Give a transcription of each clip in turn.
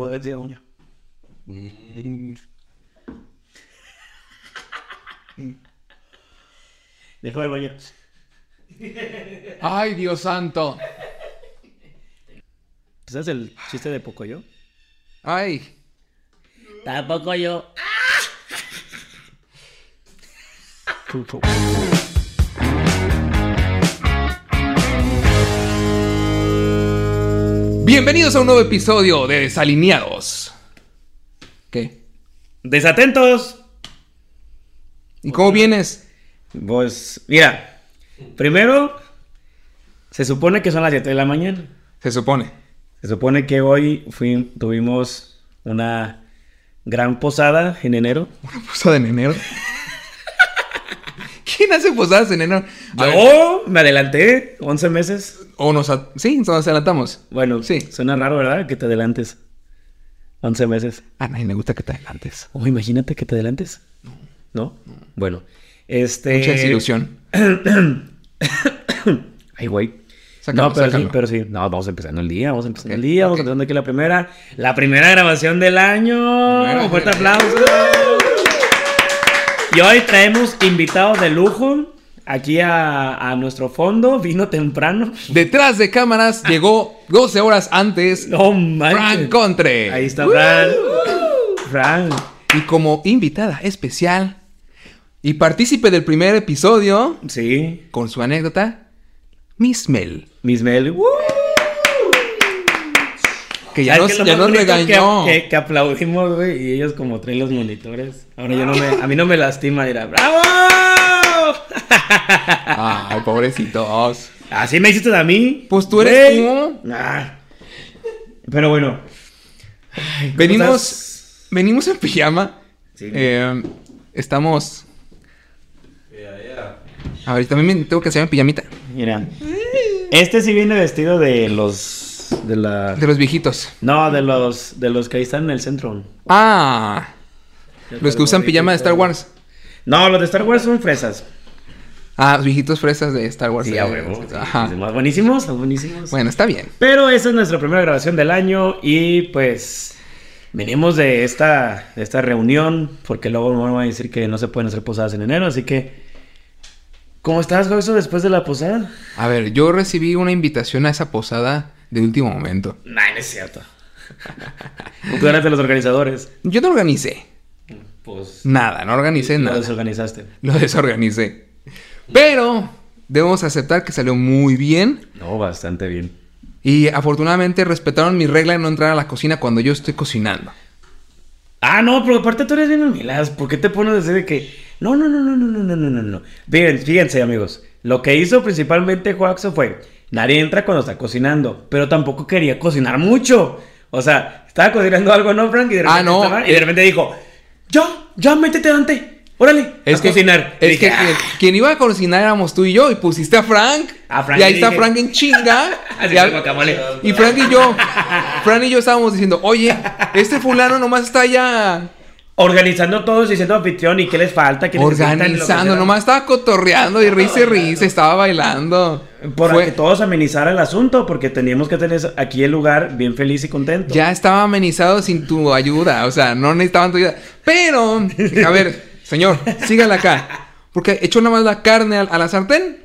Poder de uña. Dejo el baño. Ay, Dios santo. ¿Sabes el chiste de Pocoyo? Ay. Tampoco yo. Bienvenidos a un nuevo episodio de Desalineados. ¿Qué? Desatentos. ¿Y cómo vienes? Pues, mira. Primero, se supone que son las 7 de la mañana. Se supone. Se supone que hoy fui- tuvimos una gran posada en enero. Una posada en enero. ¿Quién hace posadas en enero? Yo me adelanté 11 meses. o nos... Sí, nos adelantamos. Bueno, Sí. Suena raro, ¿verdad? Que te adelantes. 11 meses. A nadie le gusta que te adelantes. Oh, imagínate que te adelantes. ¿No? Bueno. Este. Mucha desilusión. Ay, güey. Sácalo, no, pero sí, pero sí. No, vamos empezando el día, vamos empezando Ok, el día, vamos empezando aquí la primera. La primera grabación del año. Un fuerte aplauso. Y hoy traemos invitados de lujo. Aquí a, a nuestro fondo. Vino temprano. Detrás de cámaras llegó 12 horas antes manches. Frank Contre. Ahí está Fran. Fran. Y como invitada especial y partícipe del primer episodio, Sí. con su anécdota, Miss Mel. Miss Mel. Que ya ¿Sabes nos, ya nos regañó. Que, que, que aplaudimos, güey, y ellos como traen los monitores. Ahora yo no me, a mí no me lastima, dirá, ¡bravo! Ay, pobrecitos. Así me hiciste a mí. Pues tú eres tú. Ah. Pero bueno. Ay, ¿cómo Venimos, estás? venimos en pijama. Sí. Eh, estamos. A ver, también tengo que hacer en pijamita. Mira. Este sí viene vestido de los. De la. De los viejitos. No, de los. De los que ahí están en el centro. Ah, los que usan pijama de Star Wars. No, los de Star Wars son fresas. Ah, los viejitos fresas de Star Wars. Sí, eh, a huevo. Ajá. Buenísimos, buenísimos. Bueno, está bien. Pero esa es nuestra primera grabación del año y pues venimos de esta, de esta reunión porque luego me van a decir que no se pueden hacer posadas en enero, así que... ¿Cómo estás, Joyce, después de la posada? A ver, yo recibí una invitación a esa posada de último momento. Nah, no es cierto. Tú eras de los organizadores. Yo no organicé. Pues... Nada, no organicé Lo nada. desorganizaste. Lo desorganicé. Pero debemos aceptar que salió muy bien. No, bastante bien. Y afortunadamente respetaron mi regla de no entrar a la cocina cuando yo estoy cocinando. Ah, no, pero aparte tú eres bien humilaz. ¿Por qué te pones a decir de que... No, no, no, no, no, no, no, no, no. Fíjense, fíjense, amigos. Lo que hizo principalmente Juaxo fue... Nadie entra cuando está cocinando. Pero tampoco quería cocinar mucho. O sea, estaba cocinando algo, ¿no, Frank? Y de Ah, repente, no, estaba- y de repente dijo... Ya, ya, métete, Dante. Órale, Es a que, cocinar. Es dije, que "Ah". quien, iba a cocinar éramos tú y yo y pusiste a Frank. A Frank y ahí está Frank en chinga. Así y, a- y Frank y yo, Frank y yo estábamos diciendo, oye, este fulano nomás está ya Organizando todos y siendo anfitrión. ¿Y qué les falta? ¿Qué organizando, nomás estaba cotorreando y risa y risa, estaba bailando. Para Fue- que todos amenizara el asunto, porque teníamos que tener aquí el lugar bien feliz y contento. Ya estaba amenizado sin tu ayuda, o sea, no necesitaban tu ayuda. Pero, a ver, señor, sígala acá. Porque echó nada más la carne a, a la sartén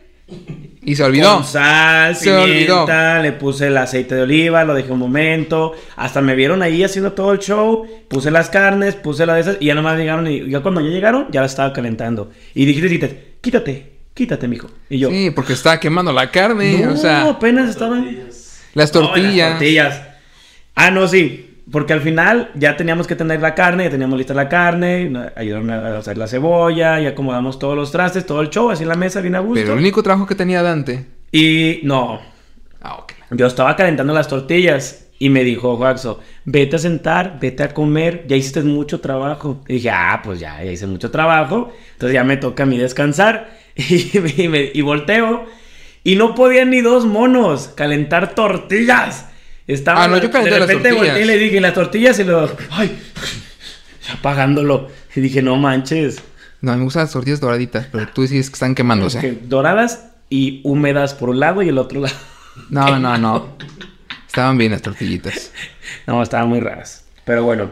y se olvidó. Con sal, Se olvidó. pimienta, le puse el aceite de oliva, lo dejé un momento. Hasta me vieron ahí haciendo todo el show. Puse las carnes, puse las de esas y ya nomás llegaron. Y ya cuando ya llegaron, ya la estaba calentando. Y dijiste, dijiste, quítate, quítate, mijo. Y yo, Sí, porque estaba quemando la carne, no, o sea, apenas estaban. las No, las tortillas. tortillas. Ah, no, sí. Porque al final ya teníamos que tener la carne, ya teníamos lista la carne, ayudaron a hacer la cebolla, y acomodamos todos los trastes, todo el show, así en la mesa, bien a gusto. Pero el único trabajo que tenía Dante. Y no, Ah, ok. yo estaba calentando las tortillas y me dijo Juaxo, vete a sentar, vete a comer, ya hiciste mucho trabajo. Y dije, ah, pues ya, ya hice mucho trabajo, entonces ya me toca a mí descansar. Y, me- y me- y volteo y no podían ni dos monos calentar tortillas. Estaba, Ah, no, yo calenté de repente volteé y le dije, las tortillas y lo, ay, apagándolo. Y dije, no manches. No, me gustan las tortillas doraditas, pero tú dices que están quemándose. Que doradas y húmedas por un lado y el otro lado. No, no, no. Estaban bien las tortillitas. No, estaban muy raras. Pero bueno.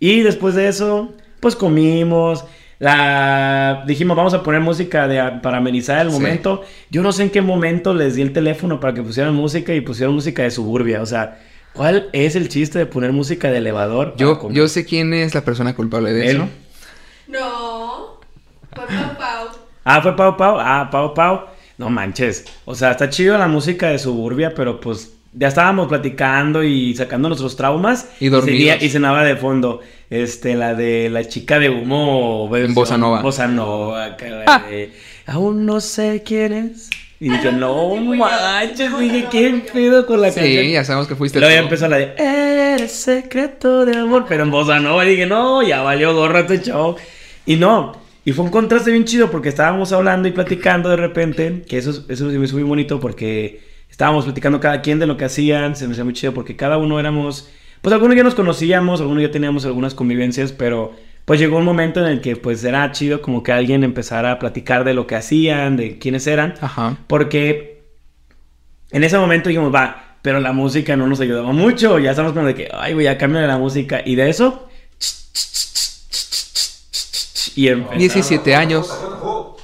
Y después de eso, pues comimos. La dijimos, vamos a poner música de, para amenizar el Sí. momento. Yo no sé en qué momento les di el teléfono para que pusieran música y pusieron música de suburbia. O sea, ¿cuál es el chiste de poner música de elevador? Yo, comer? yo sé quién es la persona culpable de Él. eso. No. Fue Pau Pau. Ah, fue Pau Pau. Ah, Pau Pau. No manches. O sea, está chido la música de suburbia, pero pues ya estábamos platicando y sacando nuestros traumas. Y dormidos. seguía- Y cenaba de fondo. Este, la de la chica de humo. versión bossa nova. Bossa nova. que la Ah. de, Aún no sé quién es. Y dije, no sí, manches. Dije, ¿qué pedo con la Sí, canción? ya sabemos que fuiste Luego ya empezó la de Eres secreto de amor, pero en voz nova y dije, no, ya valió gorro este show. Y no, y fue un contraste bien chido porque estábamos hablando y platicando de repente, que eso, eso se me hizo muy bonito porque estábamos platicando cada quien de lo que hacían, se me hacía muy chido porque cada uno éramos, pues algunos ya nos conocíamos, algunos ya teníamos algunas convivencias, pero pues llegó un momento en el que pues era chido como que alguien empezara a platicar de lo que hacían, de quiénes eran. Ajá. Porque en ese momento dijimos, va, pero la música no nos ayudaba mucho. Ya estamos como de que, ay, güey, ya cambia la música. Y de eso. Y empezaron, 17 años.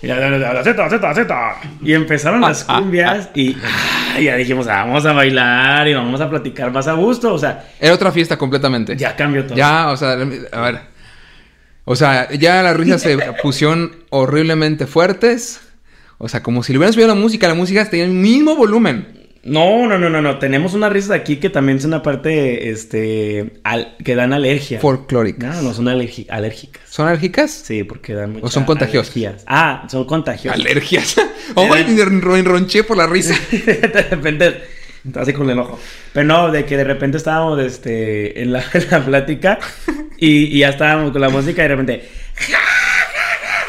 Y la- la- la- la Z, Z, Z. Y empezaron las cumbias y ah, ya dijimos, ah, vamos a bailar y vamos a platicar más a gusto. O sea, Era otra fiesta completamente. ya cambió todo. Ya, o sea, a ver. O sea, ya las risas se pusieron horriblemente fuertes. O sea, como si le hubieran subido la música, la música tenía el mismo volumen. No, no, no, no, no. Tenemos unas risas aquí que también son una parte, este, al- que dan alergia. Folclóricas. No, no son alérgicas. ¿Son alérgicas? Sí, porque dan muchas ¿O son contagiosas? alergias. Ah, son contagiosas. Alergias. Oh, me ron- ronché por la risa. de repente, así con el ojo. Pero no, de que de repente estábamos este, en, la, en la plática y, y ya estábamos con la música y de repente...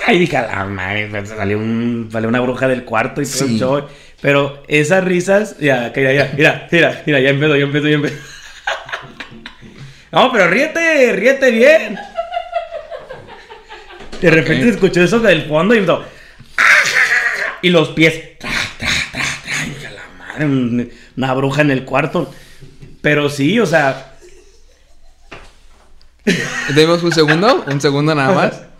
Y dije, la madre, pues, salió, un, salió una bruja del cuarto y todo Sí. el show. Pero esas risas, ya, que ya, ya, mira, mira, mira, ya empezó, ya empezó, ya empezó. No, pero ríete, ríete bien. De repente Ok. se escuchó eso del fondo y empezó. Y los pies. Tra, tra, tra, tra, y a la madre, un- una bruja en el cuarto. Pero sí, o sea. Demos un segundo, un segundo nada más.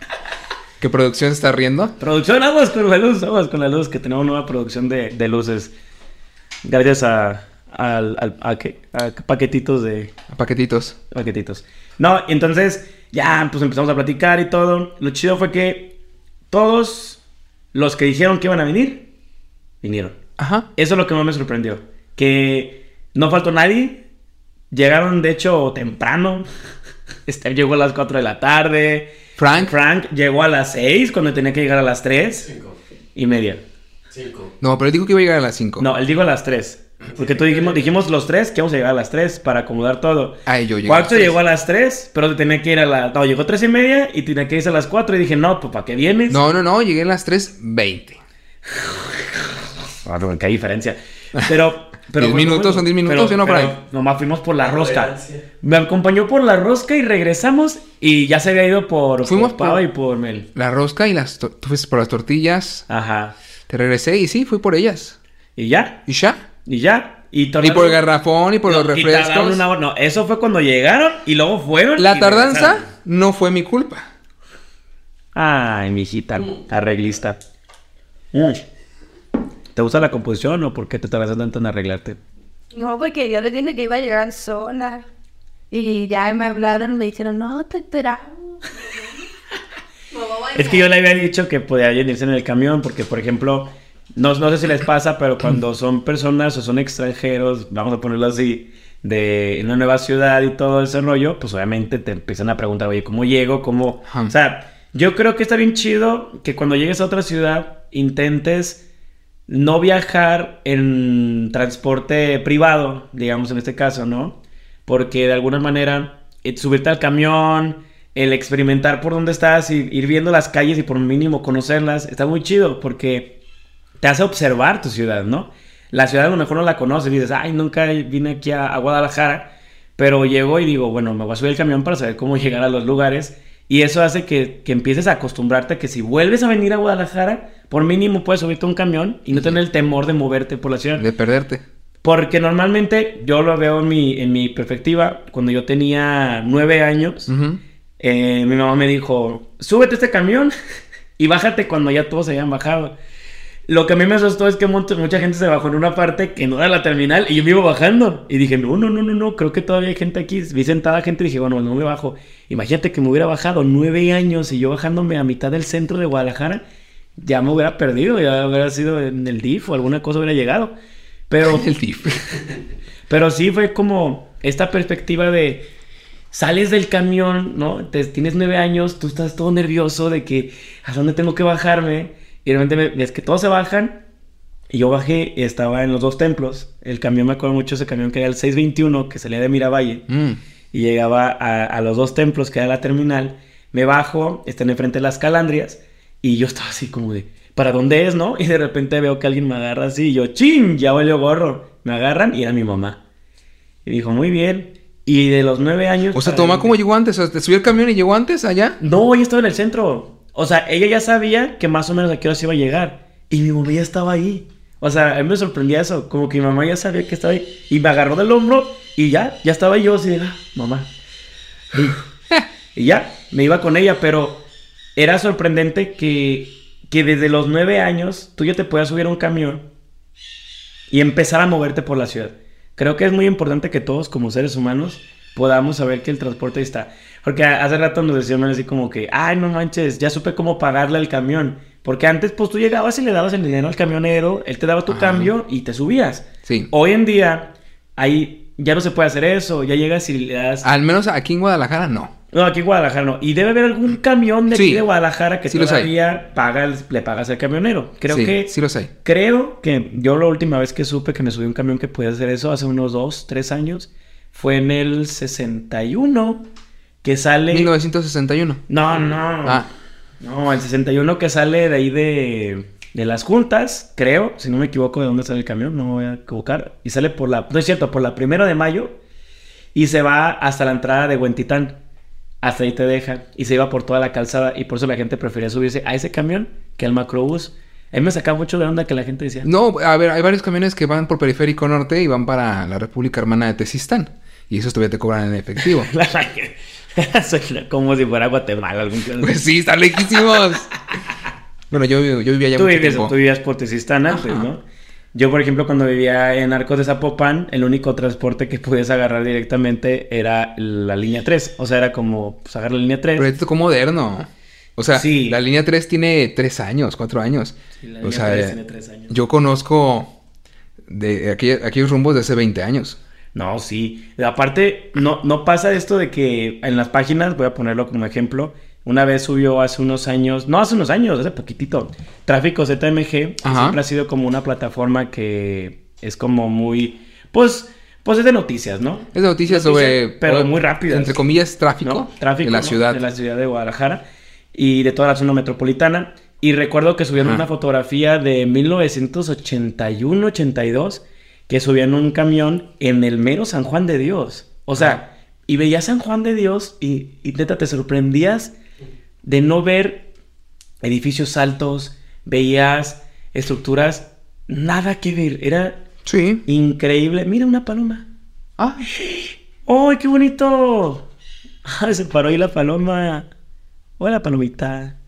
Que producción está riendo. Producción, aguas con la luz, aguas con la luz, que tenemos nueva producción de, de luces. Gracias a, a, qué? a paquetitos de, Paquetitos. paquetitos. No, entonces ya pues empezamos a platicar y todo. Lo chido fue que todos los que dijeron que iban a venir, vinieron. Ajá. Eso es lo que más me sorprendió. Que no faltó nadie. Llegaron, de hecho, temprano. Este llegó a las 4 de la tarde. Frank. Frank llegó a las 6 cuando tenía que llegar a las 3 Cinco. y media. Cinco. No, pero dijo que iba a llegar a las 5. No, él dijo a las 3. Porque tú dijimos, dijimos los tres que íbamos a llegar a las 3 para acomodar todo. Ay, yo llegué a las Cuarto tres. llegó a las 3, pero tenía que ir a la... No, llegó 3 y media y tenía que irse a las 4 y dije, no, pues ¿para qué vienes? No, no, no, llegué a las 3.20. Ah, no, qué diferencia. Pero... pero 10 minutos, son 10 minutos, pero- ¿sí o no, pero Fray? Nomás fuimos por la rosca. Me acompañó por la rosca y regresamos y ya se había ido por, Fuimos por Pava por- y por Mel. La rosca y las... Tú fuiste por las tortillas. Ajá. Te regresé y sí, fui por ellas. Y ya, ¿Y ya? y ya. Y, Y por el garrafón y por los No, y refrescos. una hora. No, eso fue cuando llegaron y luego fueron. La tardanza regresaron. no fue mi culpa. Ay, mijita, arreglista. Mm. ¿Te gusta la composición o por qué te tardas tanto en arreglarte? No, porque yo le dije que iba a llegar sola. Y ya me hablaron, me dijeron, no, te esperamos. Es que yo le había dicho que podía irse en el camión porque, por ejemplo, no, no sé si les pasa, pero cuando son personas o son extranjeros, vamos a ponerlo así, de una nueva ciudad y todo ese rollo, pues obviamente te empiezan a preguntar, oye, ¿cómo llego? ¿Cómo...? O sea, yo creo que está bien chido que cuando llegues a otra ciudad intentes no viajar en transporte privado, digamos en este caso, ¿no? Porque de alguna manera eh, subirte al camión, el experimentar por dónde estás ir viendo las calles y por mínimo conocerlas, está muy chido porque te hace observar tu ciudad, ¿no? La ciudad a lo mejor no la conoces y dices, ay, nunca vine aquí a, a Guadalajara, pero llego y digo, bueno, me voy a subir el camión para saber cómo llegar a los lugares. Y eso hace que, que empieces a acostumbrarte a que si vuelves a venir a Guadalajara, por mínimo puedes subirte a un camión y no tener el temor de moverte por la ciudad. De perderte. Porque normalmente yo lo veo en mi, en mi perspectiva. Cuando yo tenía nueve años, eh, mi mamá me dijo, súbete a este camión y bájate cuando ya todos se hayan bajado. Lo que a mí me asustó es que mon- mucha gente se bajó en una parte que no era la terminal y yo me iba bajando. Y dije, no, no, no, no, no, creo que todavía hay gente aquí. Vi sentada gente y dije, bueno, no me bajo. Imagínate que me hubiera bajado nueve años y yo bajándome a mitad del centro de Guadalajara, ya me hubiera perdido, ya hubiera sido en el DIF o alguna cosa hubiera llegado. Pero El DIF. pero sí fue como esta perspectiva de sales del camión, ¿no? Te- tienes nueve años, tú estás todo nervioso de que a dónde tengo que bajarme. Y de repente me- ves que todos se bajan. Y yo bajé y estaba en los dos templos. El camión, me acuerdo mucho ese camión que era el 621, que salía de Miravalle. Mm. Y llegaba a, a los dos templos, que era la terminal. Me bajo, están enfrente de las calandrias. Y yo estaba así como de, ¿para dónde es, no? Y de repente veo que alguien me agarra así. Y yo, ¡chin! Ya valió gorro. Me agarran y era mi mamá. Y dijo, muy bien. Y de los nueve años. O sea, tu mamá, ¿cómo llegó antes? ¿te subió el camión y llegó antes allá? No, ella estaba en el centro. O sea, ella ya sabía que más o menos a qué hora se iba a llegar. Y mi mamá ya estaba ahí. O sea, a mí me sorprendía eso. Como que mi mamá ya sabía que estaba ahí. Y me agarró del hombro y ya, ya estaba yo así de, "Ah, mamá. Y, y ya, me iba con ella, pero era sorprendente que, que desde los nueve años tú ya te puedas subir a un camión y empezar a moverte por la ciudad. Creo que es muy importante que todos como seres humanos podamos saber que el transporte está. Porque hace rato nos decían así como que, ay, no manches, ya supe cómo pagarle al camión. Porque antes, pues tú llegabas y le dabas el dinero al camionero, él te daba tu Ajá. cambio y te subías. Sí. Hoy en día, ahí ya no se puede hacer eso. Ya llegas y le das. Al menos aquí en Guadalajara no. No, aquí en Guadalajara no. Y debe haber algún camión de aquí de Guadalajara que Sí los hay. todavía paga le pagas al camionero. Creo sí, que Sí lo sé. Creo que yo la última vez que supe que me subí a un camión que podía hacer eso, hace unos dos, tres años, fue en el 61, que sale... 1961. No, no. Ah, No, el 61 que sale de ahí de, de las juntas, creo, si no me equivoco de dónde sale el camión, no me voy a equivocar. Y sale por la, no es cierto, por la primera de mayo y se va hasta la entrada de Huentitán. Hasta ahí te deja y se iba por toda la calzada y por eso la gente prefería subirse a ese camión que al macrobús. A mí me sacaba mucho de onda que la gente decía, no, a ver, hay varios camiones que van por Periférico Norte y van para la República Hermana de Tezistán. Y esos todavía te cobran en efectivo. Como si fuera Guatemala algún pues sí, están lejísimos. bueno, yo, yo vivía allá tú, mucho vivías, tiempo. tú vivías por Tezistán antes, Ajá. ¿no? Yo, por ejemplo, cuando vivía en Arcos de Zapopan, el único transporte que podías agarrar directamente era la línea 3. O sea, era como pues, agarrar la línea 3. Pero esto es como moderno. O sea, Sí. la línea 3 tiene 3 años, 4 años. Sí, la o línea sea, 3 eh, tiene tres años. yo conozco de aquellos, aquellos rumbos de hace 20 años. No, sí. Aparte, no, no pasa esto de que en las páginas, voy a ponerlo como ejemplo, una vez subió hace unos años, no hace unos años, hace poquitito, Tráfico ZMG, Ajá. siempre ha sido como una plataforma que es como muy, pues, pues es de noticias, ¿no? Es de noticias sobre... pero o- muy rápidas. Entre comillas, tráfico. ¿no? Tráfico De la ¿no? ciudad. de la ciudad de Guadalajara y de toda la zona metropolitana. Y recuerdo que subieron Ajá. una fotografía de 1981-82 que subían un camión en el mero San Juan de Dios. O sea, y veías San Juan de Dios y, y neta te sorprendías de no ver edificios altos, veías estructuras, nada que ver. Era Sí. increíble. Mira una paloma. Ah, ¡Ay, qué bonito! Ay, se paró ahí la paloma. Hola, palomita.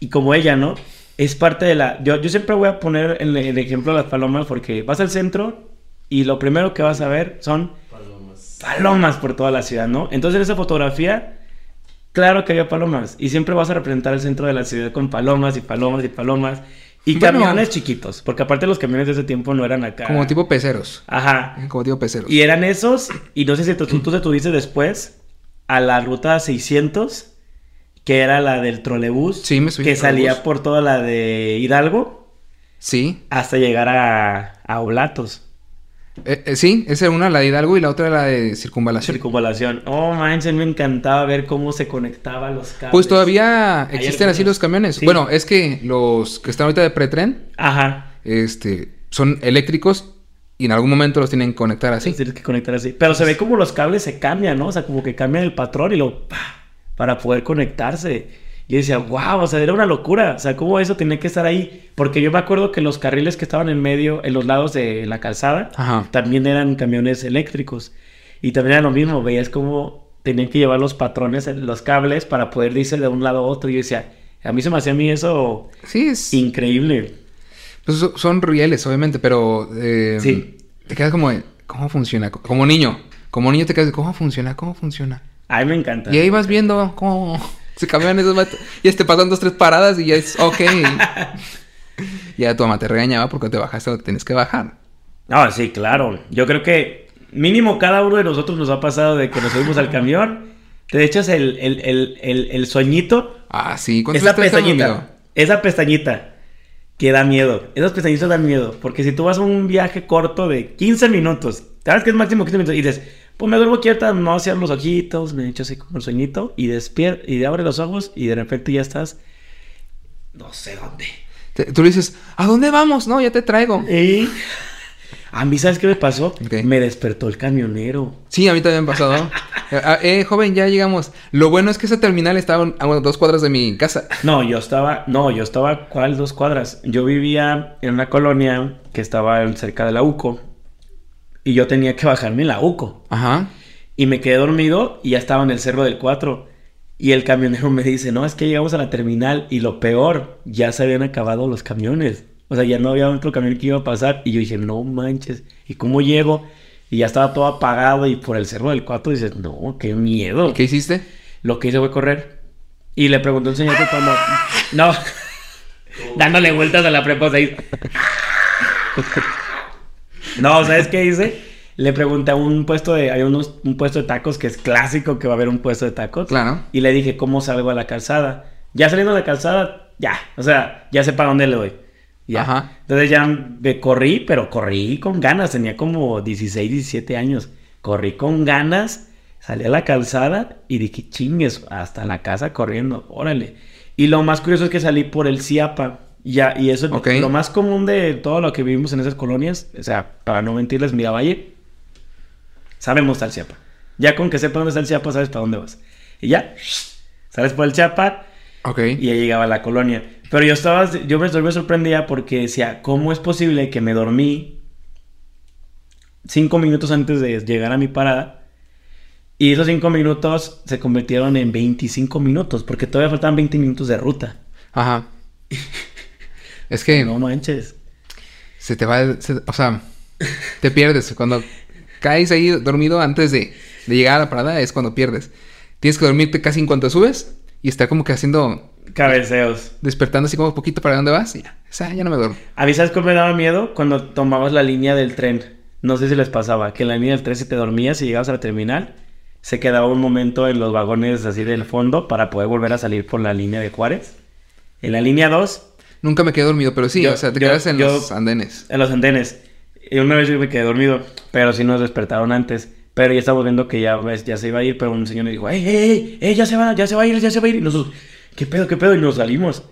Y como ella, ¿no? Es parte de la... Yo, yo siempre voy a poner el, el ejemplo de las palomas porque vas al centro y lo primero que vas a ver son palomas por toda la ciudad, ¿no? Entonces en esa fotografía, claro que había palomas. Y siempre vas a representar el centro de la ciudad con palomas y palomas y palomas. Y Bueno. camiones chiquitos. Porque aparte los camiones de ese tiempo no eran acá. como tipo peceros. Ajá. Como tipo peceros. Y eran esos, y no sé si tú, tú te tuviste después a la ruta 600, que era la del trolebús, Sí, me subí que salía por toda la de Hidalgo Sí. hasta llegar a, a Oblatos, Eh, eh, sí, esa era una, la de Hidalgo, y la otra la de circunvalación. circunvalación. Oh, manches, me encantaba ver cómo se conectaban los cables. Pues todavía existen así los camiones. Sí. Bueno, es que los que están ahorita de pretren, Ajá. este, son eléctricos y en algún momento los tienen que conectar así. Tienes que conectar así. Pero se ve como los cables se cambian, ¿no? O sea, como que cambian el patrón y lo... ¡pa! para poder conectarse. Y decía, wow, o sea, era una locura. O sea, cómo eso tenía que estar ahí. Porque yo me acuerdo que los carriles que estaban en medio, en los lados de la calzada, Ajá. también eran camiones eléctricos. Y también era lo mismo, veías cómo tenían que llevar los patrones, los cables, para poder irse de un lado a otro. Y yo decía, a mí se me hacía a mí eso Sí, es... increíble. Pues so- son rieles, obviamente, pero... eh, Sí. Te quedas como... de, ¿Cómo funciona? Como niño. Como niño te quedas de, ¿cómo funciona? ¿Cómo funciona? A mí me encanta. Y ahí vas viendo cómo se cambian esos vatos. Y te pasan dos, tres paradas y ya es ok. ya tu mamá te regañaba porque te bajaste donde tienes que bajar. No, sí, claro. Yo creo que mínimo cada uno de nosotros nos ha pasado de que nos subimos al camión, te echas el, el, el, el, el sueñito, Ah, sí. ¿Cuántos esa pestañita, esa pestañita que da miedo. Esas pestañitas dan miedo. Porque si tú vas a un viaje corto de 15 minutos, sabes que es máximo 15 minutos, y dices, pues me duermo quieta, no cierro los ojitos, me echo así como el sueñito, y despierto, y abre los ojos, y de repente ya estás, no sé dónde. Te- tú le dices, ¿a dónde vamos? No, ya te traigo. Y a mí, ¿sabes qué me pasó? Me despertó el camionero. Sí, a mí también me ha pasado. Eh, ah, eh, joven, ya llegamos. Lo bueno es que ese terminal estaba a dos cuadras de mi casa. No, yo estaba, no, yo estaba, ¿cuál dos cuadras? Yo vivía en una colonia que estaba cerca de la UCO y yo tenía que bajarme en la UCO Ajá. y me quedé dormido y ya estaba en el cerro del 4 y el camionero me dice, no, es que llegamos a la terminal y lo peor, ya se habían acabado los camiones. O sea, ya no había otro camión que iba a pasar y yo dije, no manches, ¿y cómo llego? Y ya estaba todo apagado y por el cerro del 4 dices, no, qué miedo. ¿Y qué hiciste? Lo que hice fue correr. Y le preguntó al señor que. No. Dándole vueltas a la prepa 6. No, ¿sabes qué hice? Le pregunté a un puesto de. Hay unos, un puesto de tacos que es clásico que va a haber un puesto de tacos. Claro. Y le dije, ¿cómo salgo a la calzada? Ya saliendo de la calzada, ya. O sea, ya sé para dónde le doy. Ya. Ajá. Entonces ya me corrí, pero corrí con ganas. Tenía como 16, 17 años. Corrí con ganas, salí a la calzada y dije, chingues, hasta la casa corriendo, órale. Y lo más curioso es que salí por el Ciapa. Ya, y eso es lo más común de todo lo que vivimos en esas colonias. O sea, para no mentirles, Miravalle, sabemos el Ciapa. Ya con que sepa dónde está el Ciapa, sabes para dónde vas. Y ya, sales por el Chiapa Ok. y ya llegaba a la colonia. Pero yo estaba, yo me, me sorprendía porque decía, ¿cómo es posible que me dormí cinco minutos antes de llegar a mi parada? Y esos cinco minutos se convirtieron en 25 minutos, porque todavía faltaban 20 minutos de ruta. Ajá. Es que No manches. se te va, se- o sea, te pierdes. Cuando caes ahí dormido antes de, de llegar a la parada es cuando pierdes. Tienes que dormirte casi en cuanto subes y estar como que haciendo, Cabeceos. despertando así como poquito para dónde vas y ya, o sea, ya no me duermo. ¿A mí sabes cómo me daba miedo? Cuando tomabas la línea del tren. No sé si les pasaba, que en la línea del tren si te dormías y llegabas a la terminal, se quedaba un momento en los vagones así del fondo para poder volver a salir por la línea de Juárez. En la línea 2, Nunca me quedé dormido, pero sí, Yo- o sea, te yo- quedas en yo- los andenes. en los andenes. Y una vez yo me quedé dormido, pero sí nos despertaron antes. Pero ya estábamos viendo que ya, ves, ya se iba a ir, pero un señor nos dijo, ¡Ey, ey, ey! ey, ya se va, ya se va a ir, ya se va a ir! Y nosotros, ¿qué pedo, qué pedo? Y nos salimos.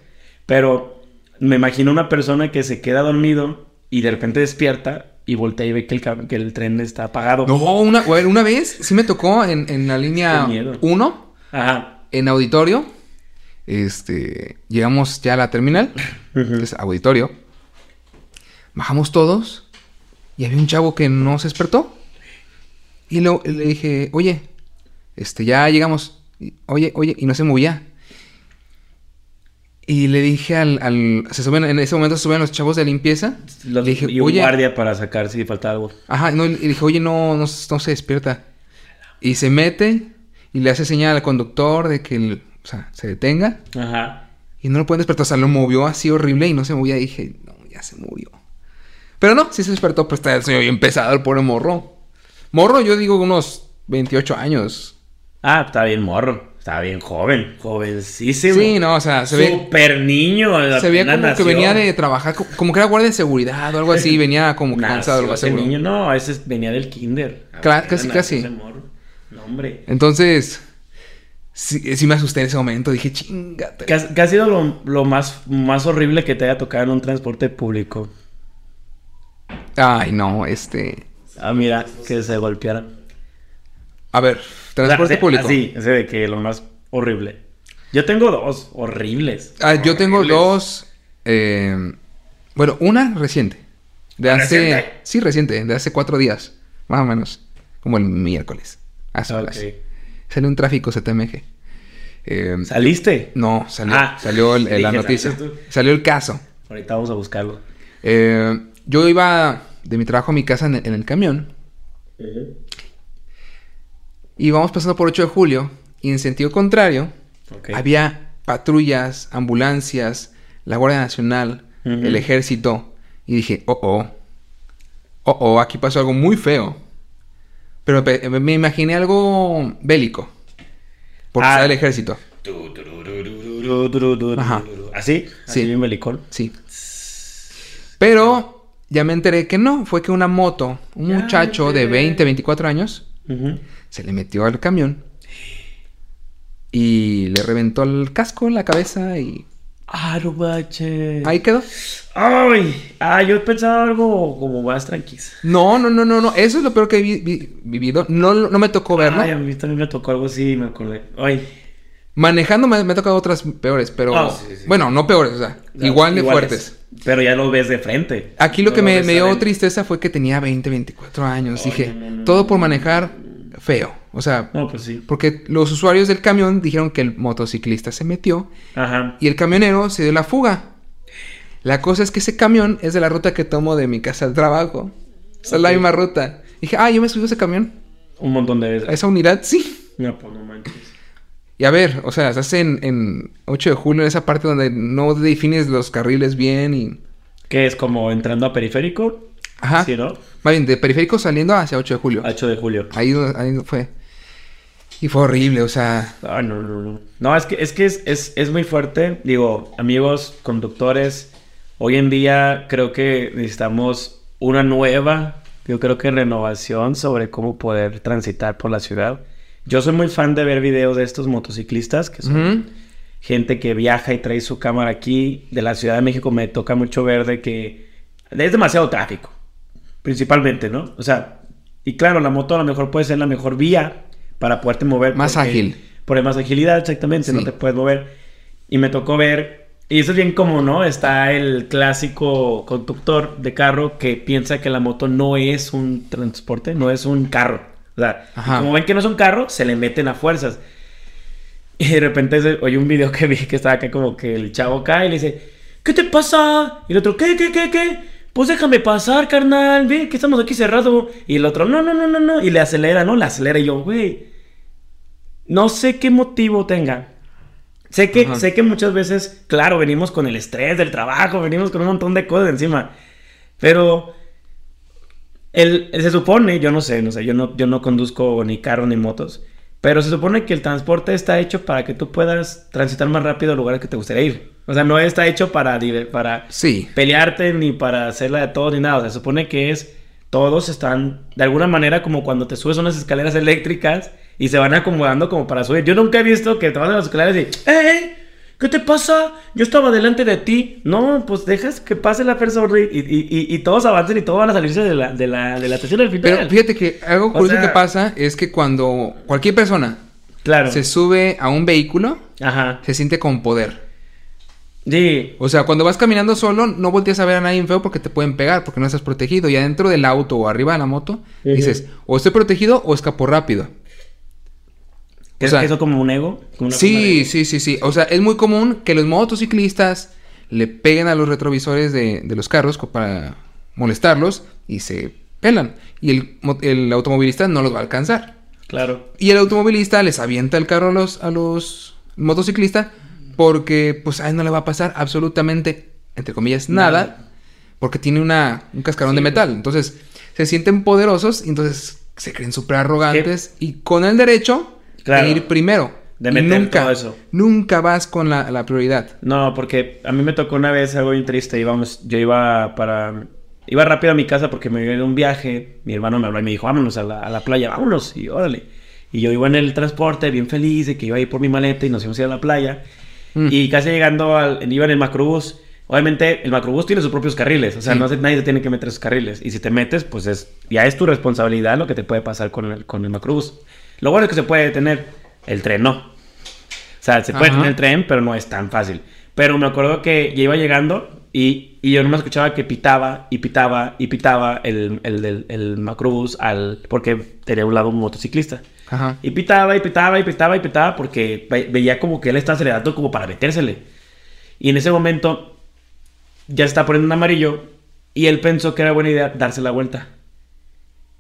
Pero me imagino una persona que se queda dormido y de repente despierta y voltea y ve que el, que el tren está apagado. No, una, una vez sí me tocó en, en la línea Qué miedo. 1, Ajá. en auditorio. Este, llegamos ya a la terminal, es auditorio. Bajamos todos y había un chavo que no se despertó. Y lo- le dije, oye, este, ya llegamos. Y, oye, oye, y no se movía. Y le dije al, al- se suben, en ese momento se suben los chavos de limpieza. Los- le dije, y un oye, guardia para sacar si falta algo. Ajá, no, y le dije, oye, no, no, no se despierta. Y se mete y le hace señal al conductor de que, el- o sea, se detenga. Ajá. Y no lo pueden despertar. O sea, lo movió así horrible y no se movía. Y dije, no, ya se murió. Pero no, sí se despertó, pero está el sueño bien pesado, el pobre morro. Morro, yo digo unos 28 años. Ah, está bien morro. Está bien joven. Jovencísimo. Sí, no, o sea, se ve, Súper niño. se veía como que venía de trabajar, co- como que era guardia de seguridad o algo así. Venía como cansado, más ese seguro. niño, no, ese es- venía del kinder. Cla- casi, casi. No, hombre. Entonces, sí, sí me asusté en ese momento. Dije, chingate. ¿Qué ha, qué ha sido lo, lo más, más horrible que te haya tocado en un transporte público? Ay, no, este. Ah, mira, que se golpearan. A ver, transporte O sea, de- público. Así, ese de que lo más horrible. Yo tengo dos horribles. Ah, yo tengo dos. eh, bueno, una reciente. De hace. ¿Reciente? Sí, reciente, de hace cuatro días. Más o menos. Como el miércoles. Hace Ok. Salió un tráfico CTMG. Eh, ¿Saliste? no, salió, Ah, salió el- el- la dije, noticia. Salió el caso. Ahorita vamos a buscarlo. Eh, yo iba de mi trabajo a mi casa en el, en el camión. Y íbamos pasando por 8 de julio. Y en sentido contrario, había patrullas, ambulancias, la Guardia Nacional, el ejército. Y dije, oh, oh. Oh, oh, aquí pasó algo muy feo. Pero me, me imaginé algo bélico. Porque Ah. está el ejército. Ajá. ¿Así? ¿Así Sí. bien belicón? Sí. Pero ya me enteré que no. Fue que una moto, un Ya muchacho de enteré. 20, 24 años, se le metió al camión. Y le reventó el casco, la cabeza y Ah, no manches. ahí quedó. Ay, ah, yo pensaba algo como más tranquilo. No, no, no, no, no. Eso es lo peor que he vi- vi- vivido. No, no me tocó verlo. Ay, a mí también me tocó algo así, me acordé. Ay. Manejando me, me ha tocado otras peores, pero... Ah, sí, sí. Bueno, no peores, o sea, igual de Iguales. fuertes. Pero ya lo ves de frente. Aquí lo No que me, dio tristeza fue que tenía 20, 24 años. Ay, Dije, no, todo por manejar feo. O sea, No, pues sí. porque los usuarios del camión dijeron que el motociclista se metió Ajá. y el camionero se dio la fuga. La cosa es que ese camión es de la ruta que tomo de mi casa al trabajo. Es la misma ruta. Dije, ah, yo me subí a ese camión. Un montón de veces. A esa unidad, sí. No, pues no manches. Y a ver, o sea, estás en, en 8 de julio, en esa parte donde no defines los carriles bien y... ¿Qué es como entrando a periférico? Ajá. Sí, ¿no? Más bien, de periférico saliendo hacia 8 de julio. 8 de julio. Ahí, ahí fue. Y fue horrible, o sea... Ah, no, no, no. No, es que es, que es, es, es muy fuerte. Digo, amigos, conductores, hoy en día creo que necesitamos una nueva, yo creo que renovación sobre cómo poder transitar por la ciudad. Yo soy muy fan de ver videos de estos motociclistas, que son gente que viaja y trae su cámara aquí. De la Ciudad de México me toca mucho ver de que es demasiado tráfico, principalmente, ¿no? O sea, y claro, la moto a lo mejor puede ser la mejor vía para poderte mover. Más porque- ágil. Por más agilidad, exactamente, no Sí. te puedes mover. Y me tocó ver, y eso es bien común, ¿no? Está el clásico conductor de carro que piensa que la moto no es un transporte, no es un carro. O sea, como ven que no es un carro, se le meten a fuerzas. Y de repente oye un video que vi que estaba acá como que el chavo cae y le dice, ¿qué te pasa? Y el otro, ¿qué, qué, qué, qué? Pues déjame pasar, carnal, ve que estamos aquí cerrado. Y el otro, no, no, no, no, no. Y le acelera, ¿no? Le acelera y yo, güey. No sé qué motivo tenga. Sé que, Ajá. sé que muchas veces, claro, venimos con el estrés del trabajo, venimos con un montón de cosas encima. Pero el, se supone, yo no sé, no sé, yo no, yo no conduzco ni carro ni motos, pero se supone que el transporte está hecho para que tú puedas transitar más rápido a lugares que te gustaría ir. O sea, no está hecho para, para Sí. pelearte ni para hacerla de todo ni nada. O sea, se supone que es todos están de alguna manera como cuando te subes unas escaleras eléctricas y se van acomodando como para subir. Yo nunca he visto que te vas a las escaleras y, ¡eh! ¿Qué te pasa? Yo estaba delante de ti. No, pues dejas que pase la persona y, y- y- y todos avancen y todos van a salirse de la, de la, de la estación al final. Pero fíjate que algo curioso sea- que pasa es que cuando cualquier persona claro. se sube a un vehículo, Ajá. se siente con poder. Sí. O sea, cuando vas caminando solo, no volteas a ver a nadie feo porque te pueden pegar, porque no estás protegido. Y adentro del auto o arriba de la moto, dices, o estoy protegido o escapo rápido. ¿Es sea- que eso como un ego? Como Sí, sí, sí, sí. O sea, es muy común que los motociclistas le peguen a los retrovisores de, de los carros para molestarlos y se pelan. Y el, el automovilista no los va a alcanzar. Claro. Y el automovilista les avienta el carro a los, a los motociclistas porque pues a él no le va a pasar absolutamente, entre comillas, nada, Nada. porque tiene una, un cascarón Sí, de metal. Entonces se sienten poderosos y entonces se creen súper arrogantes y con el derecho Claro. de ir primero. De meter nunca, todo eso. nunca vas con la, la prioridad. No, porque a mí me tocó una vez algo bien triste. Íbamos, yo iba para. Iba rápido a mi casa porque me iba de un viaje. Mi hermano me habló y me dijo, vámonos a la, a la playa, vámonos. Y órale. Y yo iba en el transporte bien feliz de que iba a ir por mi maleta y nos íbamos a ir a la playa. Mm. Y casi llegando al. Iba en el macrobús. Obviamente, el macrobús tiene sus propios carriles. O sea, Sí. no nadie se tiene que meter sus carriles. Y si te metes, pues es ya es tu responsabilidad lo que te puede pasar con el, con el macrobús. Lo bueno es que se puede detener. El tren no. sea, se puede Ajá. tener el tren, pero no es tan fácil. Pero me acuerdo que ya iba llegando y, y yo no me escuchaba que pitaba y pitaba y pitaba el, el, el, el macrobús al, porque tenía a un lado un motociclista. Ajá. Y pitaba y pitaba y pitaba y pitaba porque ve- veía como que él estaba acelerando como para metérsele. Y en ese momento ya está poniendo un amarillo y él pensó que era buena idea darse la vuelta.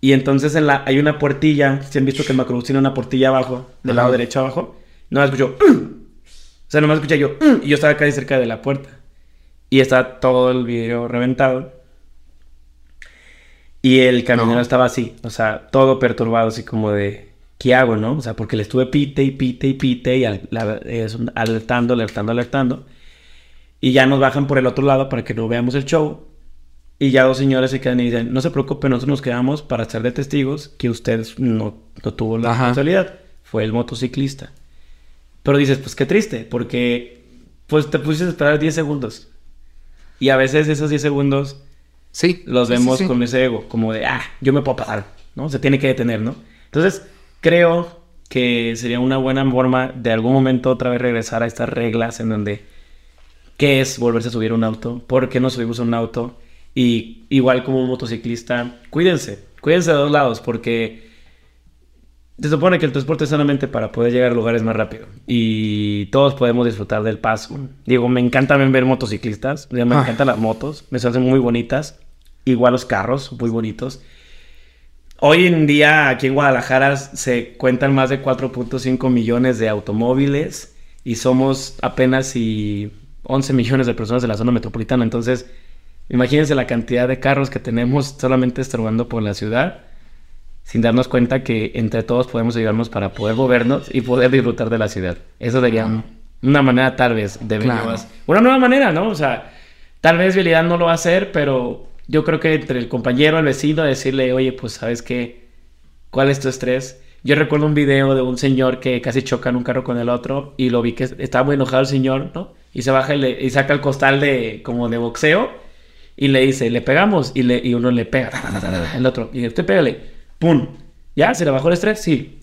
Y entonces en la, hay una puertilla, si han visto que el macrobús tiene una portilla abajo, del Ajá. lado derecho abajo, no me escuchó. O sea, nomás escuché yo, y yo estaba casi cerca de la puerta. Y estaba todo el vidrio reventado. Y el camionero No. estaba así, o sea, todo perturbado, así como de, ¿qué hago, no? O sea, porque le estuve pite y pite y pite y al- la- es un- alertando, alertando, alertando. Y ya nos bajan por el otro lado para que no veamos el show. Y ya dos señores se quedan y dicen, no se preocupe, nosotros nos quedamos para ser de testigos que usted no, no tuvo la Ajá. responsabilidad. Fue el motociclista. Pero dices, pues qué triste, porque pues te pusiste a esperar 10 segundos. Y a veces esos 10 segundos Sí. los sí, sí, vemos sí. con ese ego, como de, ah, yo me puedo pasar, ¿no? Se tiene que detener, ¿no? Entonces, creo que sería una buena forma de algún momento otra vez regresar a estas reglas en donde, ¿qué es volverse a subir un auto? ¿Por qué no subimos a un auto? Y igual como un motociclista, cuídense, cuídense de dos lados, porque se supone que el transporte es solamente para poder llegar a lugares más rápido. Y todos podemos disfrutar del paso. Digo, me encanta ver motociclistas. Me Ah. encantan las motos. Me hacen muy bonitas. Igual los carros, muy bonitos. Hoy en día aquí en Guadalajara se cuentan más de 4.5 millones de automóviles y somos apenas y 11 millones de personas en la zona metropolitana. Entonces, imagínense la cantidad de carros que tenemos solamente estorbando por la ciudad sin darnos cuenta que entre todos podemos ayudarnos para poder movernos y poder disfrutar de la ciudad. Eso sería un- una manera tal vez de ver Claro. Una nueva manera, ¿no? O sea, tal vez Vialidad no lo va a hacer, pero yo creo que entre el compañero, el vecino, decirle, oye, pues, ¿sabes qué? ¿Cuál es tu estrés? Yo recuerdo un video de un señor que casi choca en un carro con el otro y lo vi que estaba muy enojado el señor, ¿no? Y se baja y, le- y saca el costal de como de boxeo y le dice, le pegamos y, le, y uno le pega, el otro, y usted pégale, ¡pum! ¿Ya? ¿Se le bajó el estrés? Sí.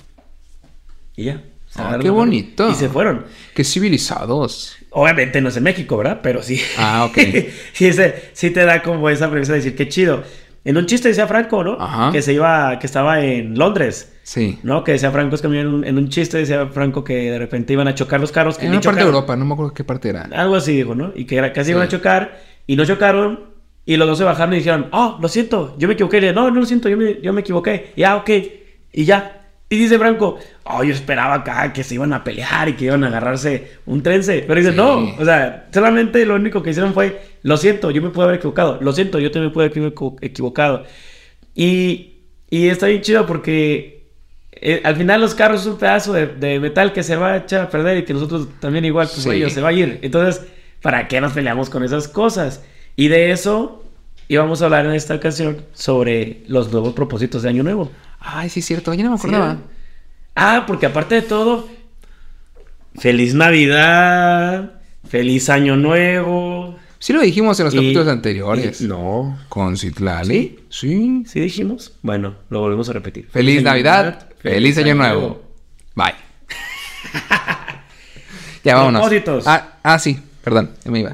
Y ya. Ah, qué bonito. Y se fueron. Qué civilizados. Obviamente no es en México, ¿verdad? Pero sí. Ah, ok. sí, ese- sí te da como esa premisa de decir, qué chido. En un chiste decía Franco, ¿no? Ajá. Que se iba, que estaba en Londres. Sí. ¿No? Que decía Franco, es que en un, en un chiste decía Franco que de repente iban a chocar los carros. Que En una parte de chocaron. Europa, no me acuerdo qué parte era. Algo así dijo, ¿no? Y que era, casi Sí. iban a chocar y no chocaron. Y los dos se bajaron y dijeron, oh, lo siento, yo me equivoqué. Y le, no, no lo siento, yo me, yo me equivoqué. Ya, ok. Y ya. Y dice Franco, oh, yo esperaba acá que se iban a pelear y que iban a agarrarse un trense. Pero dice, Sí. no, o sea, solamente lo único que hicieron fue, lo siento, yo me pude haber equivocado. Lo siento, yo también me pude haber equivo- equivocado. Y, y está bien chido porque eh, al final los carros es un pedazo de, de metal que se va a echar a perder y que nosotros también igual, pues Sí. ellos se va a ir. Entonces, ¿para qué nos peleamos con esas cosas? Y de eso íbamos a hablar en esta ocasión sobre los nuevos propósitos de Año Nuevo. Ay, sí, es cierto. Ya no me acordaba. Sí. Ah, porque aparte de todo, feliz Navidad, feliz Año Nuevo. Sí lo dijimos en los y- capítulos anteriores. y- no, Con Citlali. Sí. ¿sí dijimos? Bueno, lo volvemos a repetir. Feliz Navidad. Feliz Año Nuevo. Bye. ya vámonos. Propósitos. Ah, ah, sí. Perdón, ya me iba.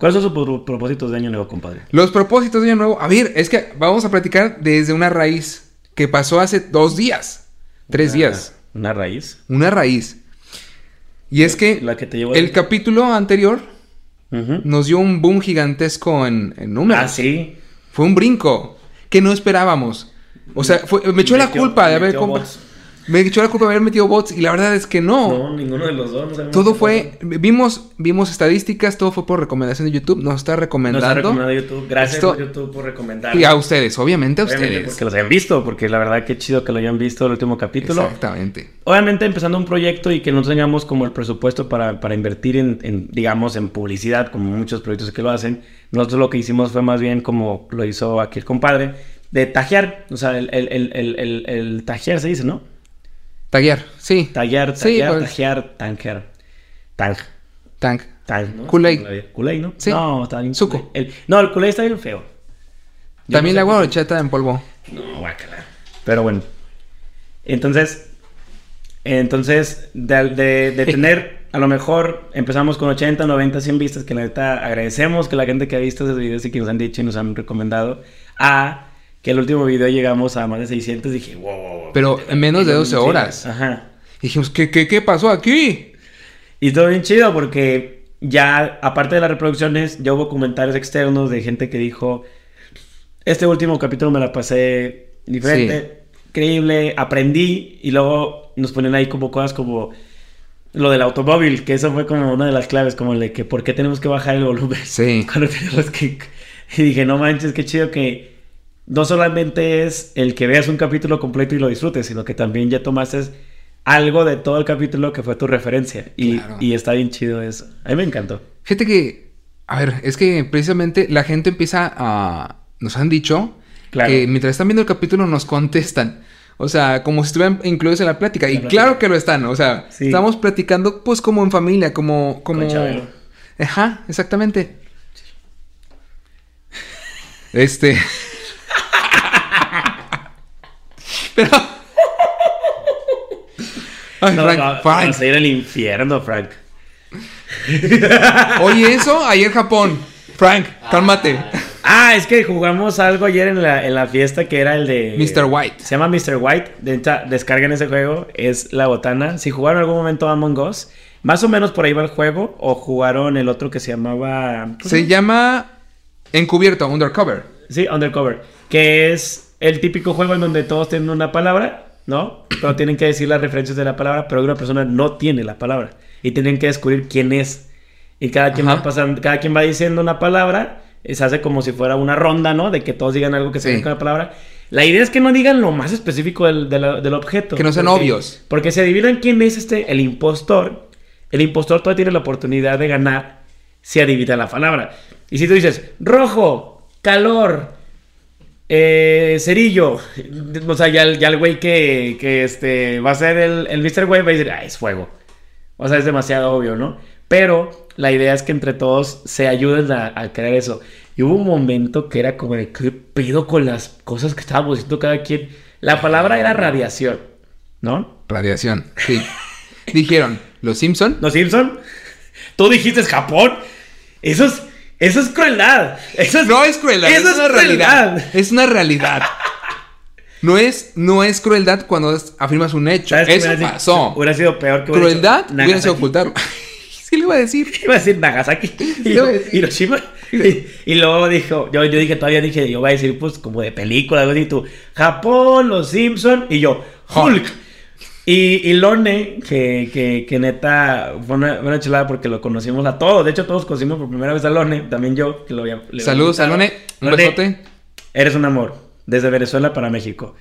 ¿Cuáles son sus pro- propósitos de Año Nuevo, compadre? Los propósitos de Año Nuevo. A ver, es que vamos a platicar desde una raíz que pasó hace dos días. Tres Una- días. Una raíz. Una raíz. Y es que La que te llevó el capítulo anterior nos dio un boom gigantesco en, en números. Ah, sí. Fue un brinco que no esperábamos. O sea, fue- me echó la culpa de haber bots. Me echó la culpa de haber metido bots y la verdad es que no. No, ninguno de los dos. no Todo fue, vimos, vimos estadísticas, todo fue por recomendación de YouTube, nos está Nos recomendando. YouTube. Gracias Esto- YouTube por recomendar. Y a ustedes, obviamente a Obviamente ustedes. porque los hayan visto, porque la verdad que chido que lo hayan visto el último capítulo. Exactamente. Obviamente empezando un proyecto y que no tengamos como el presupuesto para, para invertir en, en, digamos, en publicidad, como muchos proyectos que lo hacen. Nosotros lo que hicimos fue más bien como lo hizo aquí el compadre, de tajear, o sea, el, el, el, el, el, el tajear se dice, ¿no? Taguear, sí. Taguear, Sí, taguear, pues. tanker. Tang. Tank. Tang, ¿no? Kool-Aid. Kool-Aid, ¿no? Sí. No, está bien. Suco. El- no, el Kool-Aid está bien feo. Yo También no la sé agua por horchata en polvo. No, guácala. Pero bueno. Entonces, Entonces, de, de- de tener, a lo mejor empezamos con 80, 90, 100 vistas, que la neta agradecemos que la gente que ha visto esos videos y que nos han dicho y nos han recomendado, a que el último video llegamos a más de 600, dije, wow. Pero en menos de 12 horas. Ajá. Y dijimos, ¿qué, qué, qué pasó aquí? Y todo bien chido porque ya, aparte de las reproducciones, ya hubo comentarios externos de gente que dijo, este último capítulo me la pasé diferente, increíble, aprendí y luego nos ponen ahí como cosas como lo del automóvil, que eso fue como una de las claves, como el de que por qué tenemos que bajar el volumen. Sí. Cuando que... Y dije, no manches, qué chido que no solamente es el que veas un capítulo completo y lo disfrutes, sino que también ya tomaste algo de todo el capítulo que fue tu referencia. Y, Claro. y está bien chido eso. A mí me encantó. Fíjate que, a ver, es que precisamente la gente empieza a... Nos han dicho Claro. que mientras están viendo el capítulo nos contestan. O sea, como si estuvieran incluidos en la plática. La y plática. claro que lo están. O sea, Sí. estamos platicando pues como en familia, como... como... Con. Ajá, exactamente. Este... Pero... Ay, No, Frank, no, Frank. Vamos a ir al infierno, Frank. Oye, eso ayer Japón. Frank, cálmate. Ah, es que jugamos algo ayer en la, en la fiesta que era el de... Mr. White. Se llama Mr. White. De hecho, descarguen ese juego. Es la botana. Si jugaron en algún momento Among Us, más o menos por ahí va el juego. O jugaron el otro que se llamaba... ¿cómo Se llama Encubierto, Undercover. Sí, Undercover. Que es el típico juego en donde todos tienen una palabra, ¿no? Pero tienen que decir las referencias de la palabra, pero una persona no tiene la palabra. Y tienen que descubrir quién es. Y cada quien, Ajá. va pasando, cada quien va diciendo una palabra. Se hace como si fuera una ronda, ¿no? De que todos digan algo que se Sí. con la palabra. La idea es que no digan lo más específico del, del- del objeto. Que no sean Porque- obvios. Porque si adivinan quién es este, el impostor, el impostor todavía tiene la oportunidad de ganar si adivina la palabra. Y si tú dices, rojo, calor, eh, cerillo, o sea, ya, el- ya el güey que, que este, va a ser el, el Mr. Güey va a decir, ah, es fuego. O sea, es demasiado obvio, ¿no? Pero la idea es que entre todos se ayuden a, a crear eso. Y hubo un momento que era como de, ¿qué pedo con las cosas que estábamos diciendo cada quien? La palabra era radiación, ¿no? Radiación. Sí. Dijeron, los Simpson. ¿No, Simpson? Tú dijiste Japón. Eso es, eso es crueldad. Eso es, No es crueldad, Eso es una realidad. Es una realidad. No es, no es crueldad cuando es- afirmas un hecho. ¿Sabes qué Eso hubiera sido- pasó. Hubiera sido peor que Crueldad hubiera sido ocultarlo. sí le iba a decir. Iba a decir Nagasaki y yo, decir- Hiroshima. Y, y luego dijo, yo, yo dije, todavía dije, yo voy a decir, pues, como de película, algo así, tú, Japón, los Simpson y yo, Hulk. Y, y Lone, que, que, que neta fue una, una chulada porque lo conocimos a todos. De hecho, todos conocimos por primera vez a Lone, también yo, que lo había. Saludos, Salone. invitado. Un Lone, besote. Eres un amor, desde Venezuela para México.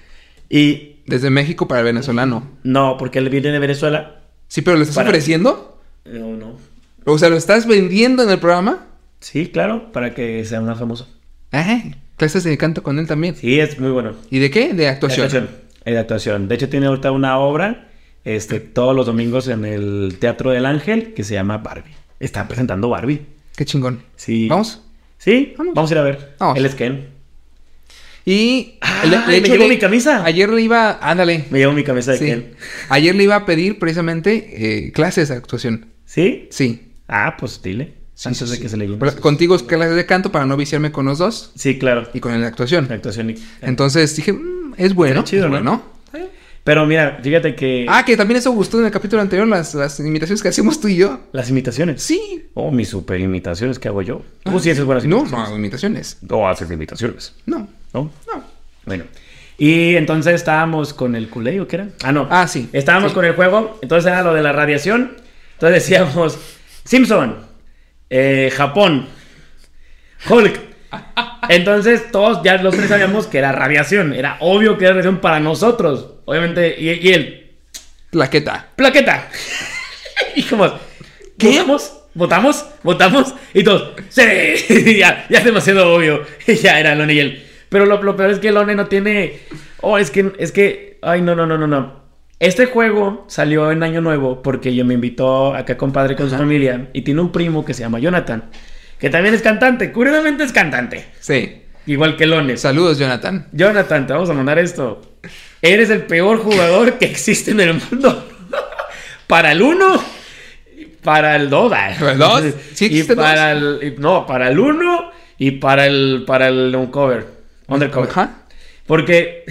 Y Desde México para el venezolano. no, porque él viene de Venezuela. Sí, pero lo estás Para- ofreciendo. No, no. O sea, lo estás vendiendo en el programa. Sí, claro, para que sea más famoso. Ajá. Clases de canto con él también. Sí, es muy bueno. ¿Y de qué? De De actuación. De actuación. De hecho, tiene ahorita una obra este, todos los domingos en el Teatro del Ángel que se llama Barbie. Está presentando Barbie. Qué chingón. Sí. ¿Vamos? Sí, Vamos. vamos, a ir a ver. Vamos. Él es Ken. Y... Ah, el- me hecho, llevo le- mi camisa. Ayer le iba... Ándale. Me llevo mi camisa de Sí. Ken. Ayer le iba a pedir precisamente eh, clases de actuación. ¿Sí? Sí. Ah, pues dile. Sí, antes sí, de que se le llene. Contigo es clases de canto para no viciarme con los dos Sí, claro. y con el de actuación. La actuación. y- Entonces dije, "Mm, es bueno. Está chido, es ¿no? bueno. Pero mira, fíjate que Ah, que también eso gustó en el capítulo anterior, las, las imitaciones que hacíamos tú y yo. las imitaciones. Sí. Oh, mis super imitaciones que hago yo. Tú sí haces buenas No, imitaciones. no, imitaciones. No haces imitaciones. No, ¿No? no. Bueno. Y entonces estábamos con el culé, ¿o qué era? Ah, no. Ah, sí. Estábamos Sí. con el juego, entonces era lo de la radiación. Entonces decíamos, Simpson, eh, Japón, Hulk. Entonces todos ya los tres sabíamos que era radiación. Era obvio que era radiación para nosotros. Obviamente, y, y él, Plaqueta. plaqueta. y como, ¿Qué? ¿Votamos? ¿Votamos? ¿Votamos? Y todos, ¡sí! ya, ya es demasiado obvio. Y ya era Lone y él. Pero lo, lo peor es que Lone no tiene. Oh, es que, es que. Ay, no, no, no, no, no. Este juego salió en Año Nuevo porque yo me invitó acá compadre con su familia y tiene un primo que se llama Jonathan, que también es cantante. Curiosamente es cantante, Sí. igual que Lone. Saludos, Jonathan. Jonathan, te vamos a mandar esto. Eres el peor jugador que existe en el mundo. para el 1, para el 2. ¿Para el dos? ¿Sí y existe para el, No, para el 1 y para el, para el uncover. Undercover. Ajá. Porque,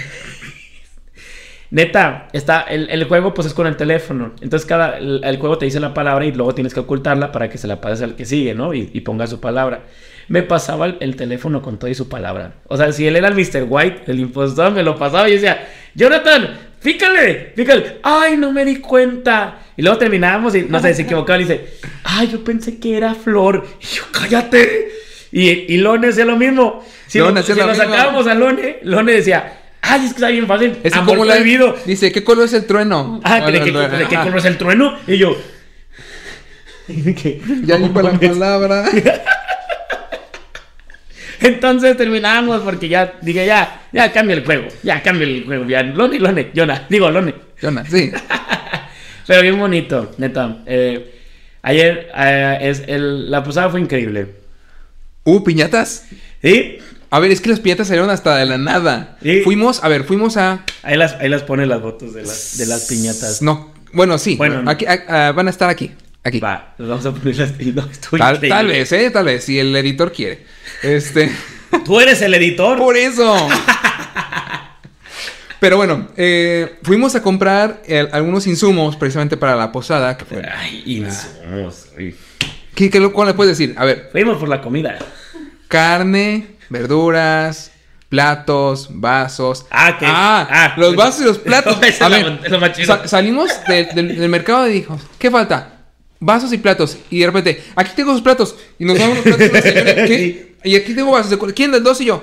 neta, está, el, el juego pues es con el teléfono. Entonces cada, el, el juego te dice la palabra y luego tienes que ocultarla para que se la pases al que sigue, ¿no? Y, y ponga su palabra. Me pasaba el, el teléfono con todo y su palabra. O sea, si él era el Mr. White, el impostor, me lo pasaba y decía, Jonathan, fícale, fícale. Ay, no me di cuenta. Y luego terminábamos y no sé, se equivocaba y dice, ay, yo pensé que era Flor. Y yo, cállate. Y, y Lone hacía lo mismo. Si, Lone si lo lo sacábamos a Lone, Lone decía, ay, es que está bien fácil. Es Amor como la prohibido. Dice, ¿qué color es el trueno? Ah, ¿de, qué, de color es el trueno? Y yo. ¿qué? Ya ni para la palabra. Entonces terminamos porque ya dije, ya, ya cambia el juego. Ya cambia el juego. Ya, Lone, Lone, Yona. Digo, Lone. Jonah, sí. Pero bien bonito, neta. Eh, ayer eh, es el, la posada fue increíble. ¿Hubo piñatas? ¿Sí? A ver, es que las piñatas salieron hasta de la nada. Sí. Fuimos, a ver, fuimos a... Ahí las, ahí las pone las fotos de las, de las piñatas. No, bueno, sí. Bueno, no. aquí, van a estar aquí. Aquí. Va, nos vamos a poner las no, estuvo Tal, vez, ¿eh? Tal vez, si el editor quiere. Este... Tú eres el editor. Por eso. Pero bueno, eh, fuimos a comprar eh, algunos insumos precisamente para la posada. que fue- Ay, insumos. ¿Qué, ¿Cuál le puedes decir? A ver, Fuimos por la comida. carne, verduras, platos, vasos. Ah, ¿qué? Ah, Ah, los bueno. vasos y los platos. A ver, mon- es lo más chido. sa- salimos de- del- del mercado y dijo, ¿qué falta? Vasos y platos. Y de repente, aquí tengo sus platos. Y nos damos los platos. la señora, ¿Qué? Y aquí tengo vasos. de ¿Quién del 12 y yo?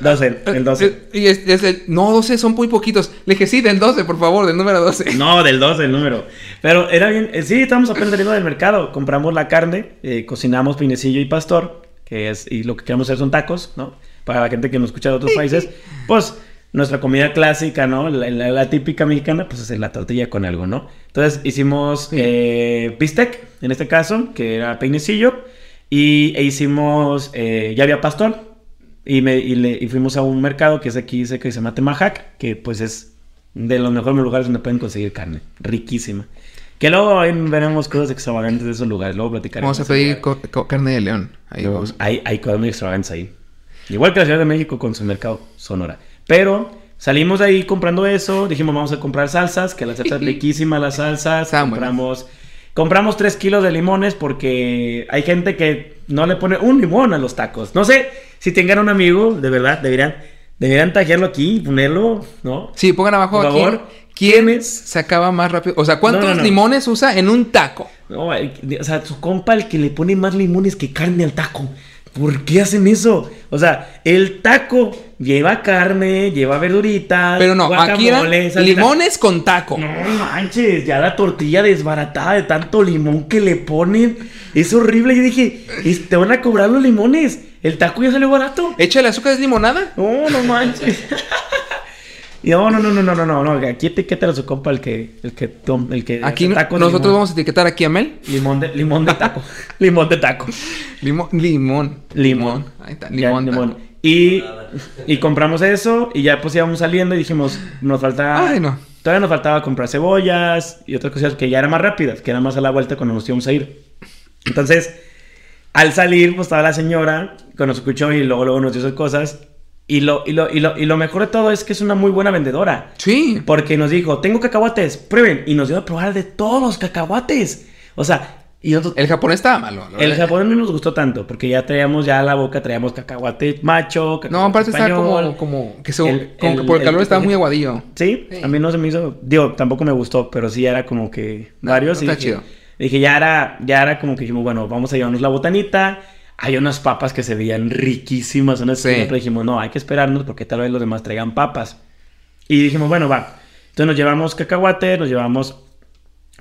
12, el 12. Eh, Y es, es el- no, 12 son muy poquitos. Le dije, sí, del 12, por favor, del número 12. No, del 12 el número. Pero era bien. eh, sí, estábamos apenas saliendo del mercado. Compramos la carne, eh, cocinamos pinecillo y pastor, que es. Y lo que queremos hacer son tacos, ¿no? Para la gente que nos escucha de otros países. Pues nuestra comida clásica, ¿no? La, la- la típica mexicana, pues es la tortilla con algo, ¿no? Entonces hicimos eh, bistec, en este caso, que era peinecillo. Y e hicimos. eh, ya había pastor. Y, me, y, le- y fuimos a un mercado que es aquí, dice que se llama Temajac, que pues es de los mejores lugares donde pueden conseguir carne. Riquísima. Que luego veremos cosas extravagantes de esos lugares. Luego platicaremos. Vamos a pedir carne de león. Ahí vamos. hay, hay cosas muy extravagantes ahí. Igual que la Ciudad de México con su mercado Sonora. Pero salimos de ahí comprando eso. Dijimos, vamos a comprar salsas, que las salsas riquísimas, las salsas. Compramos, compramos 3 kilos de limones porque hay gente que no le pone un limón a los tacos. No sé si tengan un amigo, de verdad, deberían, deberían tajearlo aquí ponerlo, ¿no? Sí, pongan abajo Por aquí. favor. ¿Quién se acaba más rápido? O sea, ¿cuántos No, no, no. limones usa en un taco? No, el- o sea, su compa el que le pone más limones que carne al taco. ¿Por qué hacen eso? O sea, el taco lleva carne, lleva verduritas. Pero no, aquí eran limones con taco. No manches, ya la tortilla desbaratada de tanto limón que le ponen. Es horrible. Yo dije, "Es- te van a cobrar los limones. El taco ya salió barato. Échale azúcar es limonada. No, no manches. Y no, no, no, no, no, no, no, no. Aquí etiqueta a su compa el que, el que, el que Aquí no- nosotros limón. vamos a etiquetar aquí a Mel. Limón de, limón de taco. limón de taco. Limón. Limón. Limón. Ahí está, Ya, limón. limón. Y, y compramos eso y ya pues íbamos saliendo y dijimos, nos falta... Ay, no. Todavía nos faltaba comprar cebollas y otras cosas que ya eran más rápidas, que eran más a la vuelta cuando nos íbamos a ir. Entonces, al salir, pues estaba la señora que nos escuchó y luego, luego nos dio esas cosas. Y lo, y, lo, y, lo, y lo mejor de todo es que es una muy buena vendedora. Sí. Porque nos dijo, tengo cacahuates, prueben. Y nos dio a probar de todos los cacahuates. O sea, y nosotros... El japonés estaba malo. El verdad. japonés no nos gustó tanto, porque ya traíamos ya a la boca, traíamos cacahuate macho, cacahuate No, aparte estaba como, como que, se, El- como que el- por el el- calor estaba muy aguadillo. Sí, Sí. a mí no se me hizo, digo, tampoco me gustó, pero sí era como que No, varios. no y está dije, chido. dije, ya era, ya era como que dijimos, bueno, vamos a llevarnos la botanita. Hay unas papas que se veían riquísimas, Sí. que nosotros dijimos, no, hay que esperarnos porque tal vez los demás traigan papas. Y dijimos, bueno, va. Entonces nos llevamos cacahuate, nos llevamos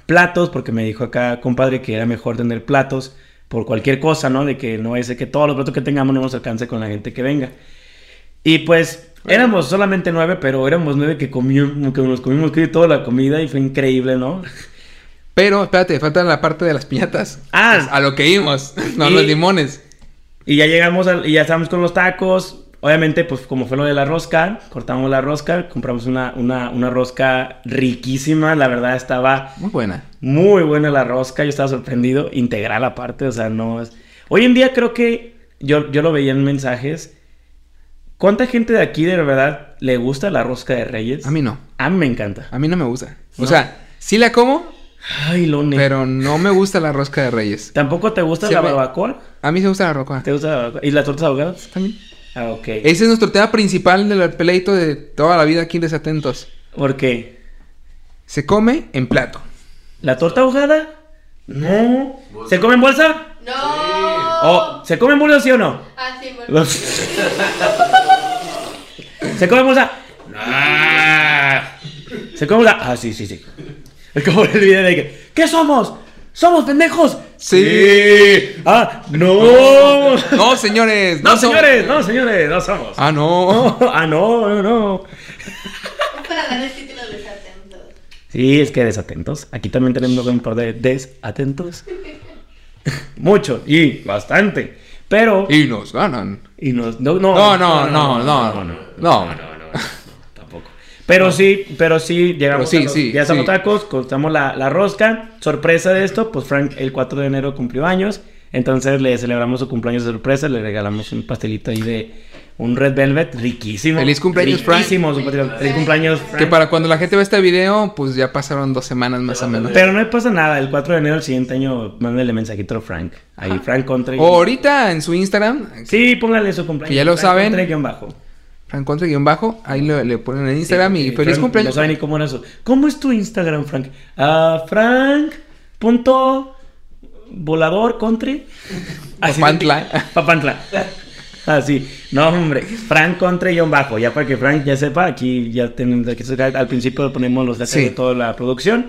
platos, porque me dijo acá, compadre, que era mejor tener platos por cualquier cosa, ¿no? De que no es que todos los platos que tengamos no nos alcance con la gente que venga. Y pues éramos solamente nueve, pero éramos nueve que comimos, que nos comimos toda la comida y fue increíble, ¿no? Pero, espérate, falta la parte de las piñatas. Ah. Pues, a lo que íbamos. No, Y- los limones. Y ya llegamos al- y ya estábamos con los tacos. obviamente, pues como fue lo de la rosca, cortamos la rosca, compramos una, una, una rosca riquísima, la verdad estaba Muy buena. muy buena la rosca, yo estaba sorprendido, integral aparte, o sea, no es... Hoy en día creo que yo, yo lo veía en mensajes. ¿Cuánta gente de aquí de verdad le gusta la rosca de Reyes? A mí no. A mí me encanta. A mí no me gusta. O No. sea, sí la como, Ay, Lone. pero no me gusta la rosca de reyes. ¿Tampoco te gusta Se la ve- barbacoa? A mí se gusta la roca. ¿Te gusta la barbacoa? ¿Y las tortas ahogadas? También. Ah, ok. Ese es nuestro tema principal del peleito de toda la vida aquí en Desatentos. ¿Por qué? Se come en plato. ¿La torta ahogada? No. ¿Se come en bolsa? No. ¿O se come en bolsa sí o no? Ah, sí, bueno. ¿Se come en bolsa? Ah. ¿Se come en bolsa? Ah, sí, sí, sí. Es como el video de que, ¿qué somos? ¿Somos pendejos? Sí. Ah, no. No, señores. No, son- señores, no, señores, no somos. Ah, no. No, ah, no, no, no. Es para dar el título de desatentos. Sí, es que desatentos. Aquí también tenemos un par de desatentos. Mucho y bastante. Pero. Y nos ganan. Y nos- no, no, No, no, no, no, no. tampoco. Pero sí, pero sí, llegamos Pero sí, a los- sí, ya estamos sí. tacos, cortamos la, la rosca. Sorpresa de esto, pues Frank el 4 de enero cumplió años. Entonces le celebramos su cumpleaños de sorpresa, le regalamos un pastelito ahí de un Red Velvet riquísimo. Feliz cumpleaños, Frank. Riquísimo, su pastelito. Feliz cumpleaños, Frank. Que para cuando la gente ve este video, pues ya pasaron dos semanas más o menos. Pero no pasa nada, el 4 de enero del siguiente año, mándale mensajito a Frank. Ahí, Frank Contra. O ahorita en su Instagram, Sí, póngale su cumpleaños. Que ya lo Frank saben. Guión bajo. Frank Contra guion bajo, ahí le, le ponen en Instagram Sí, y sí, feliz Frank, cumpleaños. No sabe ni cómo era eso. ¿Cómo es tu Instagram, Frank? Ah, Frank. Punto. Volador country. Así Papantla. Papantla. Así. No, hombre. Frank country guion bajo. Ya para que Frank ya sepa, aquí ya tenemos. Aquí se- al principio ponemos los datos Sí. de toda la producción.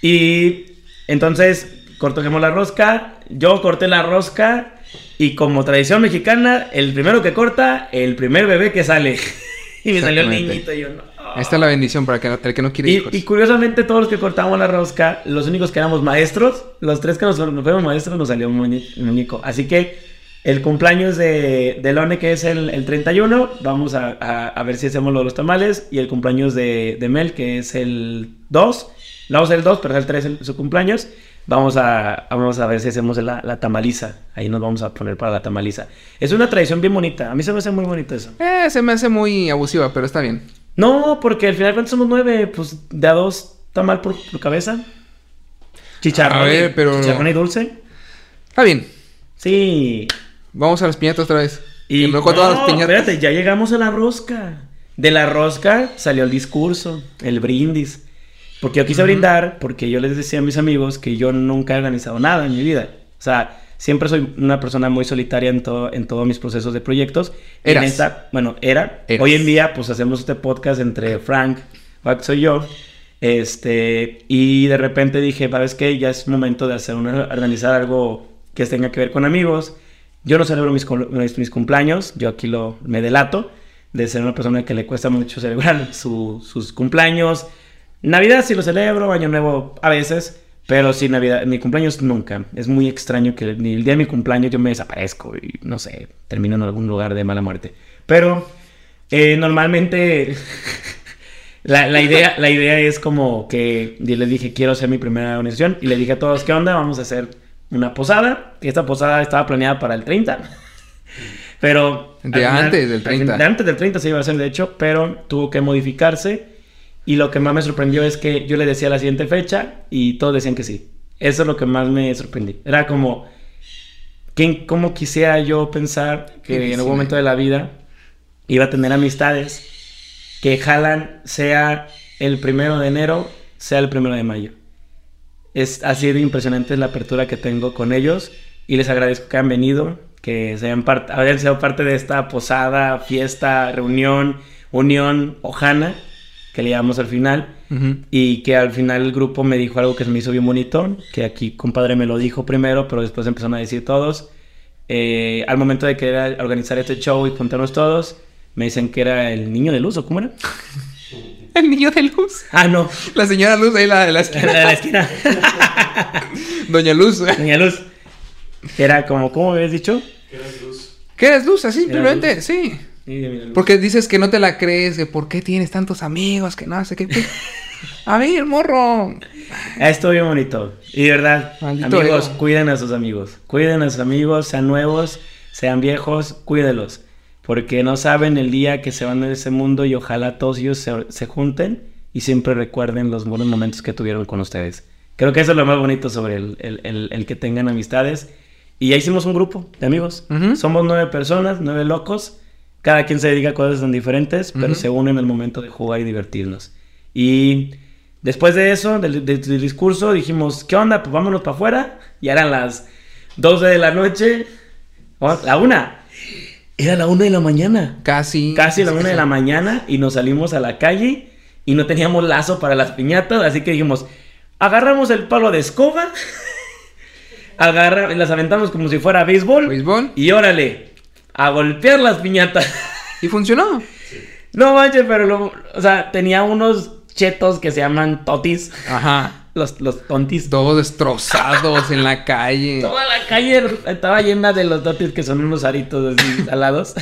Y entonces cortamos la rosca. Yo corté la rosca. Y como tradición mexicana, el primero que corta, el primer bebé que sale. y me salió el niñito y yo no. Esta es la bendición para el que no quiere Y, hijos. y curiosamente todos los que cortamos la rosca, los únicos que éramos maestros, los tres que nos, nos fuimos maestros nos salió un muñe- un muñeco. Así que el cumpleaños de, de Lone, que es el, el 31, vamos a, a- a ver si hacemos lo de los tamales. Y el cumpleaños de, de Mel, que es el 2, lo vamos a hacer el 2, pero es el 3 el- su cumpleaños. Vamos a, vamos a ver si hacemos la, la tamaliza. Ahí nos vamos a poner para la tamaliza. Es una tradición bien bonita. A mí se me hace muy bonito eso. Eh, se me hace muy abusiva, pero está bien. No, porque al final cuando somos nueve, pues de a dos tamal por, por cabeza. Chicharrón. A ver, pero- Chicharrón y dulce. Está bien. Sí. Vamos a las piñatas otra vez. Y no todas las piñatas. espérate, ya llegamos a la rosca. De la rosca salió el discurso, el brindis. Porque yo quise brindar, porque yo les decía a mis amigos que yo nunca he organizado nada en mi vida. O sea, siempre soy una persona muy solitaria en, todo, en todos mis procesos de proyectos. Y en Eras. esta, bueno, era. Eras. Hoy en día, pues hacemos este podcast entre Frank, Wax soy yo. Este, y de repente dije, ¿sabes qué? Ya es momento de hacer una, organizar algo que tenga que ver con amigos. Yo no celebro mis, mis cumpleaños, yo aquí lo me delato de ser una persona que le cuesta mucho celebrar su- sus cumpleaños. Navidad sí lo celebro, Año Nuevo a veces, pero sí Navidad, mi cumpleaños nunca. Es muy extraño que ni el día de mi cumpleaños yo me desaparezco y no sé, termino en algún lugar de mala muerte. Pero eh, normalmente la, la idea, la idea es como que yo les dije, quiero hacer mi primera organización. Y le dije a todos, ¿qué onda? Vamos a hacer una posada. Y esta posada estaba planeada para el 30. Pero... De antes del 30. De antes del 30 se iba a hacer, de hecho, pero tuvo que modificarse. Y lo que más me sorprendió es que yo le decía la siguiente fecha y todos decían que sí. Eso es lo que más me sorprendí. Era como... ¿quién, ¿Cómo quisiera yo pensar que en algún momento de la vida iba a tener amistades que jalan sea el primero de enero, sea el primero de mayo. Es así de impresionante la apertura que tengo con ellos y les agradezco que han venido, que sean parte, hayan sido parte de esta posada, fiesta, reunión, unión, ojana, que le llamamos al final. Y que al final el grupo me dijo algo que se me hizo bien bonito, que aquí compadre me lo dijo primero, pero después empezaron a decir todos. Eh, al momento de querer organizar este show y juntarnos todos, me dicen que era el niño de luz, ¿o cómo era? El niño de luz. Ah, no, La señora Luz ahí la de la la esquina. de la esquina. Doña Luz. Niña Luz. Era como, ¿cómo habías dicho? ¿Qué eres Luz? Así, Era simplemente, sí. Y de mira, Porque dices que no te la crees, que por qué tienes tantos amigos, que no sé qué. A ver, morro. Esto bien bonito. Y de verdad, Maldito amigos, ego. cuiden a sus amigos. Cuiden a sus amigos, sean nuevos, sean viejos, cuídelos. Porque no saben el día que se van de ese mundo y ojalá todos ellos se, se junten y siempre recuerden los buenos momentos que tuvieron con ustedes. Creo que eso es lo más bonito sobre el, el- el- el que tengan amistades. Y ya hicimos un grupo de amigos. Ujú. Somos nueve personas, nueve locos. Cada quien se dedica a cosas tan diferentes, pero Ujú. se unen en el momento de jugar y divertirnos. Y después de eso, del, del- del discurso, dijimos, ¿qué onda? Pues vámonos para afuera. Ya eran las 12 de la noche. O la una. Era la una de la mañana. Casi. Casi la una de la mañana y nos salimos a la calle y no teníamos lazo para las piñatas, así que dijimos, agarramos el palo de escoba, agarra, las aventamos como si fuera béisbol Béisbol. y órale, a golpear las piñatas. Y funcionó. no manches, pero lo- o sea, tenía unos chetos que se llaman totis, Ajá. los, los tontis. Todos destrozados en la calle. Toda la calle estaba llena de los dotis que son unos aritos así salados.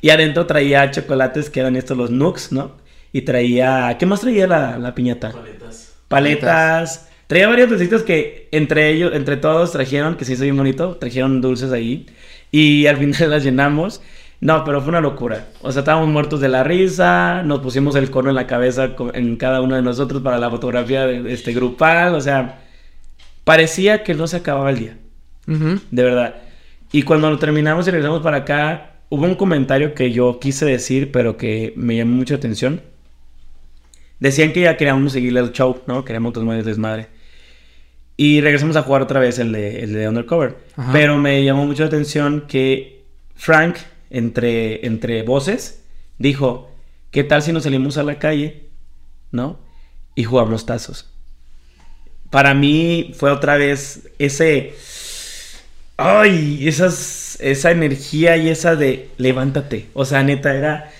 y adentro traía chocolates que eran estos los Nooks, ¿no? Y traía. ¿Qué más traía la, la piñata? Paletas. Paletas. Traía varios dulcitos que entre ellos, entre todos trajeron, que se hizo bien bonito. Trajeron dulces ahí. Y al final las llenamos. No, pero fue una locura. O sea, estábamos muertos de la risa. Nos pusimos el cono en la cabeza en cada uno de nosotros para la fotografía de este grupal. O sea, parecía que no se acababa el día. De verdad. Y cuando lo terminamos y regresamos para acá, hubo un comentario que yo quise decir, pero que me llamó mucha atención. Decían que ya queríamos seguirle el show, ¿no? Queríamos el desmadre. Y regresamos a jugar otra vez el de, el de Undercover. Ajá. Pero me llamó mucho la atención que Frank, entre, entre voces, dijo, ¿qué tal si nos salimos a la calle, ¿no? Y jugamos los tazos. Para mí fue otra vez ese... Ay, esas, esa energía y esa de levántate. O sea, neta, era...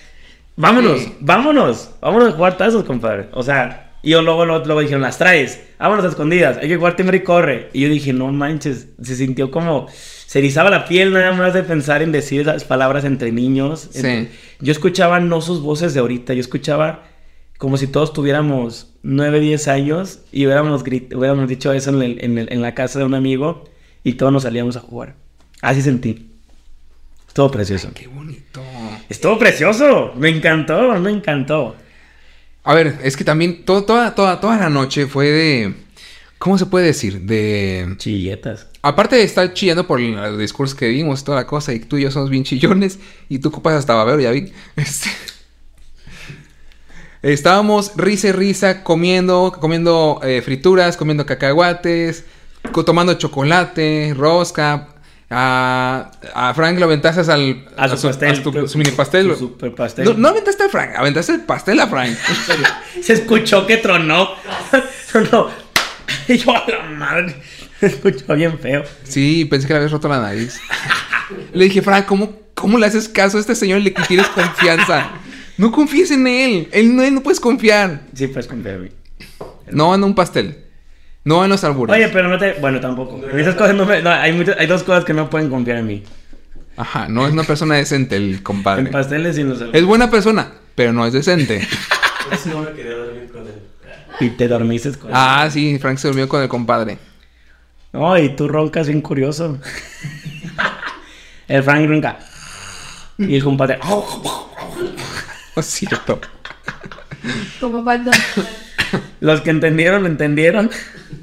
Vámonos, Sí. vámonos, vámonos a jugar tazos, compadre. O sea, y yo luego, luego, luego dijeron, las traes, vámonos a escondidas, hay que jugar timbre y corre. Y yo dije, no manches, se sintió como, se erizaba la piel nada más de pensar en decir esas palabras entre niños. Sí. Entre- Yo escuchaba no sus voces de ahorita, yo escuchaba como si todos tuviéramos 9, 10 años y hubiéramos, grit- hubiéramos dicho eso en, el- en el- en la casa de un amigo y todos nos salíamos a jugar. Así sentí. Estuvo precioso. Qué bonito. Estuvo precioso. Me encantó, me encantó. A ver, es que también todo- toda, toda, toda la noche fue de. ¿Cómo se puede decir? De. Chilletas. Aparte de estar chillando por los discursos que vimos, toda la cosa, y tú y yo somos bien chillones, y tú copas hasta babero, ya vi. Este, Estábamos risa y risa comiendo, comiendo eh, frituras, comiendo cacahuates, tomando chocolate, rosca. A, a Frank lo aventaste al A su pastel. su, su mini pastel. Su super pastel. No, no aventaste a Frank, aventaste el pastel a Frank. Se escuchó que tronó. Tronó. Y yo a la madre. Se escuchó bien feo. Sí, pensé que le habías roto la nariz. Le dije, Frank, ¿cómo, ¿cómo le haces caso a este señor le tienes confianza? No confíes en él. Él no, él no puedes confiar. Sí, pues confiar en mí. No en un pastel. No en los albures. Oye, pero no te. Bueno, tampoco. En esas cosas no me. no, hay, muchas- hay dos cosas que no pueden confiar en mí: Ajá, no es una persona decente el en compadre. pasteles y en los. Es buena persona, pero no es decente. Pues no me quería dormir con él. Y te dormiste con. Ah, sí, Frank se durmió con el compadre. No, y tú roncas bien curioso. el Frank ronca. Y el compadre. No es cierto. Como cuando Los que entendieron, lo entendieron.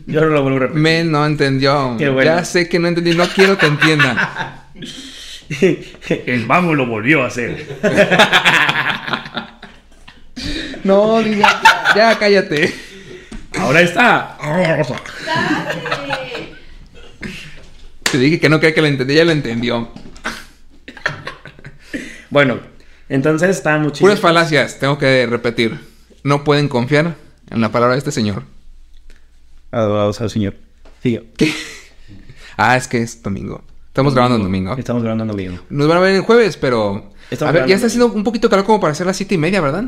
Yo no lo vuelvo a repetir. Men no entendió. Qué bueno. Ya sé que no entendí. No quiero que entienda. el mago lo volvió a hacer. No, diga. Ya cállate. Ahora está. Te dije que no quería que lo entendí. Ya lo entendió. Bueno, entonces está muchísimo. Puras falacias, tengo que repetir. No pueden confiar en la palabra de este señor. Adorados al Señor. Sigue. ¿Qué? Ah, es que es domingo. Estamos grabando en domingo. Estamos grabando en domingo. Nos van a ver el jueves, pero... Estamos a ver, ya está en haciendo un poquito calor como para ser las siete y media, ¿verdad?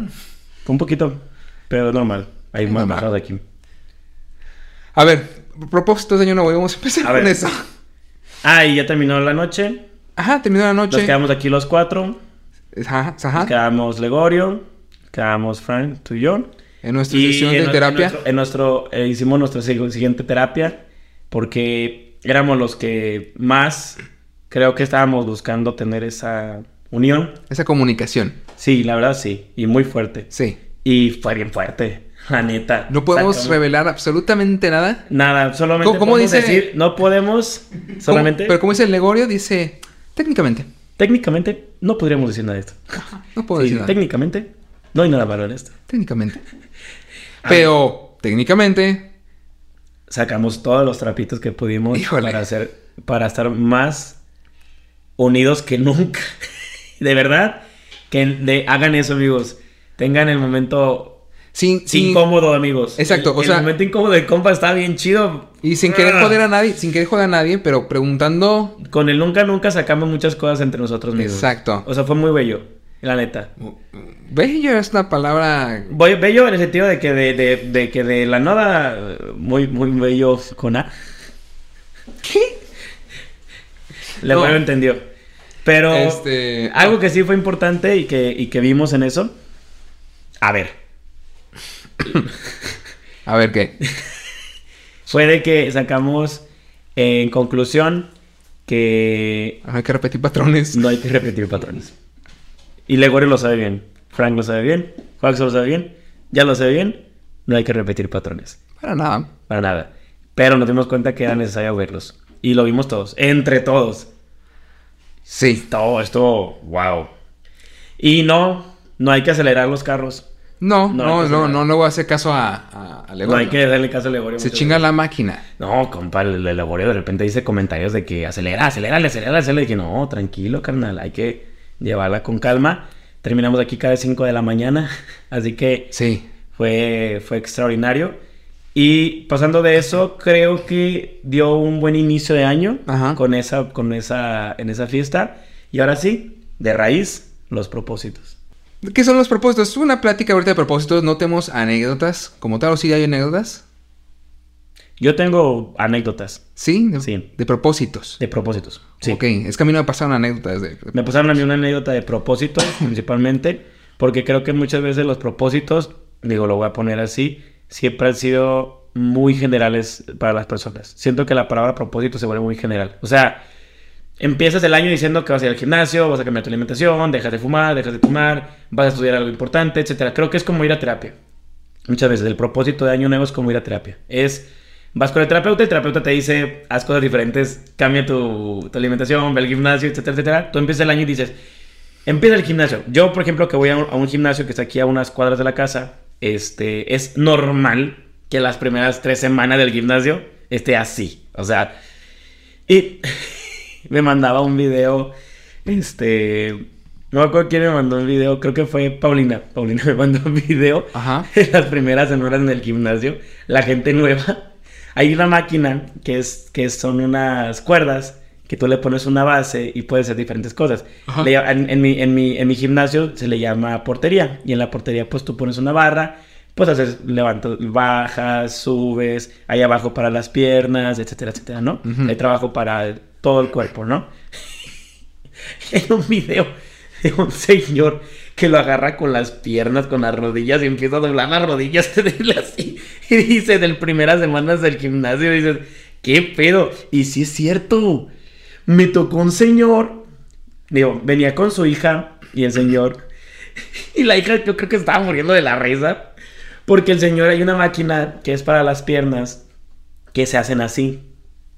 Un poquito, pero normal. Hay Es más bajado aquí. A ver, propósito de año nuevo, vamos a empezar A con ver. eso. Ah, y ya terminó la noche. Ajá, terminó la Nos noche. quedamos aquí los cuatro. Ajá, ajá. Quedamos Legorio, quedamos Frank, tú y yo. En nuestra Y sesión en de terapia. En nuestro, en nuestro- eh, hicimos nuestra sig- siguiente terapia porque éramos los que más creo que estábamos buscando tener esa unión. Esa comunicación. Sí, la verdad sí, y muy fuerte. Sí. Y fue bien fuerte, la neta. No podemos Sacamos- revelar absolutamente nada. Nada, solamente ¿Cómo- cómo podemos dice? decir, no podemos, solamente, ¿Cómo- Pero como dice el Legorio, dice técnicamente. técnicamente, no podríamos decir nada de esto. No puedo Sí, decir nada. técnicamente, no hay nada malo en esto. Técnicamente. Pero técnicamente. Sacamos todos los trapitos que pudimos Híjole. para hacer, para estar más unidos que nunca. de verdad, que de- hagan eso, amigos. Tengan el momento Sin, sin- incómodo, amigos. Exacto, El, o el sea- momento incómodo de compa está bien chido. Y sin querer Ah. joder a nadie, sin querer joder a nadie, pero preguntando. Con el nunca nunca sacamos muchas cosas entre nosotros mismos. Exacto. O sea, fue muy bello, la neta. Bello es una palabra. Bello en el sentido de que de, de, de que de la nada, muy, muy bello con A. ¿Qué? Le No. entendió. Pero Este- algo que sí fue importante y que, y que vimos en eso. A ver, A ver qué. fue de que sacamos en conclusión que hay que repetir patrones. no hay que repetir patrones. Y Legorio lo sabe bien, Frank lo sabe bien, Juaxo lo sabe bien, ya lo sabe bien, no hay que repetir patrones. Para nada. Para nada. Pero nos dimos cuenta que era necesario verlos. Y lo vimos todos, entre todos. Sí. Todo esto, wow. Y no, no hay que acelerar los carros. No, No, no, que no, no, voy a hacer caso a, a, a No Legorio. hay que darle caso a Legorio. Se chinga la máquina. No, compa, el, Legorio de repente dice comentarios de que acelera, acelera, acelera, acelera. Y dije, no, tranquilo, carnal, hay que llevarla con calma. Terminamos aquí cada 5 de la mañana, así que Sí. fue, fue extraordinario. Y pasando de eso, creo que dio un buen inicio de año Ajá. con esa, con esa, en esa fiesta. Y ahora sí, de raíz, los propósitos. ¿Qué son los propósitos? Una plática ahorita de propósitos. No tenemos anécdotas. Como tal, o sí hay anécdotas. Yo tengo anécdotas Sí, de, Sí. de propósitos. de propósitos. Sí. Ok, es que a mí no me pasaron anécdotas de... Me pasaron a mí una anécdota de propósitos, principalmente, porque creo que muchas veces los propósitos, digo, lo voy a poner así, siempre han sido muy generales para las personas. Siento que la palabra propósito se vuelve muy general. O sea, empiezas el año diciendo que vas a ir al gimnasio, vas a cambiar tu alimentación, dejas de fumar, dejas de fumar, vas a estudiar algo importante, etcétera. Creo que es como ir a terapia. Muchas veces el propósito de año nuevo es como ir a terapia. Es vas con el terapeuta el terapeuta te dice haz cosas diferentes, cambia tu, tu alimentación, ve al gimnasio, etcétera, etcétera. Tú empiezas el año y dices, empieza el gimnasio. Yo, por ejemplo, que voy a un, a un gimnasio que está aquí a unas cuadras de la casa, este, es normal que las primeras tres semanas del gimnasio esté así. O sea, y me mandaba un video, este, no me acuerdo quién me mandó un video, creo que fue Paulina. Paulina me mandó un video Ajá. en las primeras semanas en el gimnasio, la gente nueva. Hay una máquina que, es, que son unas cuerdas que tú le pones una base y puedes hacer diferentes cosas. Le en, en mi, en, mi, en mi gimnasio se le llama portería y en la portería pues tú pones una barra, pues haces, levantas, bajas, subes, hay abajo para las piernas, etcétera, etcétera, ¿no? Ujú. Hay trabajo para todo el cuerpo, ¿no? en un video de un señor que lo agarra con las piernas, con las rodillas y empieza a doblar las rodillas así. Y dice, del primeras semanas del gimnasio, dices, ¿qué pedo? Y sí es cierto, me tocó un señor, digo, venía con su hija y el señor, y la hija yo creo que estaba muriendo de la risa, porque el señor hay una máquina que es para las piernas que se hacen así,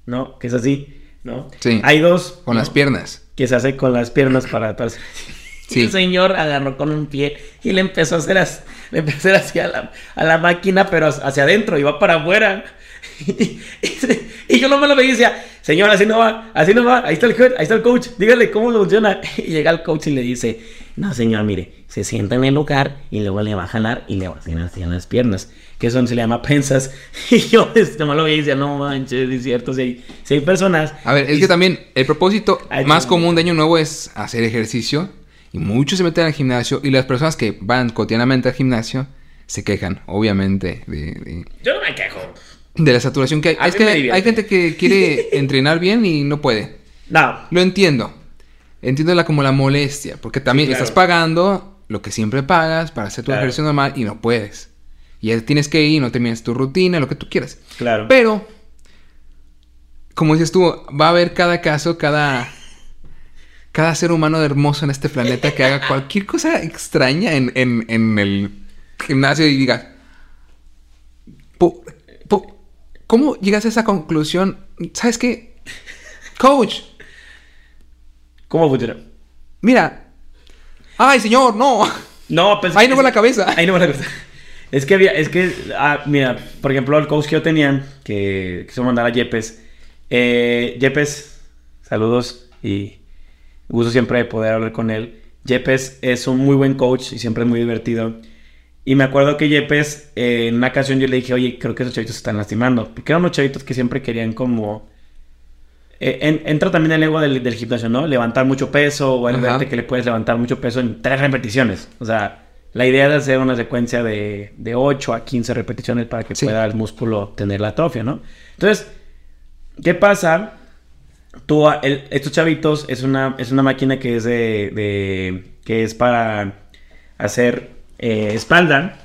¿no? Que es así, ¿no? Sí. Hay dos. Con ¿no? las piernas. que se hace con las piernas para atrás. Sí. El señor agarró con un pie y le empezó a hacer, as- le empezó a hacer así a la, a la máquina, pero hacia adentro, iba para afuera. Y, y- y yo no me lo veía y decía, señor, así no va, así no va, ahí está el coach, ahí está el coach, dígale cómo funciona. Y llega el coach y le dice, no señor, mire, se sienta en el lugar y luego le va a jalar y le va a hacer así en las piernas, que eso se le llama pensas. Y yo este, no me lo veía y decía, no manches, es cierto, si hay, si hay personas... A ver, es que también el propósito más común de Año Nuevo es hacer ejercicio. Y muchos se meten al gimnasio. Y las personas que van cotidianamente al gimnasio se quejan, obviamente, de, de- Yo no me quejo. de la saturación que hay. A es mí que me hay gente que quiere entrenar bien y no puede. No, Lo entiendo. entiendo la, como la molestia, porque también Sí, claro. estás pagando lo que siempre pagas para hacer tu Claro. ejercicio normal y no puedes. Y ya tienes que ir, no terminas tu rutina, lo que tú quieras. Claro. Pero, como dices tú, va a haber cada caso, cada, cada ser humano hermoso en este planeta que haga cualquier cosa extraña en, en- en el gimnasio y diga, "Po- po- ¿cómo llegas a esa conclusión? ¿Sabes qué? Coach, ¿Cómo funciona? mira. Ay, señor, no. No, pues. Ahí no va la cabeza. Ahí no va la cabeza. Es que había, es que, ah, mira, por ejemplo, el coach que yo tenía, que quiso mandar a Yepes. Eh, Yepes, saludos y gusto siempre de poder hablar con él. Yepes es un muy buen coach y siempre es muy divertido. Y me acuerdo que Yepes, eh, en una ocasión yo le dije, oye, creo que esos chavitos se están lastimando. Porque eran unos chavitos que siempre querían como... eh, en- entra también el ego del, del gimnasio, ¿no? Levantar mucho peso o el verte que le puedes levantar mucho peso en tres repeticiones. O sea, la idea es hacer una secuencia de, de 8 a 15 repeticiones para que Sí. pueda el músculo tener la atrofia, ¿no? Entonces, ¿qué pasa? Tú, el- estos chavitos es una, es una máquina que es de, de- que es para hacer eh, espalda,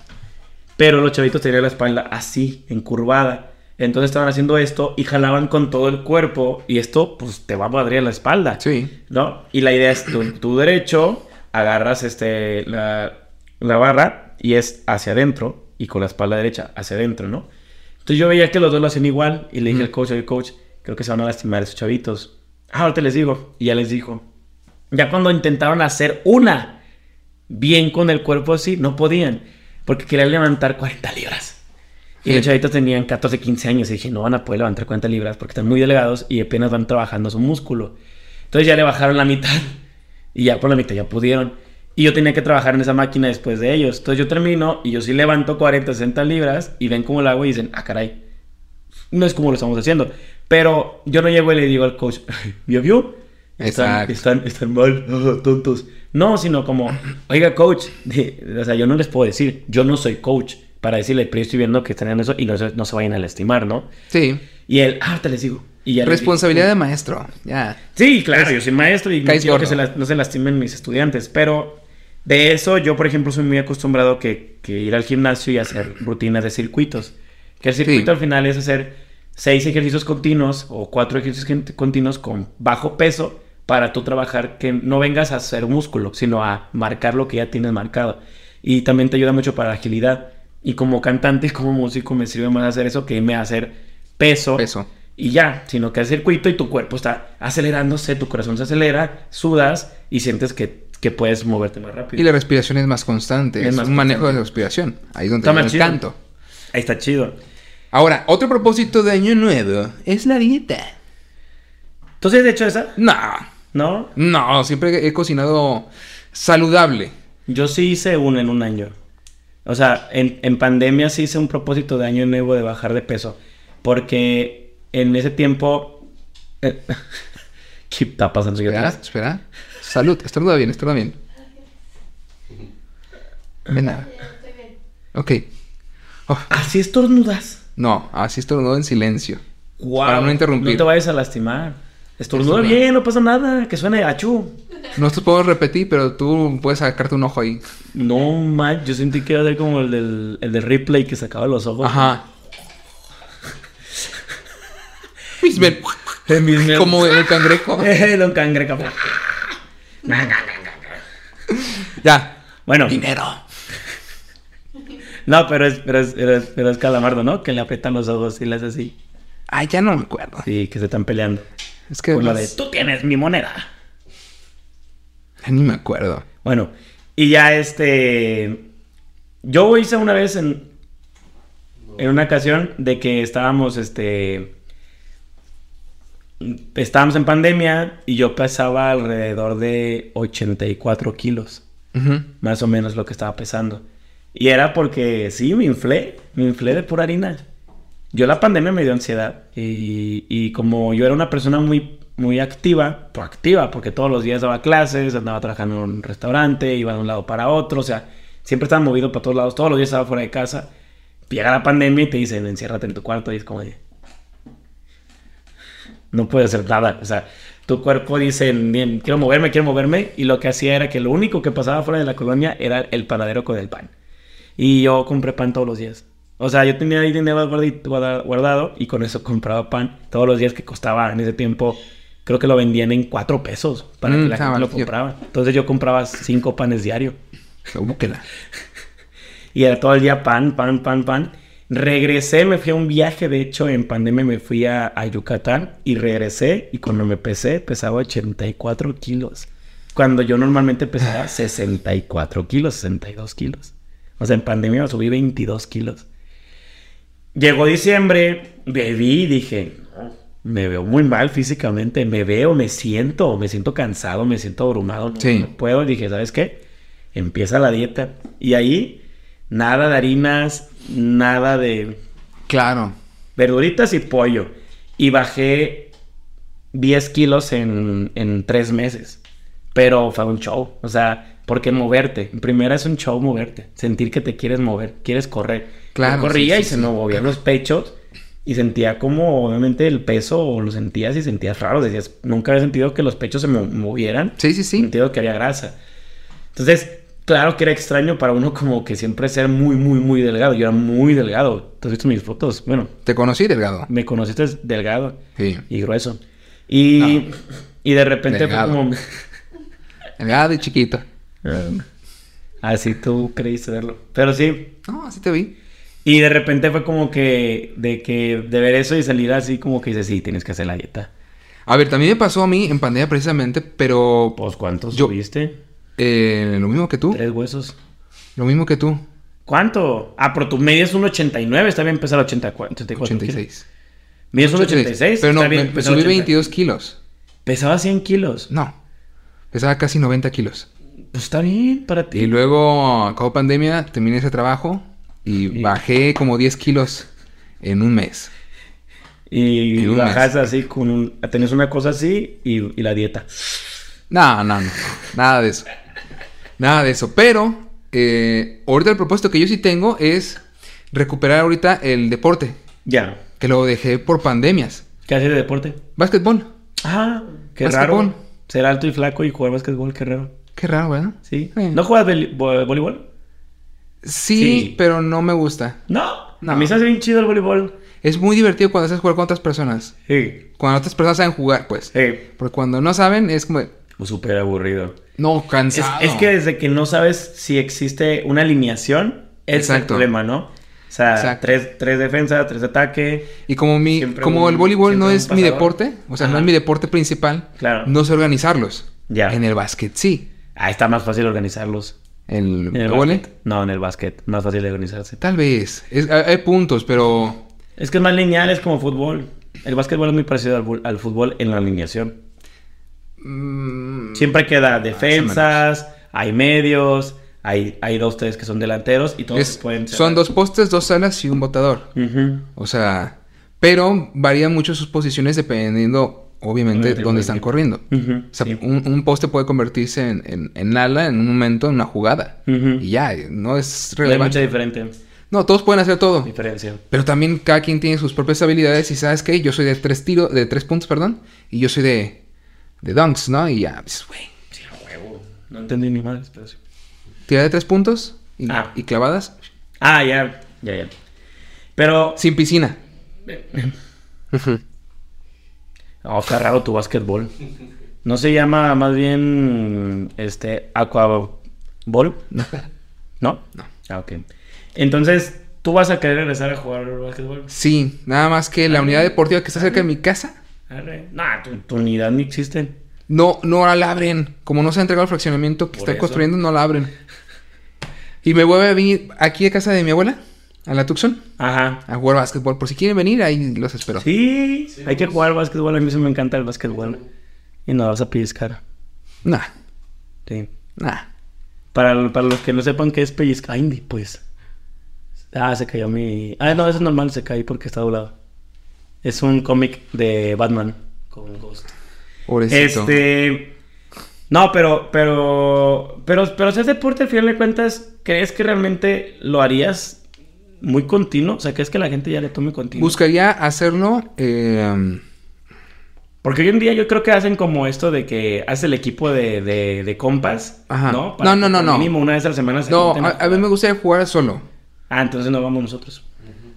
pero los chavitos tenían la espalda así, encurvada. Entonces estaban haciendo esto y jalaban con todo el cuerpo y esto pues te va a madrear la espalda. Sí. ¿no? Y la idea es tu, tu derecho, agarras este, la, la barra y es hacia adentro y con la espalda derecha hacia adentro, ¿no? Entonces yo veía que los dos lo hacen igual y le dije al coach, oye coach, creo que se van a lastimar esos chavitos. Ah, ahorita les digo. Y ya les dijo. Ya cuando intentaron hacer una bien con el cuerpo así, no podían. Porque querían levantar 40 libras. Y Sí. los chavitos tenían 14, 15 años. Y dije, no van a poder levantar 40 libras porque están muy delgados y apenas van trabajando su músculo. Entonces ya le bajaron la mitad. Y ya por la mitad ya pudieron. Y yo tenía que trabajar en esa máquina después de ellos. Entonces yo termino y yo sí levanto 40, 60 libras y ven cómo lo hago y dicen, ah, caray. No es como lo estamos haciendo. Pero yo no llego y le digo al coach, ¿vio, vio? Están, están, están mal, ah, tontos. No, sino como, oiga, coach. de- o sea, yo no les puedo decir, yo no soy coach para decirle, pero yo estoy viendo que están en eso y no, se- no se vayan a lastimar, ¿no? Sí. Y él, ah, te les digo. Y ya les Responsabilidad digo, de maestro. Ya. Sí, claro, yo soy maestro y no quiero que se las- no se lastimen mis estudiantes, pero de eso yo, por ejemplo, soy muy acostumbrado que, que ir al gimnasio y hacer rutinas de circuitos. Que el circuito Sí. al final es hacer seis ejercicios continuos o cuatro ejercicios continuos con bajo peso para tú trabajar que no vengas a hacer músculo, sino a marcar lo que ya tienes marcado. Y también te ayuda mucho para la agilidad. Y como cantante y como músico me sirve más hacer eso que irme a hacer peso Peso. y ya, sino que el circuito y tu cuerpo está acelerándose, tu corazón se acelera, sudas y sientes que, que puedes moverte más rápido. Y la respiración es más constante. Es Es, más un manejo constante. de respiración. Ahí es donde Está el canto. Ahí está chido. Ahora, otro propósito de año nuevo es la dieta. ¿Tú sí has hecho esa? No, ¿No? no, siempre he cocinado saludable. Yo sí hice una en un año. O sea, en, en pandemia sí hice un propósito de año nuevo de bajar de peso. Porque en ese tiempo... eh, ¿Qué está pasando? Espera, atrás? espera. Salud, estornuda bien, estornuda bien. Ven nada. Ok. Oh, ¿Así estornudas? No, así estornudo en silencio. Para no interrumpir. No te vayas a lastimar. Estornuda Estornuda. bien, no pasa nada. Que suene achú. Nosotros podemos repetir, pero tú puedes sacarte un ojo ahí. No, man, yo sentí que iba a ser como el del, el del replay que sacaba los ojos. Ajá. Mis ven- El mismo. Como el cangrejo. Eh, Don Cangreca. Ya. Bueno, Dinero. No, pero es, pero es, pero es, pero es calamardo, ¿no? Que le aprietan los ojos y le hace así. Ay, ya no me acuerdo. Sí, que se están peleando. Es que Por de, tú tienes mi moneda. ya ni me acuerdo. Bueno, y ya este. Yo hice una vez en. En una ocasión de que estábamos, este. Estábamos en pandemia y yo pesaba alrededor de 84 kilos. Ujú. Más o menos lo que estaba pesando. Y era porque sí, me inflé. Me inflé de pura harina. Yo la pandemia me dio ansiedad. Y, como yo era una persona muy, muy activa, proactiva, porque todos los días daba clases, andaba trabajando en un restaurante, iba de un lado para otro, o sea, siempre estaba movido para todos lados, todos los días estaba fuera de casa. Llega la pandemia y te dicen, enciérrate en tu cuarto y es como. No puedes hacer nada, o sea, tu cuerpo dice, bien, quiero moverme, quiero moverme. Y lo que hacía era que lo único que pasaba fuera de la colonia era el panadero con el pan. Y yo compré pan todos los días. O sea, yo tenía ahí dinero guardado y con eso compraba pan todos los días que costaba en ese tiempo. Creo que lo vendían en cuatro pesos para Mm, que la ah, gente lo compraba. Entonces yo compraba cinco panes diario. Búsquela. Y era todo el día pan, pan, pan, pan. Regresé, me fui a un viaje, de hecho, en pandemia me fui a, a Yucatán y regresé y cuando me pesé, pesaba 84 kilos. Cuando yo normalmente pesaba 64 kilos, 62 kilos. O sea, en pandemia subí 22 kilos. Llegó diciembre, bebí y dije, "No, me veo muy mal físicamente, me veo, me siento, me siento cansado, me siento abrumado, no, Sí. no puedo. Dije, ¿sabes qué? Empieza la dieta. Y ahí, nada de harinas, nada de Claro. verduritas y pollo. Y bajé 10 kilos en, en 3 meses. Pero fue un show. O sea, porque moverte. En primera es un show moverte. Sentir que te quieres mover, quieres correr. Claro, Yo corría sí, y sí, se sí. me movían los pechos. Y sentía como, obviamente, el peso lo sentías y sentías raro. Decías, nunca había sentido que los pechos se mo- movieran. Sí, sí, sí. Sentido que había grasa. Entonces, claro que era extraño para uno como que siempre ser muy, muy, muy delgado. Yo era muy delgado. ¿Tú has visto mis fotos? Bueno, Te conocí, Delgado. me conociste delgado Sí. y grueso. Y, y de repente Delgado. fue como... Delgado y chiquito. Así tú creíste verlo. Pero sí. No, así te vi. Y de repente fue como que... De que... De ver eso y salir así como que dices, sí, tienes que hacer la dieta. A ver, también me pasó a mí en pandemia precisamente, pero Pues, ¿cuántos Yo- subiste? eh, lo mismo que tú. Tres huesos. Lo mismo que tú. ¿Cuánto? Ah, pero tu media es un 89. Está bien empezar 84. 84 kilos. 86. Mides un 86. Pero no, bien me, subí 80. 22 kilos. Pesaba 100 kilos. No. Pesaba casi 90 kilos. Pues está bien para ti. Y luego, acabó pandemia, terminé ese trabajo y Y- bajé como 10 kilos en un mes. Y En bajas mes. así con un... Tenés una cosa así y, y la dieta. No, no, no. Nada de eso. Nada de eso. Pero, eh, ahorita el propósito que yo sí tengo es recuperar ahorita el deporte. Ya. Que lo dejé por pandemias. ¿Qué haces de deporte? Básquetbol. Ah, qué Básquetbol. raro. Ser alto y flaco y jugar básquetbol, qué raro. Qué raro, ¿verdad? Sí. Sí. ¿No juegas voleibol? Sí, Sí. pero no me gusta. No. No. A mí se hace bien chido el voleibol. Es muy divertido cuando haces jugar con otras personas. Sí. Cuando otras personas saben jugar, pues. Sí. Porque cuando no saben, es como... O súper aburrido. No, Es, cansado. es que desde que no sabes si existe una alineación, es el problema, ¿no? O sea, Exacto. tres, tres defensa, tres ataque. Y como mi, Siempre como un- el voleibol no es mi deporte, o sea, no es mi deporte principal, Claro. no sé organizarlos. Ya. En el básquet sí. Ahí está más fácil organizarlos. El, ¿En el básquet? No, en el básquet. Más fácil de organizarse. tal vez. Es- hay, puntos, pero Es que es más lineal, es como fútbol. El básquetbol es muy parecido al, fútbol en la alineación. mm, Siempre queda o defensas, hay medios, hay, hay dos, tres que son delanteros y todos es- pueden ser. son dos postes, dos alas y un botador. O sea, pero varían mucho sus posiciones dependiendo, obviamente, dónde están corriendo. O sea, sí. un, un poste puede convertirse en, en, en ala en un momento, en una jugada. Y ya, no es No hay mucha relevante. diferente, No, todos pueden hacer todo. diferencia. Pero también cada quien tiene sus propias habilidades y sabes qué, yo soy de tres tiros, de tres puntos, perdón, y yo soy de, de dunks, ¿no? Y ya, pues, güey, Sí, a huevo. No entendí ni más, pero sí. tira de tres puntos y, Ah. y clavadas Ah, ya, ya, ya. Pero, sin piscina. Oh, qué raro tu básquetbol. No se llama más bien, este, aquaball, ¿no? ¿No? No. Ah, ok. Entonces, ¿tú vas a querer regresar a jugar básquetbol? Sí, nada más que la unidad deportiva que está cerca de mi casa, Arre. Nah, tu, tu unidad ni existe. no, no la abren. Como no se ha entregado el fraccionamiento que Por está eso. construyendo, no la abren. Y me voy a venir aquí a casa de mi abuela, a la Tucson, Ajá. a jugar básquetbol. Por si quieren venir, ahí los espero. Sí, hay que jugar básquetbol. A mí sí me encanta el básquetbol. Y no vas a pellizcar. Nah, Sí. nah. Para, para los que no sepan qué es pellizcar, Indy, pues. Ah, se cayó mi. Ah, no, eso es normal, se cae porque está doblado. Es un cómic de Batman con Ghost. Pobrecito. Este. No, pero, pero, pero, pero hacer deporte al final de cuentas, ¿crees que realmente lo harías muy continuo? O sea, ¿crees que la gente ya le tome continuo? Buscaría hacerlo eh, Porque hoy en día yo creo que hacen como esto de que hace el equipo de, de, de compas, Ajá. ¿no? No, no, no, no. Mínimo una vez a la semana se No, a, a mí me gustaría jugar solo. Ah, entonces no vamos nosotros.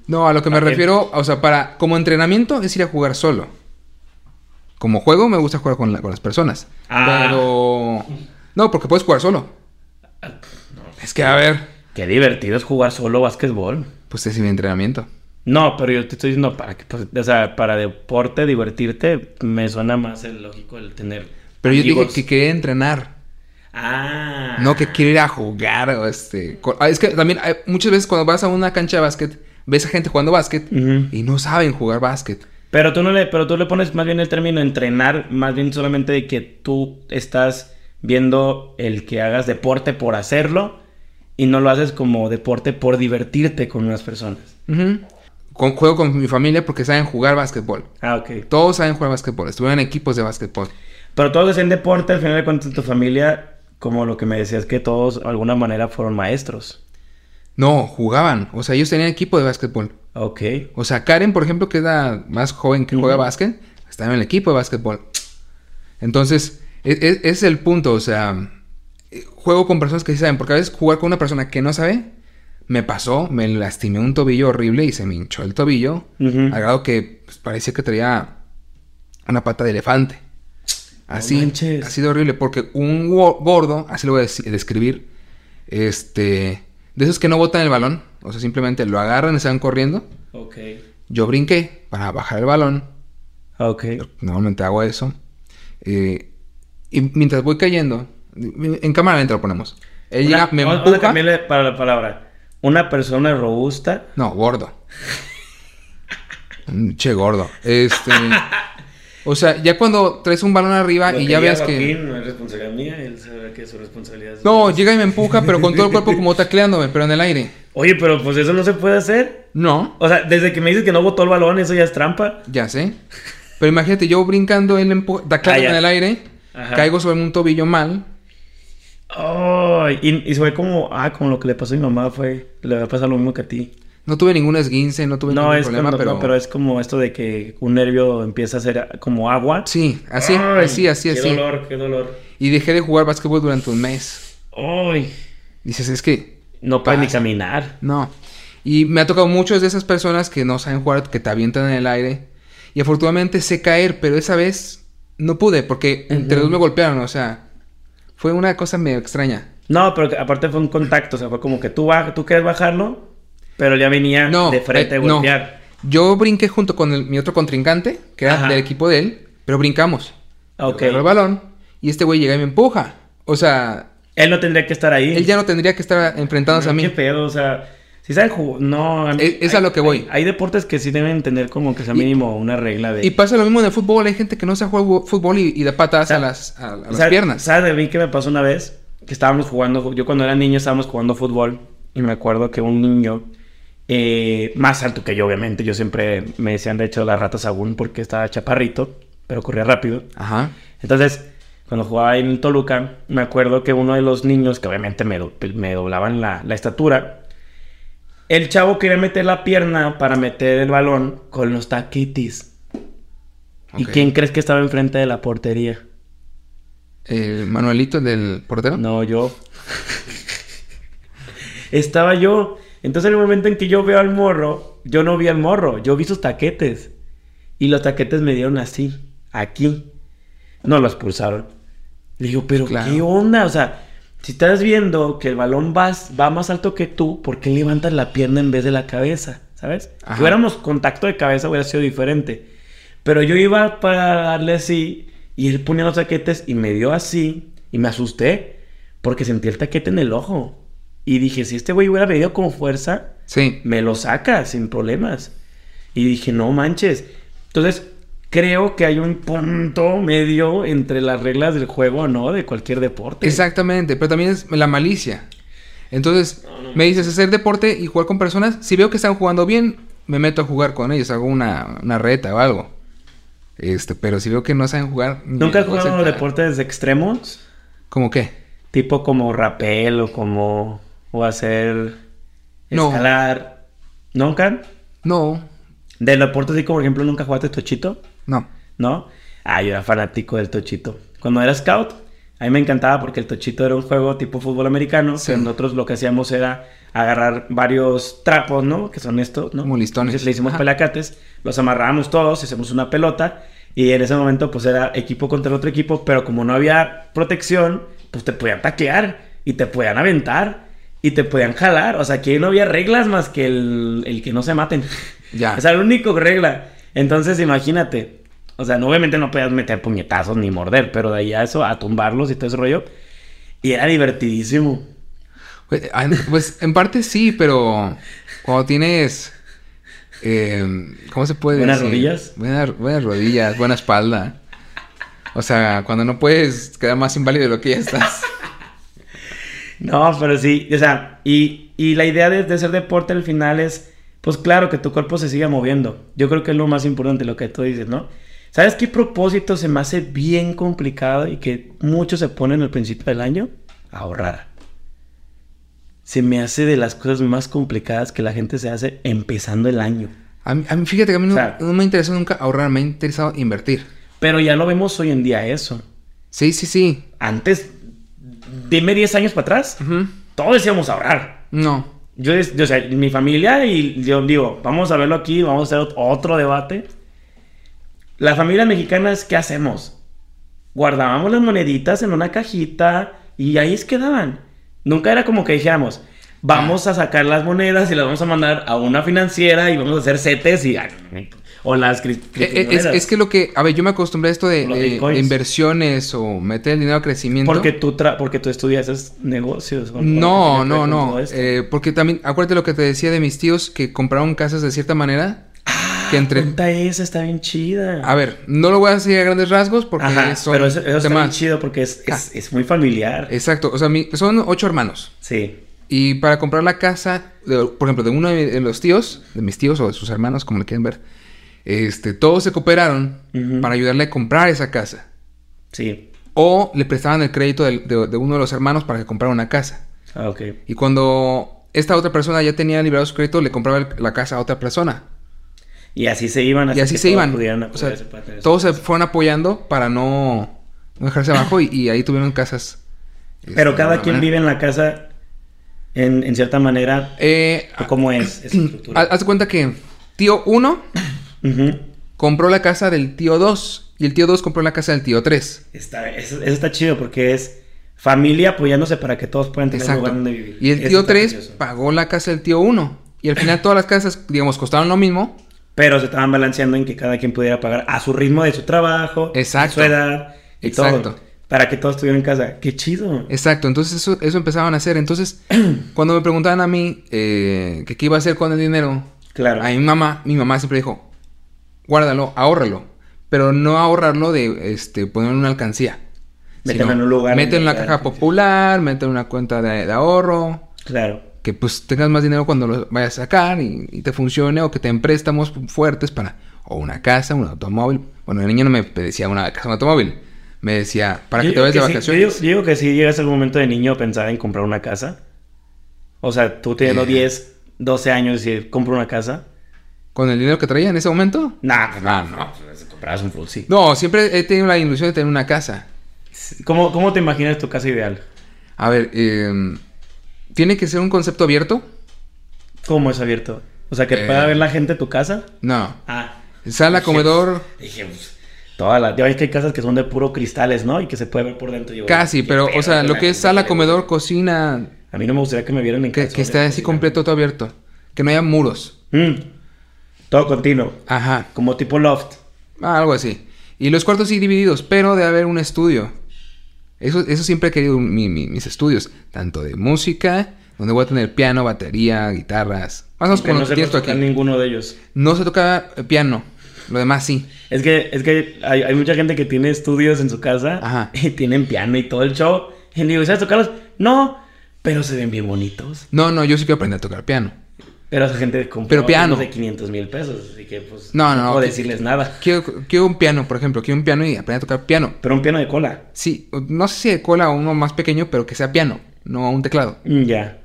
No, a lo que me Ah, refiero, o sea, para como entrenamiento es ir a jugar solo. Como juego me gusta jugar con, la- con las personas. Ah. Pero... No, porque puedes jugar solo. Es que, a ver, Qué divertido es jugar solo básquetbol. Pues es mi entrenamiento. No, pero yo te estoy diciendo para que, pues, o sea, para deporte, divertirte, me suena más el lógico el tener. Pero yo dije amigos. que quería entrenar. Ah. No que quiero ir a jugar o este... ah, Es que también hay- muchas veces cuando vas a una cancha de básquet, ves a gente jugando básquet y no saben jugar básquet. Pero tú no le, pero tú le pones más bien el término entrenar, más bien solamente de que tú estás viendo el que hagas deporte por hacerlo y no lo haces como deporte por divertirte con unas personas. Con, juego con mi familia porque saben jugar básquetbol. Ah, ok. Todos saben jugar básquetbol. Estuvieron en equipos de básquetbol. Pero todos hacen deporte, al final de cuentas tu familia, como lo que me decías, que todos de alguna manera fueron maestros. No, jugaban. O sea, ellos tenían equipo de básquetbol. Ok. O sea, Karen, por ejemplo, que es la más joven que juega básquet, estaba en el equipo de básquetbol. Entonces, e- e- ese es el punto. O sea, juego con personas que sí saben. Porque a veces jugar con una persona que no sabe, me pasó, me lastimé un tobillo horrible y se me hinchó el tobillo. Ujú. Al grado que pues, parecía que traía una pata de elefante. Así, así de horrible. Porque un go- gordo, así lo voy a describir, este, de esos que no botan el balón, o sea, simplemente lo agarran y se van corriendo. Ok. Yo brinqué para bajar el balón. Ok. Normalmente hago eso. Eh, y mientras voy cayendo, en cámara lenta lo ponemos. Llega, Una- me empuja. cambiarle para la palabra. Una persona robusta. No, gordo. Che gordo. Este. o sea, ya cuando traes un balón arriba Lo y ya ves que. No es responsabilidad mía, él sabe que es su responsabilidad. No, llega y me empuja, pero con todo el cuerpo como tacleándome, pero en el aire. Oye, pero pues eso no se puede hacer. No, O sea, desde que me dices que no botó el balón, eso ya es trampa. ya sé. Pero imagínate, yo brincando, él empuja, tacleándome Ah, en el aire, Ajá. caigo sobre un tobillo mal. Ay, y, y fue como, ah, como lo que le pasó a mi mamá fue, le va a pasar lo mismo que a ti. No tuve ningún esguince, no tuve No, ningún es problema, cuando- pero... no, pero es como esto de que un nervio empieza a hacer como agua. Sí, así, Ay, así, así, qué así. dolor, qué dolor. Y dejé de jugar básquetbol durante un mes. Ay, Dices, es que... no puedes ni caminar. No. Y me ha tocado muchos de esas personas que no saben jugar, que te avientan en el aire. Y afortunadamente sé caer, pero esa vez no pude porque entre dos me golpearon, o sea... Fue una cosa medio extraña. No, pero aparte fue un contacto, o sea, fue como que tú, baj- tú quieres bajarlo, pero ya venía No, de frente eh, a no. golpear. Yo brinqué junto con el- mi otro contrincante, que era Ajá. del equipo de él, pero brincamos. Ok. Yo el balón y este güey llega y me empuja. O sea, Él no tendría que estar ahí. él ya no tendría que estar enfrentándose a mí. Qué pedo, o sea, si saben jugar, no. a Es- es a hay- lo que voy. Hay, hay deportes que sí deben tener como que sea Y- mínimo una regla de. Y pasa lo mismo en el fútbol. Hay gente que no sabe jugar fútbol y, y da patadas a las, a- a las ¿Sabes- piernas. ¿Sabes de mí qué me pasó una vez? Que estábamos jugando, yo cuando era niño estábamos jugando fútbol y me acuerdo que un niño eh, más alto que yo, obviamente, yo siempre me decían de hecho las ratas sagún porque estaba chaparrito, pero corría rápido. Ajá. Entonces, cuando jugaba en Toluca, me acuerdo que uno de los niños, que obviamente me, do- me doblaban la, la estatura, el chavo quería meter la pierna para meter el balón con los taquitis. ¿Y quién crees que estaba enfrente de la portería? El Manuelito del portero. No, yo. Estaba yo. Entonces, en el momento en que yo veo al morro, yo no vi al morro, yo vi sus taquetes. Y los taquetes me dieron así, aquí. No los expulsaron. Le digo, pero Claro. ¿qué onda? O sea, si estás viendo que el balón va, va más alto que tú, ¿por qué levantas la pierna en vez de la cabeza? ¿Sabes? Ajá. Si hubiéramos contacto de cabeza, hubiera sido diferente. Pero yo iba para darle así, y él ponía los taquetes y me dio así, y me asusté, porque sentí el taquete en el ojo. Y dije, si este güey hubiera venido con fuerza, Sí. me lo saca sin problemas. Y dije, no manches. Entonces, creo que hay un punto medio entre las reglas del juego, ¿no? De cualquier deporte. Exactamente. Pero también es la malicia. Entonces, me dices hacer deporte y jugar con personas. Si veo que están jugando bien, me meto a jugar con ellos. Hago una, una reta o algo. Este, pero si veo que no saben jugar. ¿Nunca has jugado deportes extremos? ¿Cómo qué? Tipo como rapel o como... O hacer... No. Escalar. ¿Nunca? No. De deportes así como, por ejemplo, ¿nunca jugaste tochito? No. ¿No? Ah, yo era fanático del tochito. Cuando era scout, a mí me encantaba porque el tochito era un juego tipo fútbol americano. Sí. Pero nosotros lo que hacíamos era agarrar varios trapos, ¿no? Que son estos, ¿no? Como listones. Entonces le hicimos Ajá. pelacates, los amarrábamos todos, hacemos una pelota. Y en ese momento, pues era equipo contra el otro equipo. Pero como no había protección, pues te podían taclear y te podían aventar y te podían jalar. O sea, aquí no había reglas más que el, el que no se maten. Ya. O sea, la única regla. Entonces, imagínate. O sea, no, obviamente no podías meter puñetazos ni morder, pero de ahí a eso, a tumbarlos y todo ese rollo. Y era divertidísimo. Pues, pues, en parte sí, pero cuando tienes. eh, ¿Cómo se puede ¿Buenas decir? rodillas? Buenas, buenas rodillas, buena espalda. O sea, cuando no puedes quedar más inválido de lo que ya estás. No, pero sí, o sea, y, y la idea de, de hacer deporte al final es, pues claro, que tu cuerpo se siga moviendo. Yo creo que es lo más importante lo que tú dices, ¿no? ¿Sabes qué propósito se me hace bien complicado y que muchos se ponen al principio del año? Ahorrar. Se me hace de las cosas más complicadas que la gente se hace empezando el año. A mí, a mí, fíjate que a mí no, me interesó nunca ahorrar, me ha interesado invertir. Pero ya lo vemos hoy en día eso. Sí, sí, sí. Antes, dime 10 años para atrás, todos decíamos ahorrar. No. Yo, yo, mi familia y yo digo, vamos a verlo aquí, vamos a hacer ot- otro debate. La familia mexicana es, ¿qué hacemos? Guardábamos las moneditas en una cajita y ahí quedaban. Nunca era como que dijéramos, vamos a sacar las monedas y las vamos a mandar a una financiera y vamos a hacer CETES y... O las cri- Eh, eh, Es, que lo que, a ver, yo me acostumbré a esto de, de- inversiones o meter el dinero a crecimiento. Porque tú, tra- porque tú estudias negocios. o- o No, no, no. Eh, porque también, acuérdate lo que te decía de mis tíos que compraron casas de cierta manera. que entre. Esa, está bien chida. A ver, no lo voy a decir a grandes rasgos porque Ajá, son pero eso, eso está bien chido porque es, es, Ah. es muy familiar. Exacto, o sea, mi- son ocho hermanos. Sí. Y para comprar la casa, de- por ejemplo, de uno de, de los tíos, de mis tíos o de sus hermanos, como le quieren ver, este, todos se cooperaron para ayudarle a comprar esa casa. Sí. O le prestaban el crédito de, de uno de los hermanos para que comprara una casa. Ah, ok. Y cuando esta otra persona ya tenía liberado su crédito, le compraba el- la casa a otra persona. Y así se iban. Y hasta así se iban. O sea, todos se fueron apoyando para no, no dejarse abajo y, y ahí tuvieron casas. Pero este, cada quien manera- vive en la casa en, en cierta manera. Eh, ¿o ¿Cómo es esa estructura? haz de cuenta que tío 1 Ujú. compró la casa del tío 2 y el tío 2 compró la casa del tío 3. Está, eso, eso está chido porque es familia apoyándose para que todos puedan tener un Exacto. lugar donde vivir. Y el Eso tío está 3 precioso. pagó la casa del tío 1. Y al final todas las casas, digamos, costaron lo mismo. Pero se estaban balanceando en que cada quien pudiera pagar a su ritmo de su trabajo, Exacto. de su edad y Exacto. todo. Para que todos estuvieran en casa. Qué chido. Exacto, entonces eso, eso empezaban a hacer. Entonces, cuando me preguntaban a mí eh, que qué iba a hacer con el dinero, Claro. a mi mamá, mi mamá siempre dijo, guárdalo, ahórralo. Pero no ahorrarlo de este, ponerlo en una alcancía. Mételo en un lugar Mételo en la caja popular, mételo en una cuenta de, de ahorro. Claro. Que pues tengas más dinero cuando lo vayas a sacar y, y te funcione o que te den préstamos fuertes para o una casa, un automóvil. Bueno, el niño no me decía una casa, un automóvil. Me decía, para que Yo te vayas de que sí, vacaciones. yo digo que si llegas algún momento de niño a pensar en comprar una casa. O sea, tú teniendo Eh. 10, 12 años y decir, compro una casa. Con el dinero que traía en ese momento. Nah, pues no, no. no. pues, comprabas un Fruitsy. No, siempre he tenido la ilusión de tener una casa. ¿Cómo, ¿Cómo te imaginas tu casa ideal? A ver, eh, ¿tiene que ser un concepto abierto? ¿Cómo es abierto? O sea, que Eh. pueda ver la gente tu casa. No. Ah. Sala, Dije- comedor, Dije, pues, toda la... Ya ves que hay casas que son de puro cristales, ¿no? Y que se puede ver por dentro. Yo, casi, ¿qué pero, pedo o sea, lo que es sala, comedor, cocina, A mí no me gustaría que me vieran en que, calzones, que esté así cocina. completo, todo abierto. Que no haya muros. Mm. Todo continuo. Ajá. Como tipo loft. Ah, algo así. Y los cuartos sí divididos, pero de haber un estudio. Eso, eso siempre he querido mi- mi- mis estudios. Tanto de música, donde voy a tener piano, batería, guitarras. Más o menos como no se tocar ninguno de ellos. No se toca eh, piano. Lo demás sí. Es que, es que hay, hay mucha gente que tiene estudios en su casa Ajá. y tienen piano y todo el show. Y le digo, ¿sabes tocarlos? No, pero se ven bien bonitos. No, no, yo sí quiero aprender a tocar piano. Pero esa gente compra Pero piano. de 500 mil pesos. Así que, pues, No, no, no, puedo que- decirles nada. Quiero, quiero un piano, por ejemplo. Quiero un piano y aprender a tocar piano. Pero un piano de cola. Sí, no sé si de cola o uno más pequeño, pero que sea piano, no un teclado. Mm, Ya.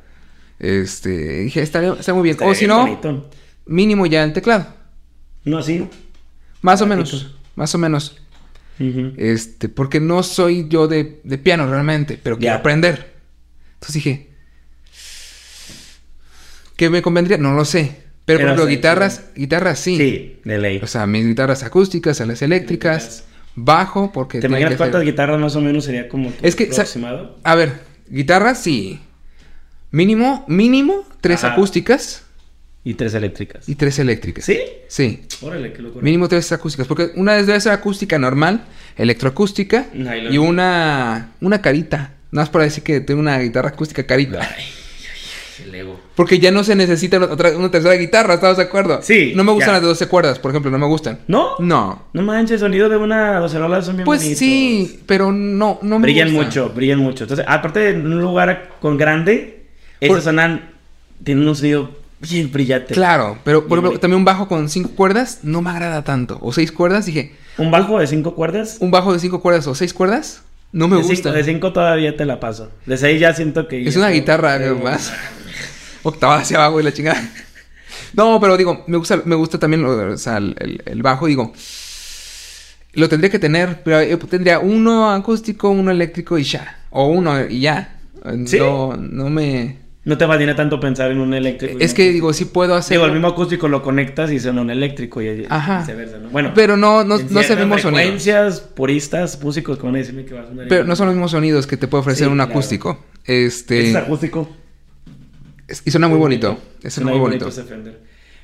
Este, dije, está muy bien. Está o si no, bonito. mínimo ya el teclado. No, así. Más o menos, más o menos. Este, porque no soy yo de, de piano realmente, pero quiero Ya. aprender. Entonces dije, ¿qué me convendría? No lo sé. Pero, por ejemplo, sí, guitarras, guitarras sí. Sí, de ley. O sea, mis guitarras acústicas, las eléctricas, bajo, porque... ¿Te imaginas cuántas guitarras más o menos sería como tu Es que, aproximado? A ver, guitarras sí. Mínimo, mínimo, tres Ajá. acústicas Y tres eléctricas. y tres eléctricas. ¿Sí? Sí. Órale, qué locura. Mínimo tres acústicas. Porque una debe ser acústica normal, electroacústica y una, una carita. Nada más para decir que tengo una guitarra acústica carita. Ay, el ego. Porque ya no se necesita otra, una tercera guitarra, ¿estás de acuerdo? Sí, No me gustan ya. las de 12 cuerdas, por ejemplo, no me gustan. ¿No? No. No manches, el sonido de una docerola son bien Pues bonitos. sí, pero no, no me Brillan gusta. mucho, brillan mucho. Entonces, aparte de un lugar con grande, Por- esos sonan, tienen un sonido bien brillante. Claro, pero por ejemplo, también un bajo con cinco cuerdas no me agrada tanto. O seis cuerdas, dije, Un bajo de cinco cuerdas. un bajo de cinco cuerdas o seis cuerdas, no me de gusta. Cinco, de cinco todavía te la paso. De seis ya siento que... Es una guitarra eh, más. Octava hacia abajo y la chingada. No, pero digo, me gusta, me gusta también lo- o sea, el, el- el bajo, digo. Lo tendría que tener, pero yo tendría uno acústico, uno eléctrico y ya. O uno y ya. ¿Sí? No, no me. No te fascina tanto pensar en un eléctrico. Es que digo, sí puedo hacer. Digo, el mismo acústico lo conectas y suena un eléctrico y Ajá. viceversa, ¿no? Bueno, Pero no, no, no es el ciertas mismo sonido. frecuencias, puristas, músicos que van a decirme que va a sonar Pero no son los mismos sonidos que te puede ofrecer Sí, un claro. acústico. Este. Es acústico. Es- y suena muy bonito. Es Suena muy bonito. ese Fender.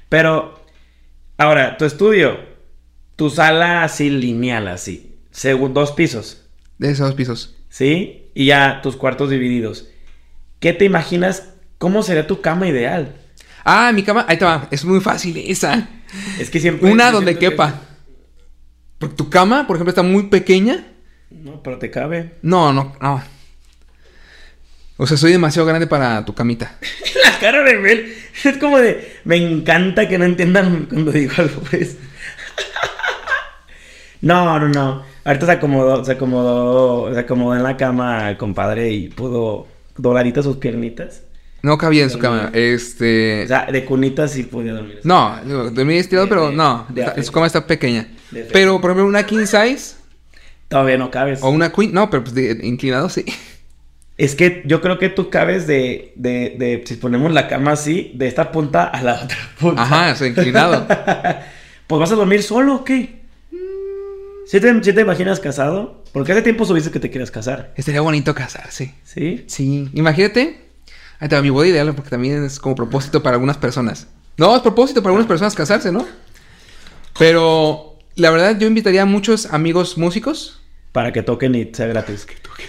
Pero, ahora, tu estudio, tu sala así lineal, así, según dos pisos, De esos pisos. ¿sí? Y ya tus cuartos divididos. ¿Qué te imaginas? ¿Cómo sería tu cama ideal? Ah, mi cama. Ahí te va. Es muy fácil esa. Es que siempre... Una donde siento que- quepa. Porque tu cama, por ejemplo, está muy pequeña. No, pero te cabe. No, no, no. O sea, soy demasiado grande para tu camita. La cara de Mel es como de... Me encanta que no entiendan cuando digo algo, pues. No, no, no. Ahorita se acomodó, se acomodó, se acomodó en la cama compadre y pudo dobladita sus piernitas. No cabía en su cama. Este. O sea, de cunitas sí podía dormir. no, dormí estirado, pero no. de su cama está pequeña. Pero, por ejemplo, una king size Todavía no cabes. o una queen. No, pero pues de- inclinado sí. Es que yo creo que tú cabes de, de, de, si ponemos la cama así, de esta punta a la otra punta. Ajá, sea, inclinado. Pues vas a dormir solo o qué? ¿Sí te, sí te imaginas casado? Porque hace tiempo subiste que te quieres casar. Estaría bonito casarse. ¿Sí? Sí, imagínate. Ahí te va mi boda ideal porque también es como propósito para algunas personas. No, es propósito para algunas personas casarse, ¿no? Pero la verdad yo invitaría a muchos amigos músicos. Para que toquen y sea gratis.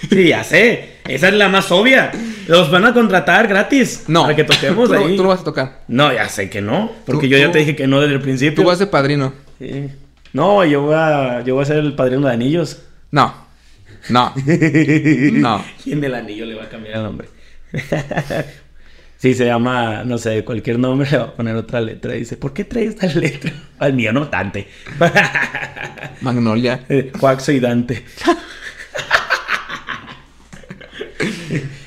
Sí, ya sé. Esa es la más obvia. Los van a contratar gratis. No. Para que toquemos tú, ahí. tú no vas a tocar. No, ya sé que no. Porque Tú- yo ya tú- te dije que no desde el principio. Tú vas de padrino. Sí. No, yo voy a, yo voy a ser el padrino de anillos. No. No. No. ¿Quién del anillo le va a cambiar el nombre? Sí, se llama, no sé, cualquier nombre le va a poner otra letra. Dice, ¿por qué traes esta letra? Al mío no, Dante. Magnolia. Eh, Coaxo y Dante.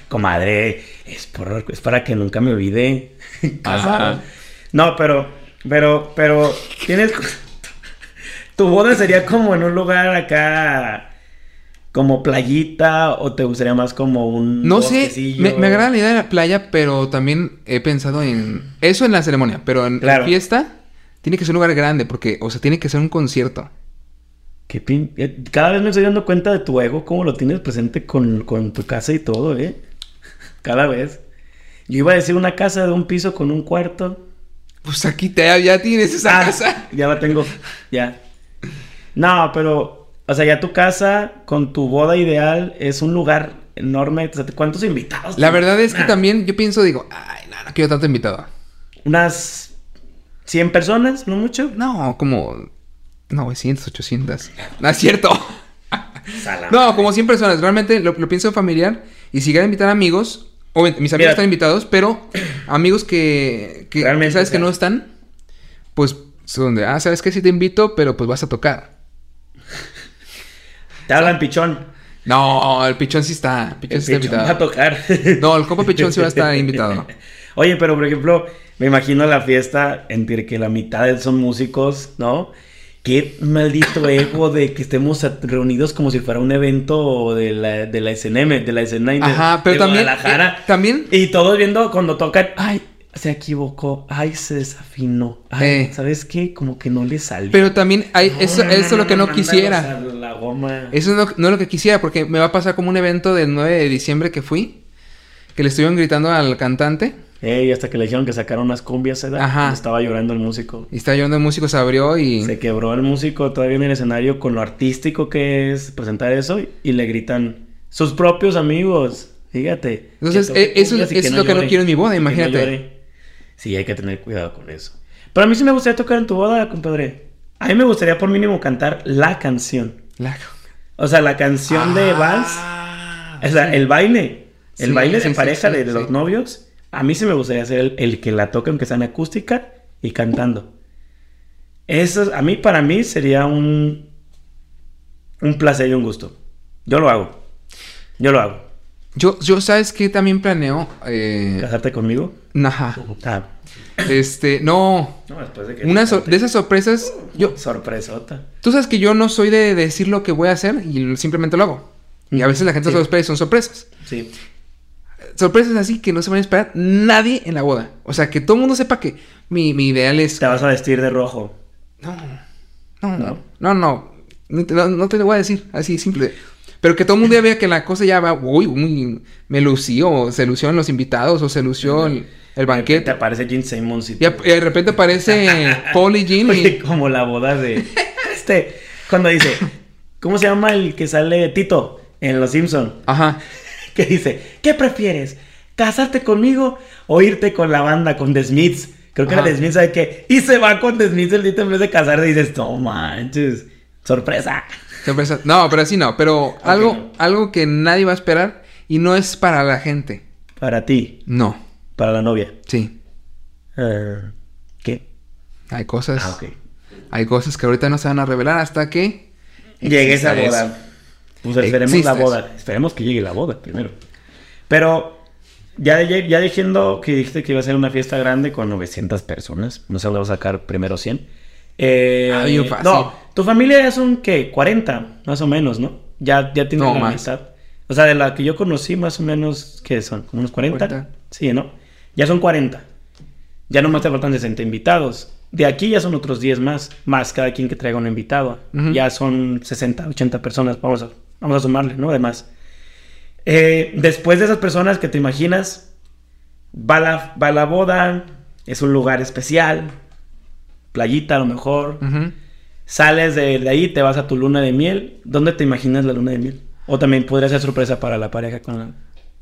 Comadre, es, por- es para que nunca me olvide. Ajá. No, pero, pero, pero, tienes... Tu boda sería como en un lugar acá... Como playita o te gustaría más como un No sé, me, me agrada la idea de la playa, pero también he pensado en eso en la ceremonia, pero en, Claro. fiesta tiene que ser un lugar grande porque, o sea, tiene que ser un concierto. Qué pin- eh, Cada vez me estoy dando cuenta de tu ego, cómo lo tienes presente con, con tu casa y todo, ¿eh? Cada vez. Yo iba a decir una casa de un piso con un cuarto. Pues aquí te, ya tienes esa Ah, casa. Ya la tengo, ya. No, pero, o sea, ya tu casa con tu boda ideal es un lugar enorme. O sea, ¿Cuántos invitados? La verdad es que Nah, también yo pienso, digo, ay, no, no quiero tanto invitado. Unas 100 personas, no mucho. No, como 900, 800. No es cierto. No, como 100 personas. Realmente lo, lo pienso familiar. Y si quieren invitar amigos, obviamente mis amigos Mira. están invitados, pero amigos que, que Realmente, sabes o que no están, pues son de, ah, sabes que sí te invito, pero pues vas a tocar. Te hablan pichón. No, el pichón sí está. Pichón El sí está pichón va a invitado. tocar. No, el compa pichón sí va a estar invitado. Oye, pero por ejemplo, me imagino la fiesta entre que la mitad son músicos, ¿no? Qué maldito ego de que estemos reunidos como si fuera un evento de la, de la SNM, de la escena de, Ajá, pero de también. Guadalajara. eh, también. Y todos viendo cuando tocan, ay, se equivocó, ay, se desafinó, ay, Eh. ¿sabes qué? Como que no le salió. Pero también hay, eso, No, eso es lo que no quisiera. a la goma. Eso no, no es lo que quisiera, porque me va a pasar como un evento del 9 de diciembre que fui, que le estuvieron gritando al cantante, Ey, hasta que le dijeron que sacaron unas cumbias, ¿eh? Ajá. Estaba llorando el músico. y estaba llorando el músico, se abrió y... Se quebró el músico todavía en el escenario con lo artístico que es presentar eso y le gritan sus propios amigos. Fíjate. Entonces, eh, eso- es lo que no quiero en mi boda, imagínate. Sí, hay que tener cuidado con eso. Pero a mí sí me gustaría tocar en tu boda, compadre. A mí me gustaría por mínimo cantar la canción. La- O sea, la canción de Vals. Ah, O sea, el baile. El Sí, baile sí, pareja de, los novios. A mí sí me gustaría ser el, el que la toque, aunque sea en acústica y cantando. Eso, a mí, para mí, sería un, un placer y un gusto. Yo lo hago. Yo lo hago. Yo, yo, ¿sabes qué? También planeo... Eh... ¿Casarte conmigo? Ajá. Ah, Este, no... no, después de que... Una so- de esas sorpresas, yo... Sorpresota. Tú sabes que yo no soy de decir lo que voy a hacer y simplemente lo hago. Y a veces la gente Sí. se lo espera y son sorpresas. Sí. Sorpresas así que no se van a esperar nadie en la boda. O sea, que todo el mundo sepa que mi, mi ideal es... Te vas a vestir de rojo. No, no, ¿No? no, no, no- no te lo voy a decir así simple. Pero que todo el mundo ya vea que la cosa ya va, uy, uy, me lució, o se lució en los invitados, o se lució el, el Te banquete. aparece Gene Simmons y Y, de repente aparece Paul y Oye, como la boda de. Este. Cuando dice. ¿Cómo se llama el que sale Tito en Los Simpson? Ajá. Que dice: ¿Qué prefieres? ¿Casarte conmigo o irte con la banda, con The Smiths? Creo que Ajá. era The Smiths, ¿sabe qué? Y se va con The Smiths el Tito en vez de casarse y dices: No manches. Sorpresa. Sorpresa. No, pero así no. Pero algo, algo que nadie va a esperar y no es para la gente. Para ti, No. para la novia. Sí. Eh, ¿Qué? Hay cosas. Ah, ok. Hay cosas que ahorita no se van a revelar hasta que. Llegue esa boda. Pues esperemos la boda. Esperemos que llegue la boda primero. Pero ya, ya, diciendo que dijiste que iba a ser una fiesta grande con 900 personas. No sé dónde vas a sacar primero 100. Eh, Ah, fácil. No, tu familia ya son, ¿qué? 40, más o menos, ¿no? Ya, ya tienen No, la más. mitad. O sea, de la que yo conocí, más o menos, ¿qué son? ¿Como unos 40? 40. Sí, ¿no? Ya son 40. Ya nomás te faltan 60 invitados. De aquí ya son otros 10 más, más cada quien que traiga un invitado. Ya son 60, 80 personas, vamos a, vamos a sumarle, ¿no? Además. Eh, después de esas personas que te imaginas, va la, va la boda, es un lugar especial, playita a lo mejor. Sales de, de ahí, te vas a tu luna de miel. ¿Dónde te imaginas la luna de miel? O también podría ser sorpresa para la pareja con la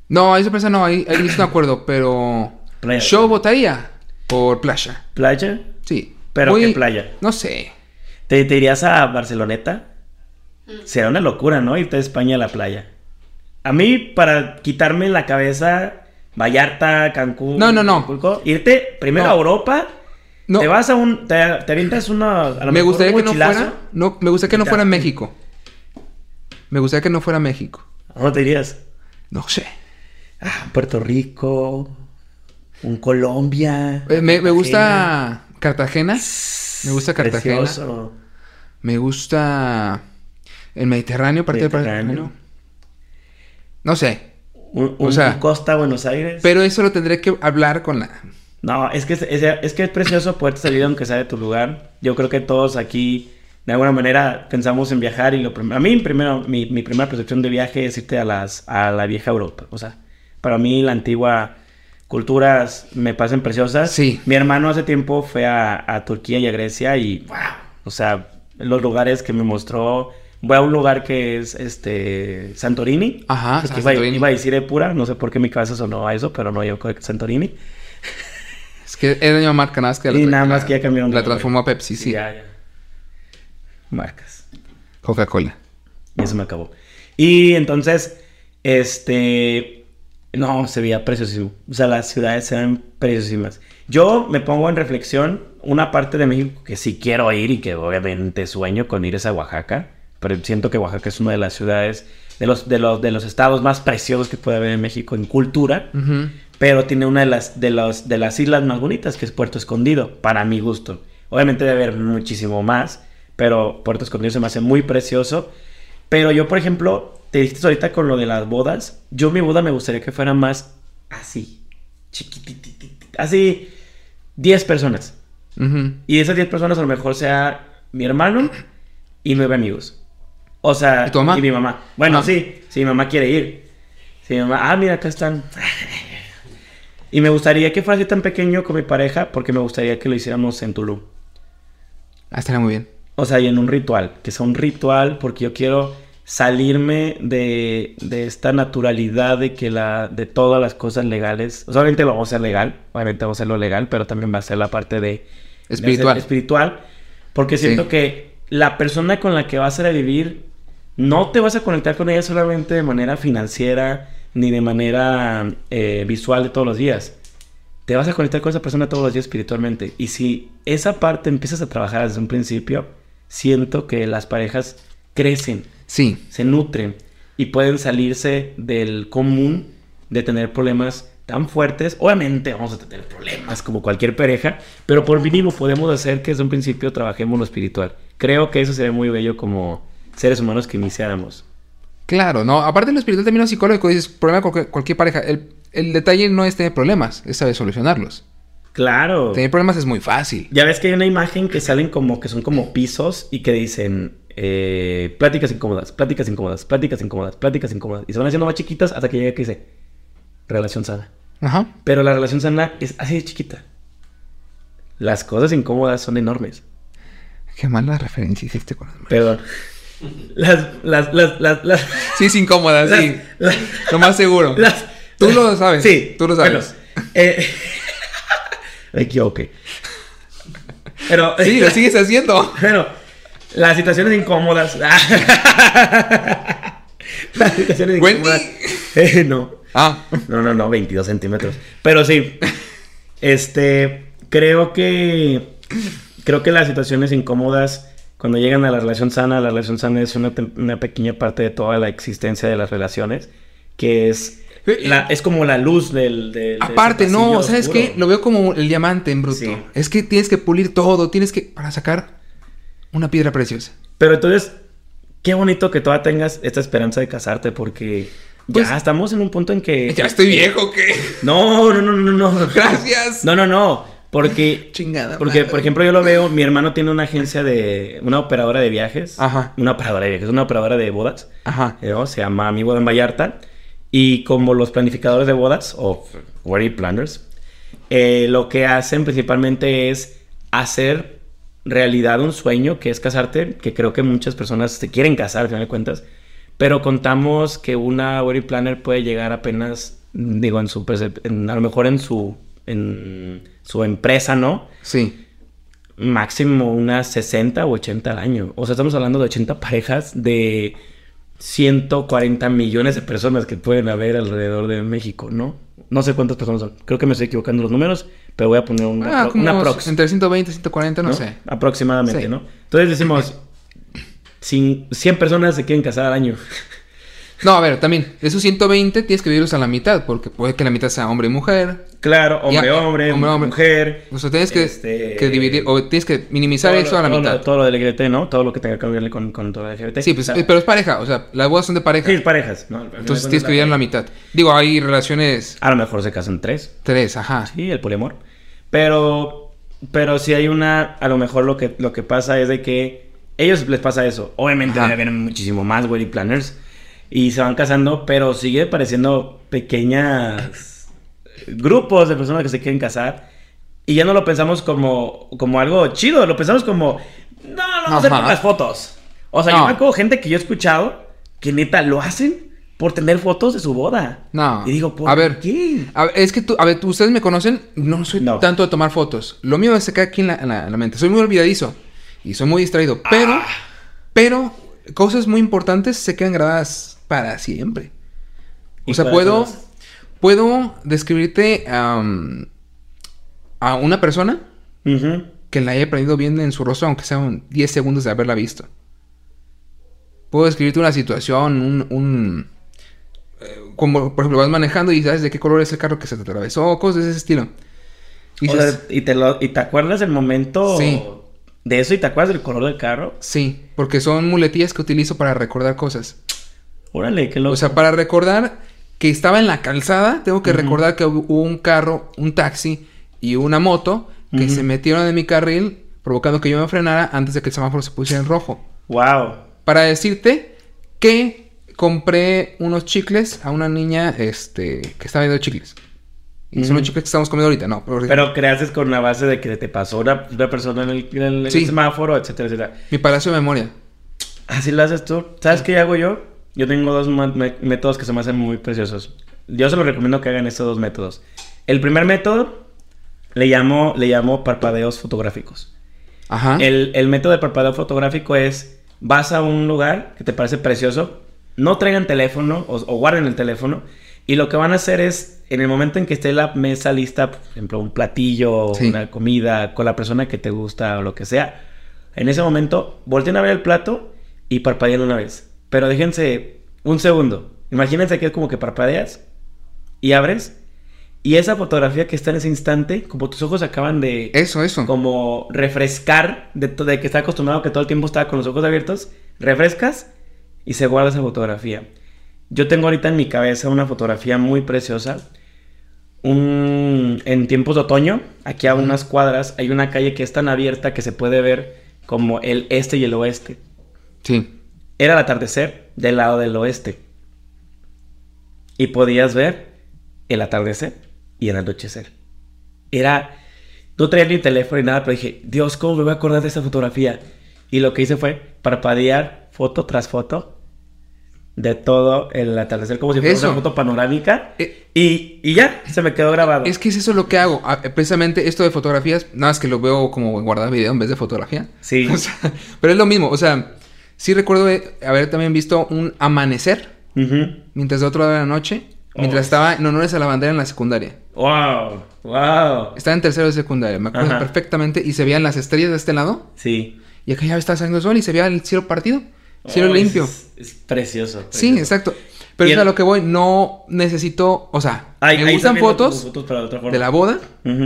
No, ahí sorpresa no, ahí, ahí estoy de acuerdo, pero. Playa. Yo votaría por playa. playa. Sí. ¿Pero Voy- qué playa? No sé. ¿Te, te irías a Barceloneta? Será una locura, ¿no? Irte a España a la playa. A mí, para quitarme la cabeza, Vallarta, Cancún, No, no, no. Acapulco, irte primero No. a Europa, No. te vas a un. Te, te avientas una. A lo me mejor gustaría un que no fuera. No, me gustaría que no fuera México. Me gustaría que no fuera México. ¿A dónde te irías? No sé. Ah, Puerto Rico, un Colombia. Eh, me, gusta Cartagena. Me gusta Cartagena. Precioso. Me gusta el Mediterráneo, parte del Mediterráneo. Mediterráneo. No sé. Un, O un sea, Costa, Buenos Aires. Pero eso lo tendré que hablar con la. No, es que es, es- es que es precioso poderte salir aunque sea de tu lugar. Yo creo que todos aquí, de alguna manera, pensamos en viajar y lo prim- a mí primero, mi, mi primera percepción de viaje es irte a las a la vieja Europa. O sea, para mí la antigua culturas me parecen preciosas. Sí. Mi hermano hace tiempo fue a, a Turquía y a Grecia y wow, o sea, los lugares que me mostró. Voy a un lugar que es este Santorini. Ajá, iba, Santorini. iba a decir Epura, no sé por qué mi cabeza sonó a eso, pero no, yo creo que Santorini. Es que es la misma marca, nada más que Y la, nada más que ya cambiaron de La transformó a Pepsi, sí. Ya, ya. Marcas. Coca-Cola. Y eso me acabó. Y entonces, este. No, se veía preciosísimo. O sea, las ciudades se ven preciosísimas. Yo me pongo en reflexión una parte de México que sí quiero ir y que obviamente sueño con ir es a Oaxaca. Pero siento que Oaxaca es una de las ciudades, de los, de los, de los estados más preciosos que puede haber en México en cultura. Ujú. Pero tiene una de las, de, los, de las islas más bonitas, que es Puerto Escondido, para mi gusto. Obviamente debe haber muchísimo más, pero Puerto Escondido se me hace muy precioso. Pero yo, por ejemplo, te dijiste ahorita con lo de las bodas. Yo mi boda me gustaría que fuera más así, chiquitititita, así, 10 personas. Y esas 10 personas a lo mejor sea mi hermano y nueve amigos. O sea, ¿Y tu mamá? mi mamá. Bueno, Ah. sí, si mi mamá quiere ir. Si mi mamá, ah, mira, acá están. Y me gustaría que fuera así tan pequeño con mi pareja porque me gustaría que lo hiciéramos en Tulum. Ah, estaría muy bien. O sea, y en un ritual, que sea un ritual porque yo quiero salirme de, de esta naturalidad de que la de todas las cosas legales, o sea, obviamente lo vamos a hacer legal, obviamente vamos a hacerlo legal, pero también va a ser la parte de Espiritual. hacer espiritual, porque siento Sí. que la persona con la que vas a vivir no te vas a conectar con ella solamente de manera financiera ni de manera eh, visual de todos los días. Te vas a conectar con esa persona todos los días espiritualmente. Y si esa parte empiezas a trabajar desde un principio, siento que las parejas crecen, Sí. se nutren y pueden salirse del común de tener problemas tan fuertes. Obviamente vamos a tener problemas como cualquier pareja, pero por mínimo podemos hacer que desde un principio trabajemos lo espiritual. Creo que eso sería muy bello como seres humanos que iniciáramos. Claro, no. Aparte de lo espiritual, también lo psicológico. Dices, problema con cualquier, cualquier pareja. El, el detalle no es tener problemas, es saber solucionarlos. Claro. Tener problemas es muy fácil. Ya ves que hay una imagen que salen como que son como pisos y que dicen eh, pláticas incómodas, pláticas incómodas, pláticas incómodas, pláticas incómodas. Y se van haciendo más chiquitas hasta que llega que dice relación sana. Ajá. Pero la relación sana es así de chiquita. Las cosas incómodas son enormes. Qué mala referencia hiciste con las mujeres. Perdón. Las, las, las, las, las, Sí, es incómoda, sí. Lo más seguro. las- Tú lo sabes. Sí, Tú lo sabes. Bueno, eh, equivoqué. Pero, Sí, lo sigues haciendo. Bueno, las situaciones incómodas. las situaciones incómodas. Eh, no. Ah. No, no, no, 22 centímetros. Pero sí, este, creo que, creo que las situaciones incómodas, cuando llegan a la relación sana, la relación sana es una, una pequeña parte de toda la existencia de las relaciones, que es, la, es como la luz del... del- Aparte, no, pasillo ¿sabes qué? Lo veo como el diamante en bruto. Sí. Es que tienes que pulir todo, tienes que... para sacar una piedra preciosa. Pero entonces, qué bonito que todavía tengas esta esperanza de casarte, porque Pues- ya estamos en un punto en que... Ya estoy viejo, ¿qué? No, no, no, no, no. Gracias. No, no, no. Porque, Chingada porque madre. por ejemplo, yo lo veo, mi hermano tiene una agencia de, una operadora de viajes. Ajá. Una operadora de viajes, una operadora de bodas. Ajá. ¿no? Se llama Mi Boda en Vallarta. Y como los planificadores de bodas, o wedding planners, eh, lo que hacen principalmente es hacer realidad un sueño que es casarte, que creo que muchas personas se quieren casar, al final de cuentas. Pero contamos que una wedding planner puede llegar apenas, digo, en su, en- a lo mejor en su, en su empresa, ¿no? Sí. máximo unas 60 o 80 al año. O sea, estamos hablando de 80 parejas de 140 millones de personas que pueden haber alrededor de México, ¿no? No sé cuántas personas son. Creo que me estoy equivocando los números, pero voy a poner una, Ah, una prox. entre 120 y 140, no, ¿no? sé. Aproximadamente, Sí. ¿no? Entonces decimos, cin- 100 personas se quieren casar al año. No, a ver, también, de esos 120 tienes que dividirlos a la mitad, porque puede que la mitad sea hombre y mujer. Claro, hombre, Ya, hombre, hombre, hombre. mujer. O sea, tienes que, Este, que dividir, o tienes que minimizar eso lo- a la todo mitad. Lo, todo lo del LGBT, ¿no? Todo lo que tenga que ver con, con todo el LGBT. Sí, pues, O sea, pero es pareja, o sea, las bodas son de pareja. sí, es parejas, ¿no? Entonces tienes que dividir en la mitad. Digo, hay relaciones A lo mejor se casan tres. tres, ajá. Sí, el poliamor. Pero, pero si hay una, a lo mejor lo que, lo que pasa es de que ellos les pasa eso. Obviamente haber muchísimo más wedding planners y se van casando, pero sigue pareciendo pequeñas grupos de personas que se quieren casar y ya no lo pensamos como, como algo chido, lo pensamos como, no, no vamos a hacer Ajá. por las fotos. O sea, yo No. me acuerdo gente que yo he escuchado que neta lo hacen por tener fotos de su boda. No. Y digo, ¿por a ver, qué? a ver, es que tú, a ver, ustedes me conocen, no soy No. tanto de tomar fotos. Lo mío es se queda aquí en la, en la- en la mente. Soy muy olvidadizo y soy muy distraído, pero, Ah. pero cosas muy importantes se quedan grabadas para siempre. ¿Y O sea, puedo, puedo describirte am, a una persona que la haya aprendido bien en su rostro, aunque sean 10 segundos de haberla visto. Puedo describirte una situación, un... un eh, como, por ejemplo, vas manejando y sabes de qué color es el carro que se te atravesó, cosas de ese estilo. Y O dices, sea, y, te lo- y te acuerdas del momento Sí. ¿De eso y te acuerdas del color del carro? Sí, porque son muletillas que utilizo para recordar cosas. Órale, qué loco. O sea, para recordar que estaba en la calzada, tengo que recordar que hubo un carro, un taxi y una moto que se metieron en mi carril, provocando que yo me frenara antes de que el semáforo se pusiera en rojo. Wow. Para decirte que compré unos chicles a una niña este, que estaba viendo chicles. Y son los chicles que estamos comiendo ahorita, no. Pero, Pero creaste con la base de que te pasó una, una persona en el, en el Sí. semáforo, etcétera, etcétera. mi palacio de memoria. Así lo haces tú. ¿Sabes qué hago yo? Yo tengo dos métodos que se me hacen muy preciosos. Yo se los recomiendo que hagan estos dos métodos. El primer método le llamo, le llamo parpadeos fotográficos. Ajá. El, el método de parpadeo fotográfico es, vas a un lugar que te parece precioso, no traigan teléfono o, o guarden el teléfono y lo que van a hacer es, en el momento en que esté la mesa lista, por ejemplo, un platillo, Sí. una comida con la persona que te gusta o lo que sea, en ese momento volteen a ver el plato y parpadeen una vez. Pero déjense un segundo. Imagínense que es como que parpadeas y abres y esa fotografía que está en ese instante, como tus ojos acaban de Eso, eso. como refrescar de, de que está acostumbrado que todo el tiempo estaba con los ojos abiertos, refrescas y se guarda esa fotografía. Yo tengo ahorita en mi cabeza una fotografía muy preciosa. Un, en tiempos de otoño, aquí a unas cuadras, hay una calle que es tan abierta que se puede ver como el este y el oeste. Sí. Era el atardecer del lado del oeste. Y podías ver el atardecer y el anochecer. Era. No traía ni teléfono ni nada, pero dije, Dios, ¿cómo me voy a acordar de esa fotografía? Y lo que hice fue parpadear foto tras foto de todo el atardecer, como si fuera Eso. una foto panorámica. Eh, Y, y ya, se me quedó grabado. Es que es eso lo que hago. Ah, Precisamente esto de fotografías, nada más que lo veo como guardar video en vez de fotografía. Sí. O sea, pero es lo mismo. O sea, sí recuerdo de haber también visto un amanecer mientras de otro lado de la noche. Mientras Oh. estaba en honores a la bandera en la secundaria. ¡Wow! ¡Wow! Estaba en tercero de secundaria, me acuerdo Ajá. perfectamente. Y se veían las estrellas de este lado. Sí. Y acá ya estaba saliendo el sol y se veía el cielo partido. Cielo Oh, limpio. Es, es precioso. Sí, exacto. Pero es a lo que voy. No necesito, o sea, Ay, me ahí gustan fotos de otra forma. de la boda.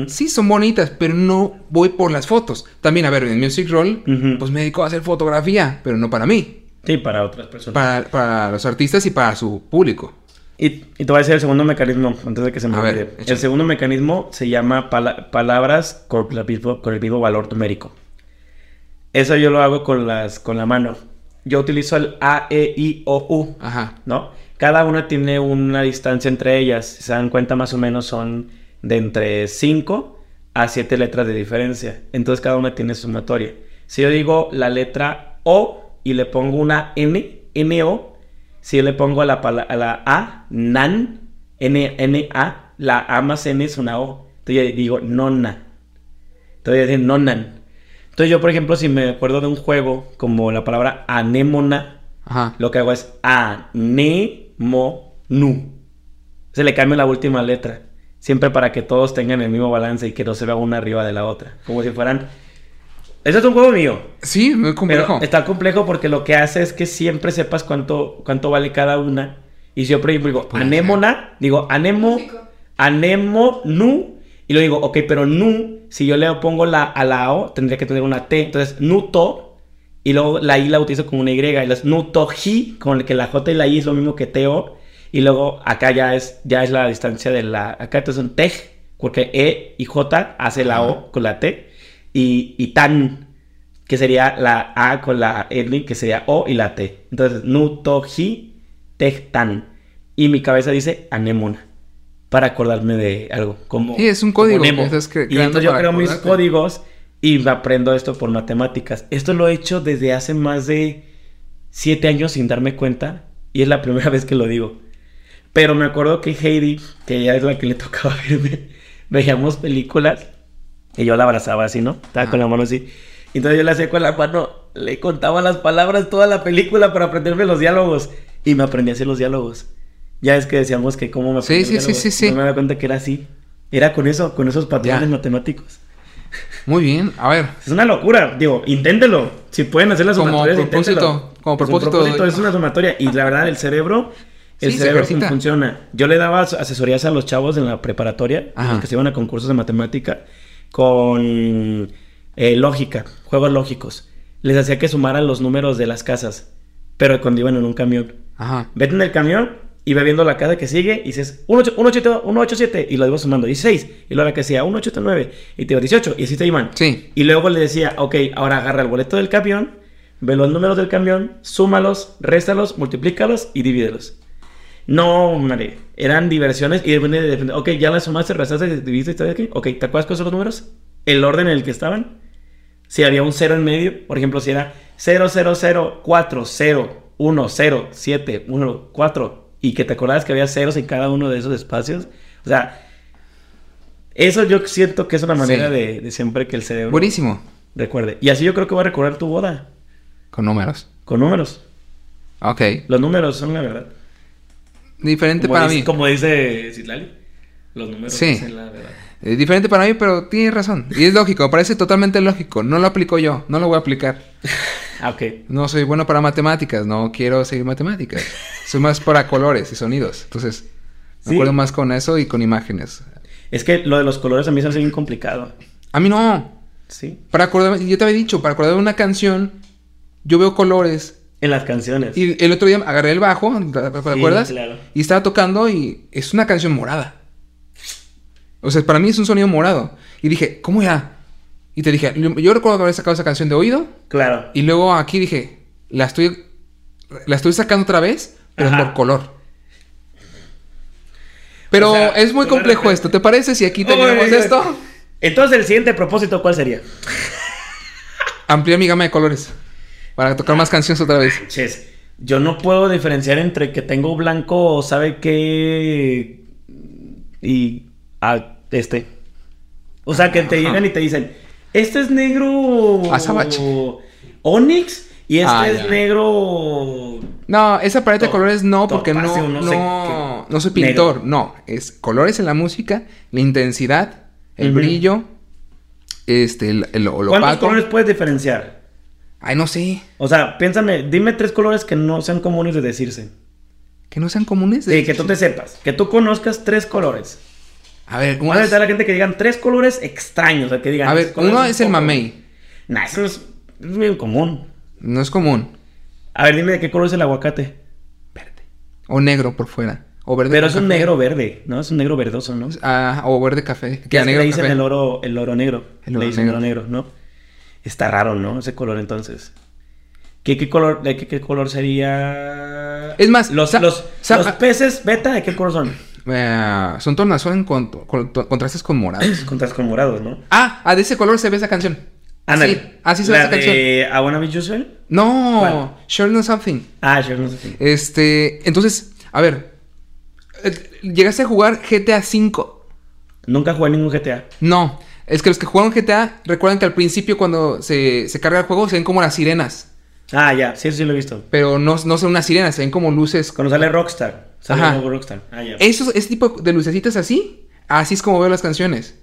Sí, son bonitas, pero no voy por las fotos. También, a ver, en Music Roll, pues me dedico a hacer fotografía, pero no para mí. Sí, para otras personas. Para, para los artistas y para su público. Y, y te voy a decir el segundo mecanismo, antes de que se me ver, olvide. el segundo mecanismo se llama pala- palabras con el, vivo, con el vivo valor numérico. Eso yo lo hago con, las, con la mano. Yo utilizo el A, E, I, O, U, Ajá. ¿no? Cada una tiene una distancia entre ellas. Si se dan cuenta, más o menos son de entre 5 a 7 letras de diferencia. Entonces cada una tiene su sumatoria. Si yo digo la letra O y le pongo una N, N-O, si yo le pongo a la, a la A, NAN, N-N-A, la A más N es una O. Entonces yo digo nona. Entonces yo digo nonan. Entonces yo, por ejemplo, si me acuerdo de un juego como la palabra anémona, Ajá. lo que hago es anemonu. Se le cambia la última letra. Siempre para que todos tengan el mismo balance y que no se vea una arriba de la otra. Como si fueran. Eso es un juego mío. Sí, muy complejo. Pero está complejo porque lo que hace es que siempre sepas cuánto, cuánto vale cada una. Y si yo, por ejemplo, digo anémona, digo anemo, anemonu. Y lo digo, ok, pero nu, si yo le pongo la a la O, tendría que tener una T. Entonces, nuto. Y luego la I la utilizo como una Y. Y los nutoji, con el que la J y la I es lo mismo que TO. Y luego acá ya es, ya es la distancia de la. Acá entonces un tej, porque E y J hace la O con la T. Y, y tan, que sería la A con la N, que sería O y la T. Entonces, nutoji, tej tan. Y mi cabeza dice anémona. Para acordarme de algo. Como, Sí, es un como código que estás cre- Y entonces yo creo mis acordarte. códigos y me aprendo esto por matemáticas. Esto lo he hecho desde hace más de siete años sin darme cuenta. Y es la primera vez que lo digo. Pero me acuerdo que Heidi, que ella es la que le tocaba verme, veíamos películas y yo la abrazaba así, ¿no? Estaba con la mano así. Entonces yo le hacía con la mano, le contaba las palabras toda la película para aprenderme los diálogos. Y me aprendí a hacer los diálogos. Ya es que decíamos que cómo me Sí, aprendí sí, los sí, diálogos. sí, sí. No me daba cuenta que era así. Era con eso, con esos patrones Ya. matemáticos. Muy bien. A ver. Es una locura, digo, inténtelo. Si pueden hacer las Como sumatorias, propósito, inténtelo. como Es un propósito es una sumatoria. Y la verdad, el cerebro, el Sí, cerebro funciona. Yo le daba as- asesorías a los chavos en la preparatoria, los que se iban a concursos de matemática, con eh, lógica, juegos lógicos. Les hacía que sumaran los números de las casas, pero cuando iban en un camión. Ajá. Vete en el camión y va viendo la casa que sigue y dices 187, 187 y lo iba sumando 16 y luego la que decía 189 y te iba 18 y así te iban. Sí. Y luego le decía, ok, ahora agarra el boleto del camión, ve los números del camión, súmalos, réstalos, multiplícalos y divídelos. No, hombre, eran diversiones y depende de, ok, ya las sumaste, restaste, dividiste, ¿está aquí? Ok, ¿te acuerdas cuáles son los números? El orden en el que estaban. Si había un cero en medio, por ejemplo, si era 0, 0, 0, 4, 0, 1, 0, 7, 1, 4, y que te acordabas que había ceros en cada uno de esos espacios. O sea, eso yo siento que es una manera Sí. de, de siempre que el cerebro Buenísimo. recuerde. Y así yo creo que va a recordar tu boda, Con números. con números. Ok. Los números son la verdad. Diferente Como para dice, mí. Como dice Citlali, los números Sí. dicen la verdad. Eh, diferente para mí, pero tienes razón. Y es lógico, parece totalmente lógico. No lo aplico yo, no lo voy a aplicar. Ah, ok. No soy bueno para matemáticas, no quiero seguir matemáticas. Soy más para colores y sonidos. Entonces, me Sí. acuerdo más con eso y con imágenes. Es que lo de los colores a mí se hace bien complicado. A mí no. Sí. Para acordarme, yo te había dicho, para acordarme de una canción, yo veo colores. En las canciones. Y el otro día agarré el bajo, ¿te Sí, acuerdas? claro. Y estaba tocando y es una canción morada. O sea, para mí es un sonido morado. Y dije, ¿cómo era? Y te dije, yo recuerdo haber sacado esa canción de oído. Claro. Y luego aquí dije, la estoy, la estoy sacando otra vez, pero Ajá. por color. Pero O sea, es muy complejo esto. ¿Te parece si aquí terminamos esto? Entonces, el siguiente propósito, ¿cuál sería? Ampliar mi gama de colores. Para tocar más canciones otra vez. Yo no puedo diferenciar entre que tengo blanco o sabe qué y ah, este. O sea, que te llegan y te dicen, este es negro Azabache. Onix y este Ah, es ya. negro No, esa paleta de colores no, porque no, topacio, no, no sé no, qué. soy pintor. Negro. No, es colores en la música, la intensidad, el brillo, este, el, el, ¿Cuántos opaco. colores puedes diferenciar? Ay, no sé. O sea, piénsame, dime tres colores que no sean comunes de decirse. Que no sean comunes. Sí, que tú te sepas, que tú conozcas tres colores. A ver, Vamos a invitar a la gente que digan tres colores extraños, o sea, que digan. a ver, "Estos colores uno un es el poco". mamey. Nah, eso es, es bien común. No es común. A ver, dime de qué color es el aguacate. Verde. O negro por fuera. O verde Pero es un negro verde, ¿no? Es un negro verdoso, ¿no? Ah, o verde café. Que es que negro le dicen café. el oro, el oro negro. El le dicen negro. oro negro, ¿no? Está raro, ¿no? Ese color entonces. ¿Qué, qué color, de qué, qué color sería? Es más, los, los, los peces beta, ¿de qué color son? Eh, son tornasol con, con- con- contrastes con morados. Contras con morados, ¿no? ah, ah, de ese color se ve esa canción. Ándale. Sí, así se ve ¿La esa canción. de I Wanna Be Usual? No. Sure Know Something. Ah, yo no sé. Este, entonces, a ver. eh, ¿Llegaste a jugar GTA V? Nunca jugué ningún GTA. No. Es que los que jugaron GTA recuerdan que al principio cuando se, se carga el juego se ven como las sirenas. Ah, ya, sí, sí lo he visto. Pero no, no son unas sirenas, se ven como luces. Cuando sale Rockstar. Sale Ajá. Rockstar. Ah, ya. Esos, ese tipo de lucecitas así, así es como veo las canciones.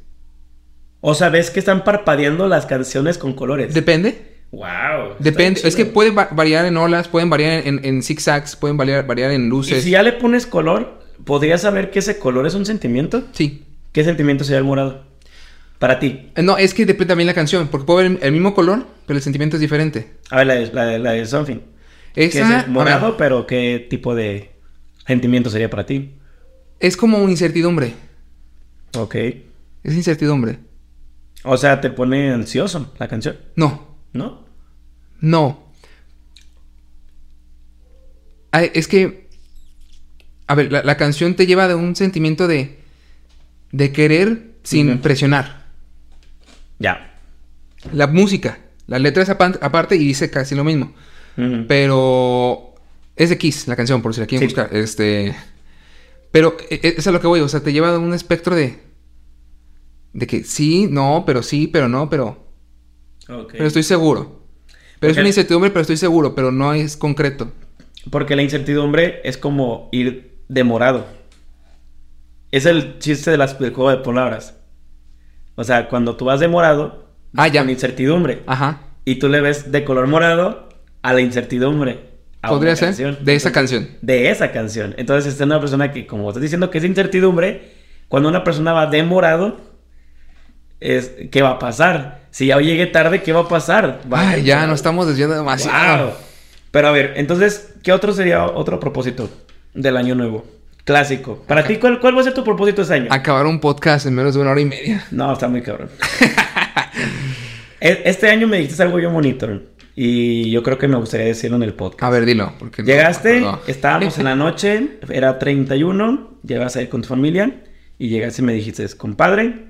O sea, ves que están parpadeando las canciones con colores. Depende. wow. Depende. Es que puede va- variar en olas, pueden variar en, en zigzags, pueden variar, variar en Y luces. si ya le pones color, ¿podrías saber que ese color es un sentimiento? Sí. ¿Qué sentimiento sería el morado? Para ti. Eh, No, es que depende también la canción, porque puedo ver el, mismo color, pero el sentimiento es diferente. A ver, la de, la de, la de Something. Que es Esa, el morado, pero ¿qué tipo de sentimiento sería para ti? es como una incertidumbre. Ok. Es incertidumbre. O sea, te pone ansioso la canción, No, ¿no? no. Ay, es que, a ver, la, la canción te lleva de un sentimiento de, de querer sin presionar. Ya. La música, la letra es aparte y dice casi lo mismo. Pero es de Kiss la canción, por si la quieren Sí. buscar. Este. Pero e- e- es a lo que voy, o sea, te lleva de un espectro de. De que sí, no, pero sí, pero no, pero. Ok. Pero estoy seguro. Pero es una incertidumbre, pero estoy seguro, pero no es concreto. Porque la incertidumbre es como ir demorado. Es el chiste de las, del juego de palabras. O sea, cuando tú vas demorado, Ah, ya. con incertidumbre. Ajá. Y tú le ves de color morado a la incertidumbre. a Podría ser canción. de esa canción. De esa canción. Entonces, está una persona que, como estás diciendo que es incertidumbre, cuando una persona va de morado, es qué va a pasar. Si ya llegué tarde, ¿qué va a pasar? Va- Ay, ya nos estamos desviando demasiado. Wow. Pero a ver, entonces, ¿qué otro sería otro propósito del año nuevo? Clásico. Para ti, ¿cuál, ¿cuál va a ser tu propósito este año? Acabar un podcast en menos de una hora y media. No, está muy cabrón. E- este año me dijiste algo bien bonito. Y yo creo que me gustaría decirlo en el podcast. A ver, dilo. Porque Llegaste, no. estábamos en la noche, era 31, llegas a ir con tu familia y llegaste y me dijiste, compadre,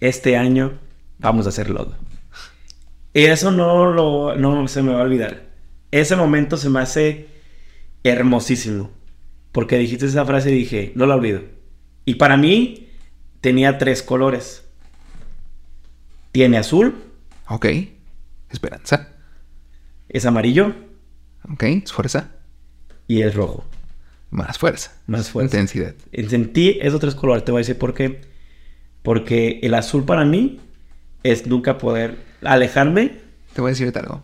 este año vamos a hacer lodo. Y eso no, lo, no se me va a olvidar. Ese momento se me hace hermosísimo. Porque dijiste esa frase y dije, no la olvido. Y para mí tenía tres colores. Tiene azul, Ok. Esperanza. es amarillo Ok. Es fuerza. y es rojo. Más fuerza. Más fuerza. Intensidad. Sentí esos tres colores, te voy a decir por qué. Porque el azul para mí es nunca poder alejarme, Te voy a decir algo.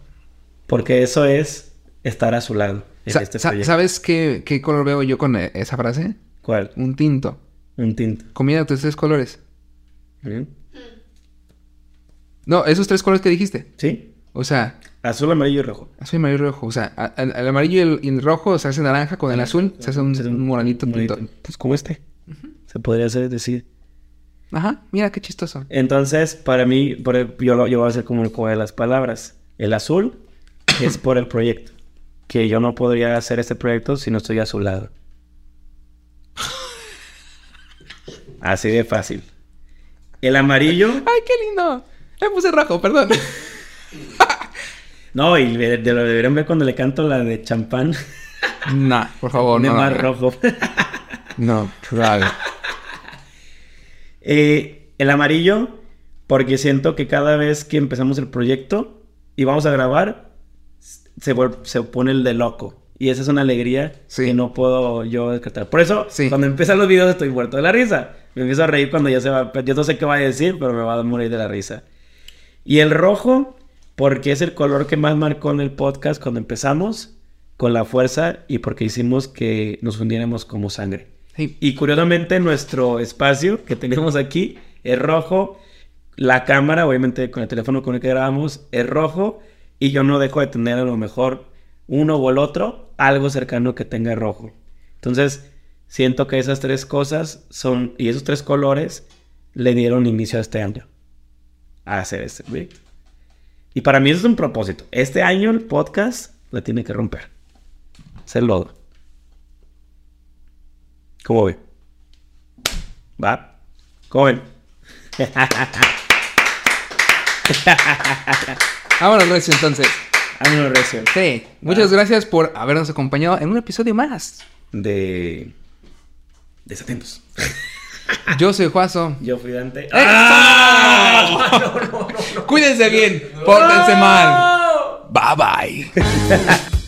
porque eso es estar a su lado. En Sa- este proyecto. ¿Sabes qué, qué color veo yo con eh, esa frase? ¿Cuál? Un tinto. Un tinto. Combina tus tres colores. ¿Mm? No, esos tres colores que dijiste. ¿Sí? O sea, Azul, amarillo y rojo. azul, amarillo y rojo. O sea, a- el, el amarillo y el, y el rojo se hace naranja con el azul. Se hace un, Se hace un moranito un tinto. Pues como este. Se podría hacer decir. Ajá, mira qué chistoso. Entonces, para mí, por el- yo, lo, yo voy a hacer como el juego de las palabras. El azul es por el proyecto. Que yo no podría hacer este proyecto si no estoy a su lado. Así de fácil. El amarillo. ¡Ay, qué lindo! Me puse rojo, perdón. No, y de, de lo deberían ver cuando le canto la de champán. nah, por favor, no. más rojo. No, claro. Eh, el amarillo, porque siento que cada vez que empezamos el proyecto y vamos a grabar, se, se pone el de loco. Y esa es una alegría Sí. que no puedo yo descartar. Por eso, Sí. cuando empiezan los videos estoy muerto de la risa. Me empiezo a reír cuando ya se va. Yo no sé qué va a decir, pero me va a morir de la risa. Y el rojo, porque es el color que más marcó en el podcast cuando empezamos, con la fuerza y porque hicimos que nos fundiéramos como sangre. Sí. Y curiosamente nuestro espacio que tenemos aquí es rojo. La cámara, obviamente con el teléfono con el que grabamos, es rojo. Y yo no dejo de tener a lo mejor uno o el otro algo cercano que tenga rojo. Entonces, siento que esas tres cosas son, y esos tres colores le dieron inicio a este año. A hacer este. Y para mí eso es un propósito. Este año el podcast la tiene que romper. Ser lodo. ¿Cómo ve? ¿Va? ¿Cómo? Vámonos, Recio, entonces. Vámonos, recio. Sí, muchas gracias por habernos acompañado en un episodio más. De... Desatentos. Yo soy Juazo. Yo fui Dante. Cuídense bien, pórtense mal. Bye bye.